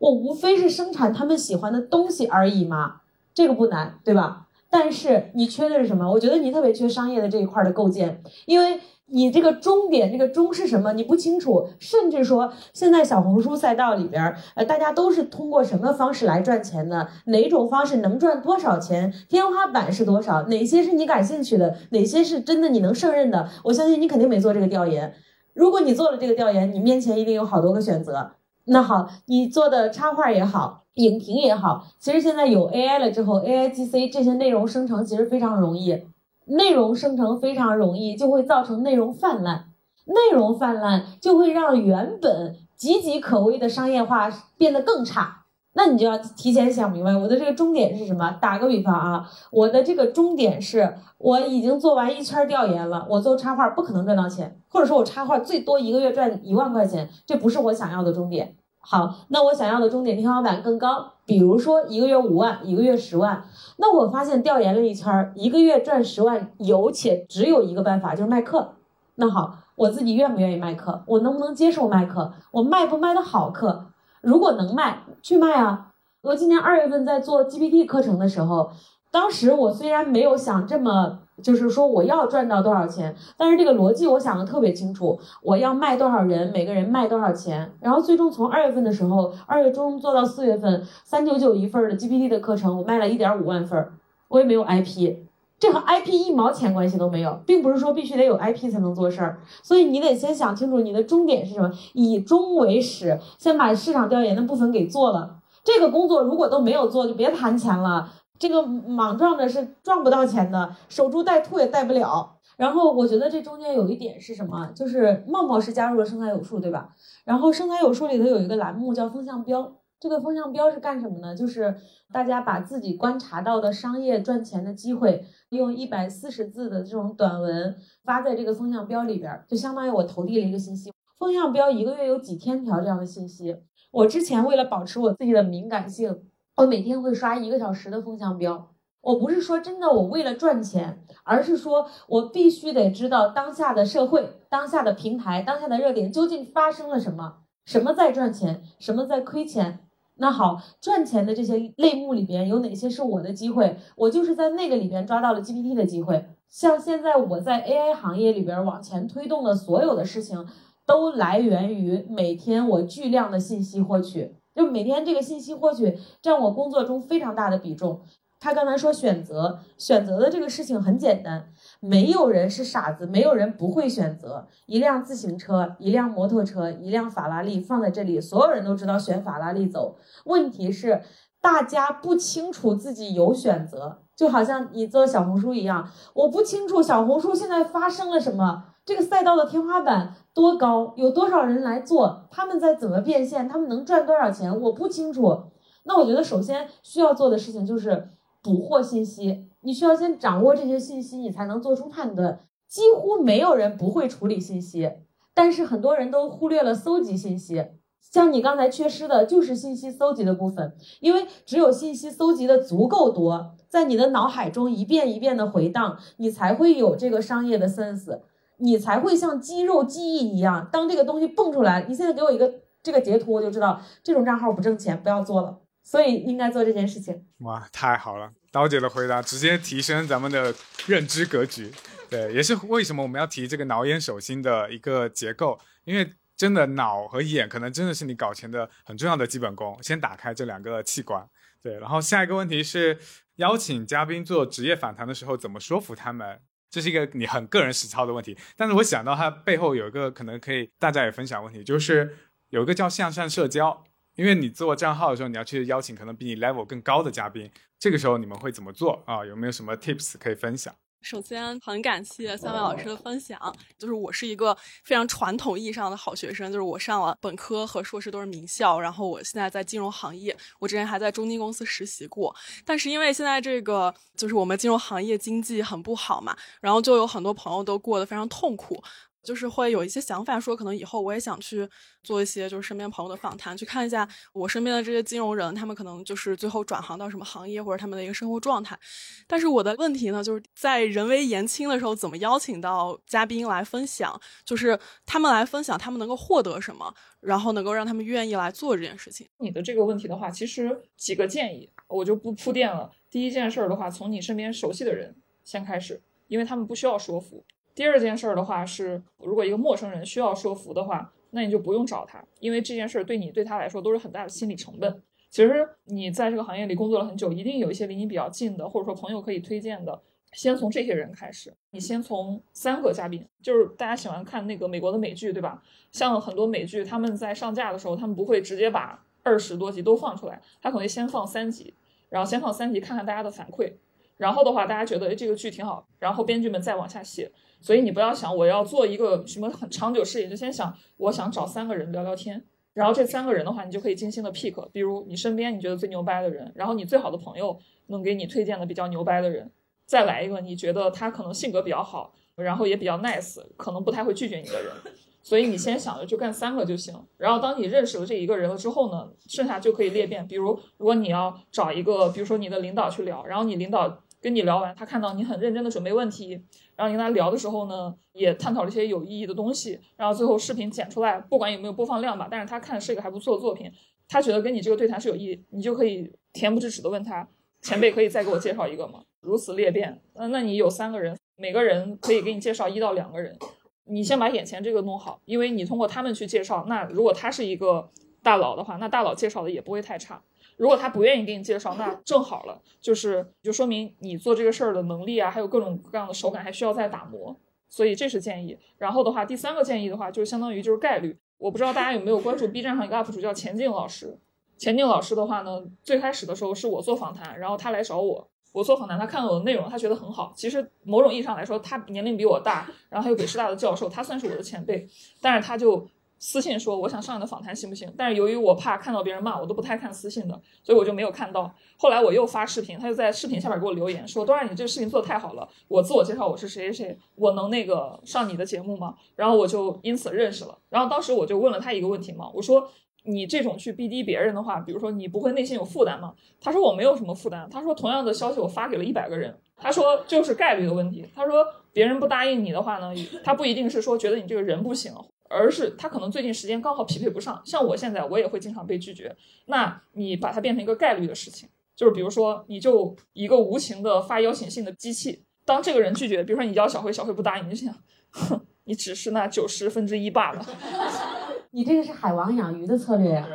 我无非是生产他们喜欢的东西而已嘛，这个不难，对吧？但是你缺的是什么？我觉得你特别缺商业的这一块的构建，因为你这个终点，这个终是什么？你不清楚，甚至说现在小红书赛道里边，呃，大家都是通过什么方式来赚钱的？哪种方式能赚多少钱？天花板是多少？哪些是你感兴趣的？哪些是真的你能胜任的？我相信你肯定没做这个调研。如果你做了这个调研，你面前一定有好多个选择。那好，你做的插画也好。影评也好，其实现在有 AI 了之后，AIGC 这些内容生成其实非常容易，内容生成非常容易，就会造成内容泛滥，内容泛滥就会让原本岌岌可危的商业化变得更差。那你就要提前想明白，我的这个终点是什么？打个比方啊，我的这个终点是我已经做完一圈调研了，我做插画不可能赚到钱，或者说我插画最多一个月赚一万块钱，这不是我想要的终点。好，那我想要的终点天花板更高，比如说一个月五万，一个月十万。那我发现调研了一圈儿，一个月赚十万有且只有一个办法，就是卖课。那好，我自己愿不愿意卖课？我能不能接受卖课？我卖不卖的好课？如果能卖，去卖啊！我今年二月份在做 GPT 课程的时候，当时我虽然没有想这么。就是说我要赚到多少钱，但是这个逻辑我想的特别清楚，我要卖多少人，每个人卖多少钱，然后最终从二月份的时候，二月中做到四月份，三九九一份的 GPT 的课程，我卖了一点五万份，我也没有 IP，这和 IP 一毛钱关系都没有，并不是说必须得有 IP 才能做事儿，所以你得先想清楚你的终点是什么，以终为始，先把市场调研的部分给做了，这个工作如果都没有做，就别谈钱了。这个莽撞的是赚不到钱的，守株待兔也待不了。然后我觉得这中间有一点是什么？就是茂茂是加入了生财有数，对吧？然后生财有数里头有一个栏目叫风向标，这个风向标是干什么呢？就是大家把自己观察到的商业赚钱的机会，用一百四十字的这种短文发在这个风向标里边，就相当于我投递了一个信息。风向标一个月有几千条这样的信息，我之前为了保持我自己的敏感性。我每天会刷一个小时的风向标，我不是说真的我为了赚钱，而是说我必须得知道当下的社会、当下的平台、当下的热点究竟发生了什么，什么在赚钱，什么在亏钱。那好，赚钱的这些类目里边有哪些是我的机会？我就是在那个里边抓到了 GPT 的机会。像现在我在 AI 行业里边往前推动的所有的事情，都来源于每天我巨量的信息获取。就每天这个信息获取占我工作中非常大的比重。他刚才说选择，选择的这个事情很简单，没有人是傻子，没有人不会选择。一辆自行车，一辆摩托车，一辆法拉利放在这里，所有人都知道选法拉利走。问题是大家不清楚自己有选择，就好像你做小红书一样，我不清楚小红书现在发生了什么。这个赛道的天花板多高，有多少人来做，他们在怎么变现，他们能赚多少钱，我不清楚。那我觉得首先需要做的事情就是捕获信息，你需要先掌握这些信息，你才能做出判断。几乎没有人不会处理信息，但是很多人都忽略了搜集信息。像你刚才缺失的就是信息搜集的部分，因为只有信息搜集的足够多，在你的脑海中一遍一遍的回荡，你才会有这个商业的 sense，你才会像肌肉记忆一样，当这个东西蹦出来，你现在给我一个这个截图，我就知道这种账号不挣钱，不要做了。所以应该做这件事情。哇，太好了！刀姐的回答直接提升咱们的认知格局。对，也是为什么我们要提这个脑眼手心的一个结构，因为。真的脑和眼可能真的是你搞钱的很重要的基本功，先打开这两个器官。对，然后下一个问题是邀请嘉宾做职业访谈的时候怎么说服他们？这是一个你很个人实操的问题。但是我想到它背后有一个可能可以大家也分享问题，就是有一个叫向上社交，因为你做账号的时候你要去邀请可能比你 level 更高的嘉宾，这个时候你们会怎么做啊？有没有什么 tips 可以分享？首先，很感谢三位老师的分享。就是我是一个非常传统意义上的好学生，就是我上了本科和硕士都是名校，然后我现在在金融行业，我之前还在中金公司实习过。但是因为现在这个就是我们金融行业经济很不好嘛，然后就有很多朋友都过得非常痛苦。就是会有一些想法，说可能以后我也想去做一些就是身边朋友的访谈，去看一下我身边的这些金融人，他们可能就是最后转行到什么行业或者他们的一个生活状态。但是我的问题呢，就是在人微言轻的时候，怎么邀请到嘉宾来分享？就是他们来分享，他们能够获得什么，然后能够让他们愿意来做这件事情。你的这个问题的话，其实几个建议我就不铺垫了。第一件事儿的话，从你身边熟悉的人先开始，因为他们不需要说服。第二件事儿的话是，如果一个陌生人需要说服的话，那你就不用找他，因为这件事儿对你对他来说都是很大的心理成本。其实你在这个行业里工作了很久，一定有一些离你比较近的，或者说朋友可以推荐的。先从这些人开始，你先从三个嘉宾，就是大家喜欢看那个美国的美剧，对吧？像很多美剧，他们在上架的时候，他们不会直接把二十多集都放出来，他可能先放三集，然后先放三集看看大家的反馈，然后的话大家觉得这个剧挺好，然后编剧们再往下写。所以你不要想我要做一个什么很长久事业，就先想我想找三个人聊聊天，然后这三个人的话，你就可以精心的 pick，比如你身边你觉得最牛掰的人，然后你最好的朋友能给你推荐的比较牛掰的人，再来一个你觉得他可能性格比较好，然后也比较 nice，可能不太会拒绝你的人。所以你先想着就干三个就行。然后当你认识了这一个人了之后呢，剩下就可以裂变。比如如果你要找一个，比如说你的领导去聊，然后你领导跟你聊完，他看到你很认真的准备问题。然后你跟他聊的时候呢，也探讨了一些有意义的东西。然后最后视频剪出来，不管有没有播放量吧，但是他看是一个还不错的作品，他觉得跟你这个对谈是有意义，你就可以恬不知耻的问他，前辈可以再给我介绍一个吗？如此裂变，那那你有三个人，每个人可以给你介绍一到两个人，你先把眼前这个弄好，因为你通过他们去介绍，那如果他是一个大佬的话，那大佬介绍的也不会太差。如果他不愿意给你介绍，那 正好了，就是就说明你做这个事儿的能力啊，还有各种各样的手感还需要再打磨，所以这是建议。然后的话，第三个建议的话，就相当于就是概率。我不知道大家有没有关注 B 站上一个 UP 主叫钱静老师。钱静老师的话呢，最开始的时候是我做访谈，然后他来找我，我做访谈，他看了我的内容，他觉得很好。其实某种意义上来说，他年龄比我大，然后还有北师大的教授，他算是我的前辈，但是他就。私信说我想上你的访谈行不行？但是由于我怕看到别人骂我，都不太看私信的，所以我就没有看到。后来我又发视频，他就在视频下面给我留言说：“多然，你这个视频做的太好了，我自我介绍我是谁谁谁，我能那个上你的节目吗？”然后我就因此认识了。然后当时我就问了他一个问题嘛，我说：“你这种去逼低别人的话，比如说你不会内心有负担吗？”他说：“我没有什么负担。”他说：“同样的消息我发给了一百个人。”他说：“就是概率的问题。”他说：“别人不答应你的话呢，他不一定是说觉得你这个人不行。”而是他可能最近时间刚好匹配不上，像我现在我也会经常被拒绝。那你把它变成一个概率的事情，就是比如说你就一个无情的发邀请信的机器，当这个人拒绝，比如说你邀小慧，小慧不答应，你就想，哼，你只是那九十分之一罢了。你这个是海王养鱼的策略呀？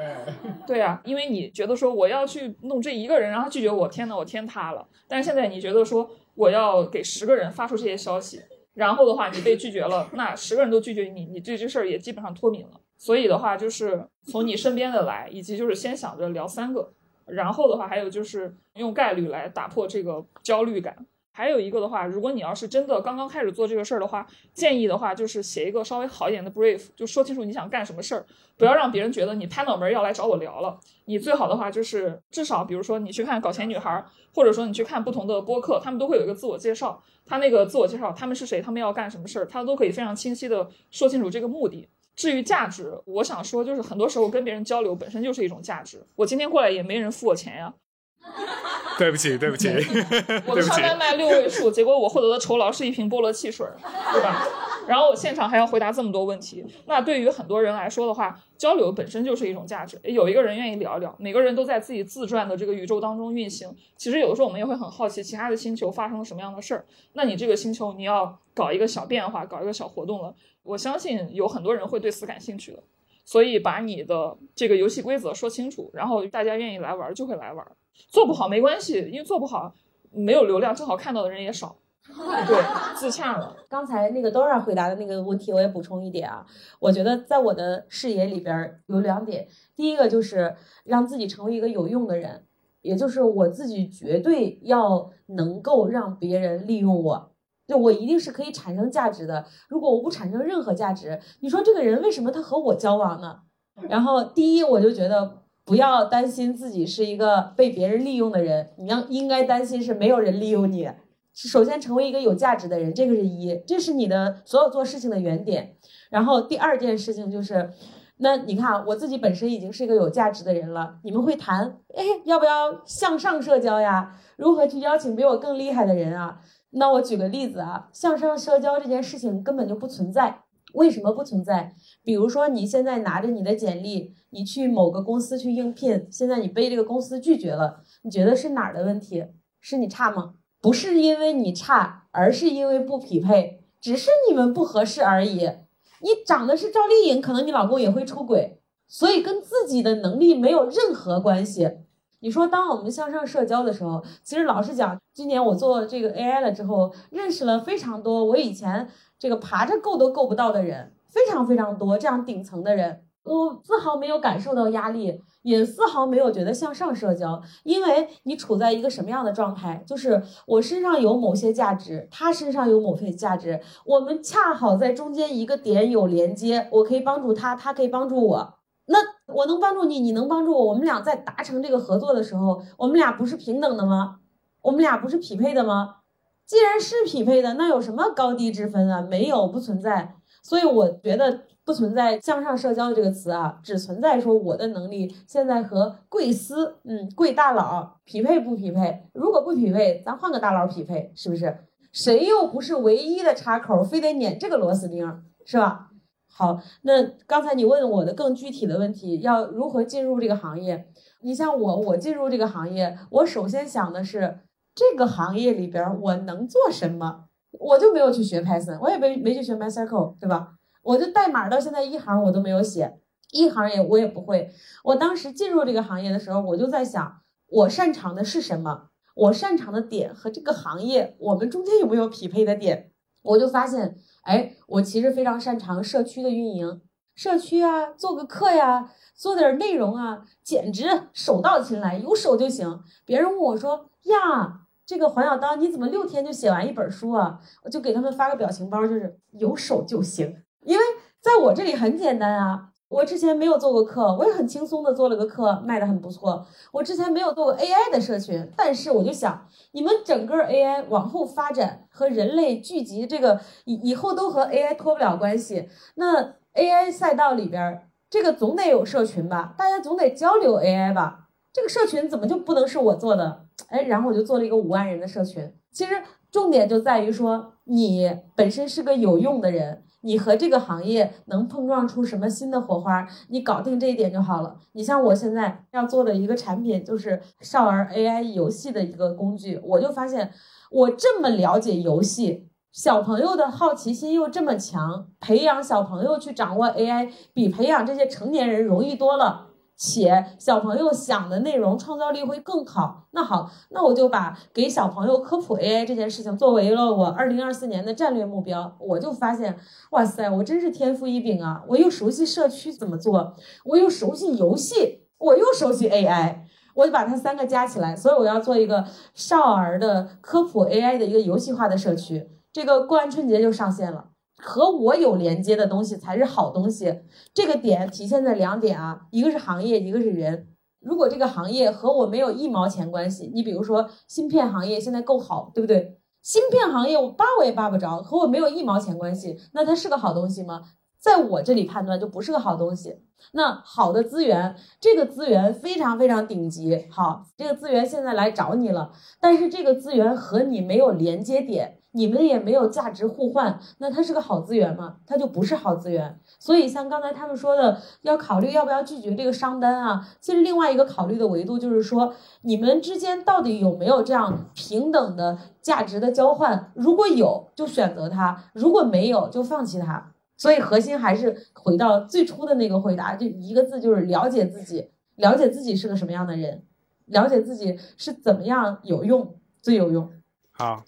对啊，因为你觉得说我要去弄这一个人，然后拒绝我，天呐，我天塌了。但是现在你觉得说我要给十个人发出这些消息。然后的话，你被拒绝了，那十个人都拒绝你，你对这事儿也基本上脱敏了。所以的话，就是从你身边的来，以及就是先想着聊三个，然后的话，还有就是用概率来打破这个焦虑感。还有一个的话，如果你要是真的刚刚开始做这个事儿的话，建议的话就是写一个稍微好一点的 brief，就说清楚你想干什么事儿，不要让别人觉得你拍脑门要来找我聊了。你最好的话就是至少，比如说你去看搞钱女孩，或者说你去看不同的播客，他们都会有一个自我介绍，他那个自我介绍他们是谁，他们要干什么事儿，他都可以非常清晰的说清楚这个目的。至于价值，我想说就是很多时候跟别人交流本身就是一种价值。我今天过来也没人付我钱呀。对不起，对不起，我的上单卖六位数，结果我获得的酬劳是一瓶菠萝汽水，对吧？然后我现场还要回答这么多问题，那对于很多人来说的话，交流本身就是一种价值。有一个人愿意聊一聊，每个人都在自己自转的这个宇宙当中运行。其实有的时候我们也会很好奇，其他的星球发生了什么样的事儿。那你这个星球你要搞一个小变化，搞一个小活动了，我相信有很多人会对此感兴趣的。所以把你的这个游戏规则说清楚，然后大家愿意来玩就会来玩。做不好没关系，因为做不好没有流量，正好看到的人也少。对，自洽了。刚才那个 Dora 回答的那个问题，我也补充一点啊。我觉得在我的视野里边有两点，第一个就是让自己成为一个有用的人，也就是我自己绝对要能够让别人利用我，就我一定是可以产生价值的。如果我不产生任何价值，你说这个人为什么他和我交往呢？然后第一，我就觉得不要担心自己是一个被别人利用的人，你要应该担心是没有人利用你。首先成为一个有价值的人，这个是一，这是你的所有做事情的原点。然后第二件事情就是，那你看我自己本身已经是一个有价值的人了。你们会谈，哎，要不要向上社交呀？如何去邀请比我更厉害的人啊？那我举个例子啊，向上社交这件事情根本就不存在。为什么不存在？比如说你现在拿着你的简历，你去某个公司去应聘，现在你被这个公司拒绝了，你觉得是哪儿的问题？是你差吗？不是因为你差，而是因为不匹配，只是你们不合适而已。你长得是赵丽颖，可能你老公也会出轨，所以跟自己的能力没有任何关系。你说，当我们向上社交的时候，其实老实讲，今年我做这个 AI 了之后，认识了非常多我以前这个爬着够都够不到的人，非常非常多这样顶层的人，我丝毫没有感受到压力。也丝毫没有觉得向上社交，因为你处在一个什么样的状态？就是我身上有某些价值，他身上有某些价值，我们恰好在中间一个点有连接，我可以帮助他，他可以帮助我。那我能帮助你，你能帮助我，我们俩在达成这个合作的时候，我们俩不是平等的吗？我们俩不是匹配的吗？既然是匹配的，那有什么高低之分啊？没有，不存在。所以我觉得。不存在向上社交这个词啊，只存在说我的能力现在和贵司，嗯，贵大佬匹配不匹配？如果不匹配，咱换个大佬匹配，是不是？谁又不是唯一的插口，非得撵这个螺丝钉，是吧？好，那刚才你问我的更具体的问题，要如何进入这个行业？你像我，我进入这个行业，我首先想的是这个行业里边我能做什么？我就没有去学 Python，我也没没去学 MySQL，对吧？我就代码到现在一行我都没有写，一行也我也不会。我当时进入这个行业的时候，我就在想，我擅长的是什么？我擅长的点和这个行业我们中间有没有匹配的点？我就发现，哎，我其实非常擅长社区的运营，社区啊，做个课呀，做点内容啊，简直手到擒来，有手就行。别人问我说呀，这个黄小刀你怎么六天就写完一本书啊？我就给他们发个表情包，就是有手就行。因为在我这里很简单啊，我之前没有做过课，我也很轻松的做了个课，卖的很不错。我之前没有做过 AI 的社群，但是我就想，你们整个 AI 往后发展和人类聚集这个以以后都和 AI 脱不了关系。那 AI 赛道里边，这个总得有社群吧，大家总得交流 AI 吧，这个社群怎么就不能是我做的？哎，然后我就做了一个五万人的社群。其实重点就在于说，你本身是个有用的人。你和这个行业能碰撞出什么新的火花？你搞定这一点就好了。你像我现在要做的一个产品，就是少儿 AI 游戏的一个工具。我就发现，我这么了解游戏，小朋友的好奇心又这么强，培养小朋友去掌握 AI，比培养这些成年人容易多了。且小朋友想的内容创造力会更好。那好，那我就把给小朋友科普 AI 这件事情作为了我二零二四年的战略目标。我就发现，哇塞，我真是天赋异禀啊！我又熟悉社区怎么做，我又熟悉游戏，我又熟悉 AI，我就把它三个加起来，所以我要做一个少儿的科普 AI 的一个游戏化的社区。这个过完春节就上线了，和我有连接的东西才是好东西。这个点体现在两点啊，一个是行业，一个是人。如果这个行业和我没有一毛钱关系，你比如说芯片行业现在够好，对不对？芯片行业我扒我也扒不着，和我没有一毛钱关系，那它是个好东西吗？在我这里判断就不是个好东西。那好的资源，这个资源非常非常顶级，好，这个资源现在来找你了，但是这个资源和你没有连接点，你们也没有价值互换，那它是个好资源吗？它就不是好资源。所以像刚才他们说的，要考虑要不要拒绝这个商单啊。其实另外一个考虑的维度就是说，你们之间到底有没有这样平等的价值的交换？如果有，就选择它；如果没有，就放弃它。所以核心还是回到最初的那个回答，就一个字，就是了解自己，了解自己是个什么样的人，了解自己是怎么样有用，最有用。好，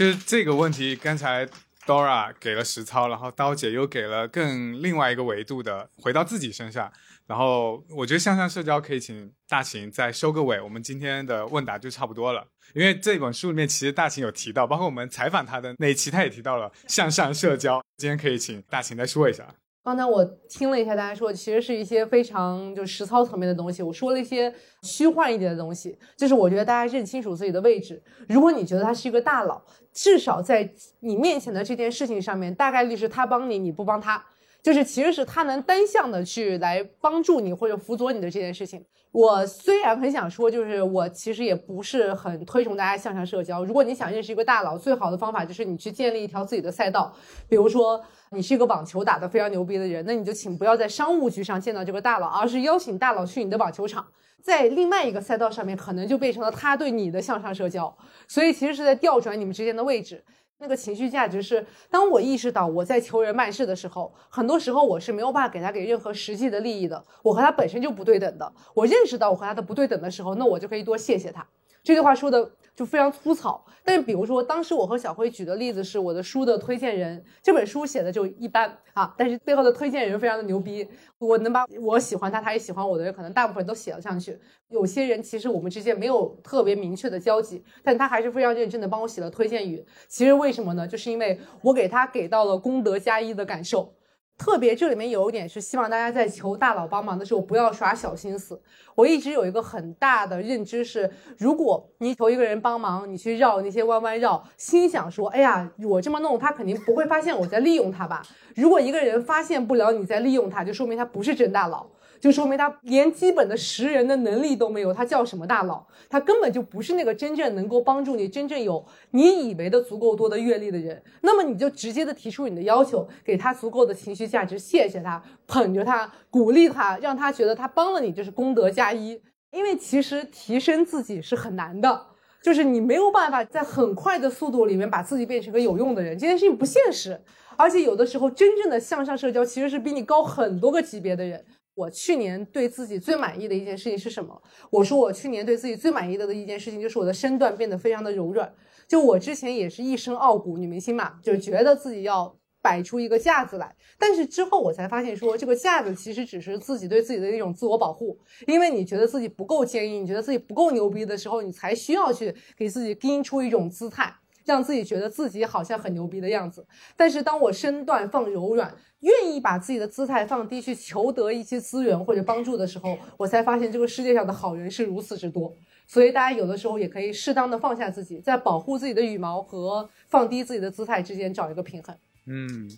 就是这个问题，刚才 Dora 给了实操，然后刀姐又给了更另外一个维度的，回到自己身上。然后我觉得向上社交可以请大秦再收个尾，我们今天的问答就差不多了。因为这本书里面其实大秦有提到，包括我们采访他的那一期，他也提到了向上社交。今天可以请大秦再说一下。刚才我听了一下大家说，其实是一些非常就实操层面的东西。我说了一些虚幻一点的东西，就是我觉得大家认清楚自己的位置。如果你觉得他是一个大佬，至少在你面前的这件事情上面，大概率是他帮你，你不帮他。就是其实是他能单向的去来帮助你或者辅佐你的这件事情。我虽然很想说，就是我其实也不是很推崇大家向上社交。如果你想认识一个大佬，最好的方法就是你去建立一条自己的赛道。比如说你是一个网球打得非常牛逼的人，那你就请不要在商务局上见到这个大佬，而是邀请大佬去你的网球场，在另外一个赛道上面，可能就变成了他对你的向上社交。所以其实是在调转你们之间的位置。那个情绪价值是，当我意识到我在求人办事的时候，很多时候我是没有办法给他给任何实际的利益的，我和他本身就不对等的。我认识到我和他的不对等的时候，那我就可以多谢谢他。这句话说的就非常粗糙，但是比如说当时我和小辉举的例子是我的书的推荐人，这本书写的就一般啊，但是背后的推荐人非常的牛逼，我能把我喜欢他，他也喜欢我的人，可能大部分都写了上去。有些人其实我们之间没有特别明确的交集，但他还是非常认真的帮我写了推荐语。其实为什么呢？就是因为我给他给到了功德加一的感受。特别这里面有一点是希望大家在求大佬帮忙的时候不要耍小心思。我一直有一个很大的认知是，如果你求一个人帮忙，你去绕那些弯弯绕，心想说，哎呀，我这么弄，他肯定不会发现我在利用他吧？如果一个人发现不了你在利用他，就说明他不是真大佬。就说明他连基本的识人的能力都没有，他叫什么大佬？他根本就不是那个真正能够帮助你、真正有你以为的足够多的阅历的人。那么你就直接的提出你的要求，给他足够的情绪价值，谢谢他，捧着他，鼓励他，让他觉得他帮了你就是功德加一。因为其实提升自己是很难的，就是你没有办法在很快的速度里面把自己变成个有用的人，这件事情不现实。而且有的时候，真正的向上社交其实是比你高很多个级别的人。我去年对自己最满意的一件事情是什么？我说我去年对自己最满意的的一件事情就是我的身段变得非常的柔软。就我之前也是一身傲骨女明星嘛，就觉得自己要摆出一个架子来。但是之后我才发现，说这个架子其实只是自己对自己的一种自我保护。因为你觉得自己不够坚硬，你觉得自己不够牛逼的时候，你才需要去给自己钉出一种姿态。让自己觉得自己好像很牛逼的样子，但是当我身段放柔软，愿意把自己的姿态放低，去求得一些资源或者帮助的时候，我才发现这个世界上的好人是如此之多。所以大家有的时候也可以适当的放下自己，在保护自己的羽毛和放低自己的姿态之间找一个平衡。嗯，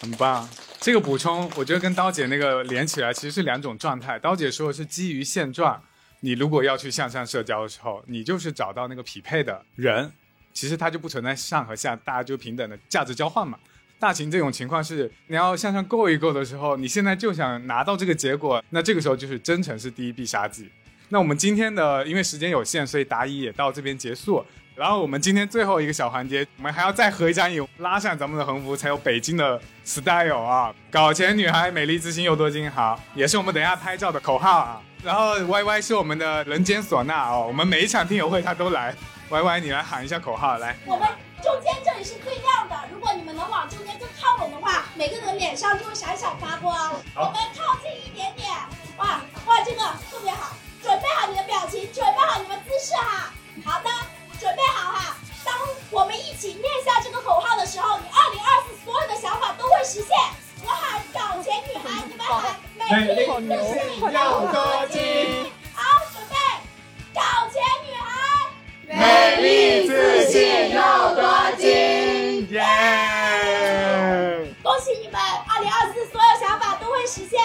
很棒。这个补充，我觉得跟刀姐那个连起来其实是两种状态。刀姐说的是基于现状，你如果要去向上社交的时候，你就是找到那个匹配的人。其实它就不存在上和下，大家就平等的价值交换嘛。大秦这种情况是你要向上够一够的时候，你现在就想拿到这个结果，那这个时候就是真诚是第一必杀技。那我们今天的因为时间有限，所以答疑也到这边结束。然后我们今天最后一个小环节，我们还要再合一张影，拉上咱们的横幅，才有北京的 style 啊！搞钱女孩，美丽自信又多金，好，也是我们等下拍照的口号啊。然后 Y Y 是我们的人间唢呐哦，我们每一场听友会他都来。Y Y，你来喊一下口号，来。我们中间这里是最亮的，如果你们能往中间更靠拢的话，每个人脸上就会闪闪发光。我们靠近一点点，哇哇，这个特别好，准备。好你的表情，准备好你们姿势哈。好的，准备好哈。当我们一起念下这个口号的时候，你二零二四所有的想法都会实现。我喊搞钱女孩，你们喊美丽自信又多金。好，准备，搞钱女孩，美丽自信又多金，耶！恭喜你们，二零二四所有想法都会实现。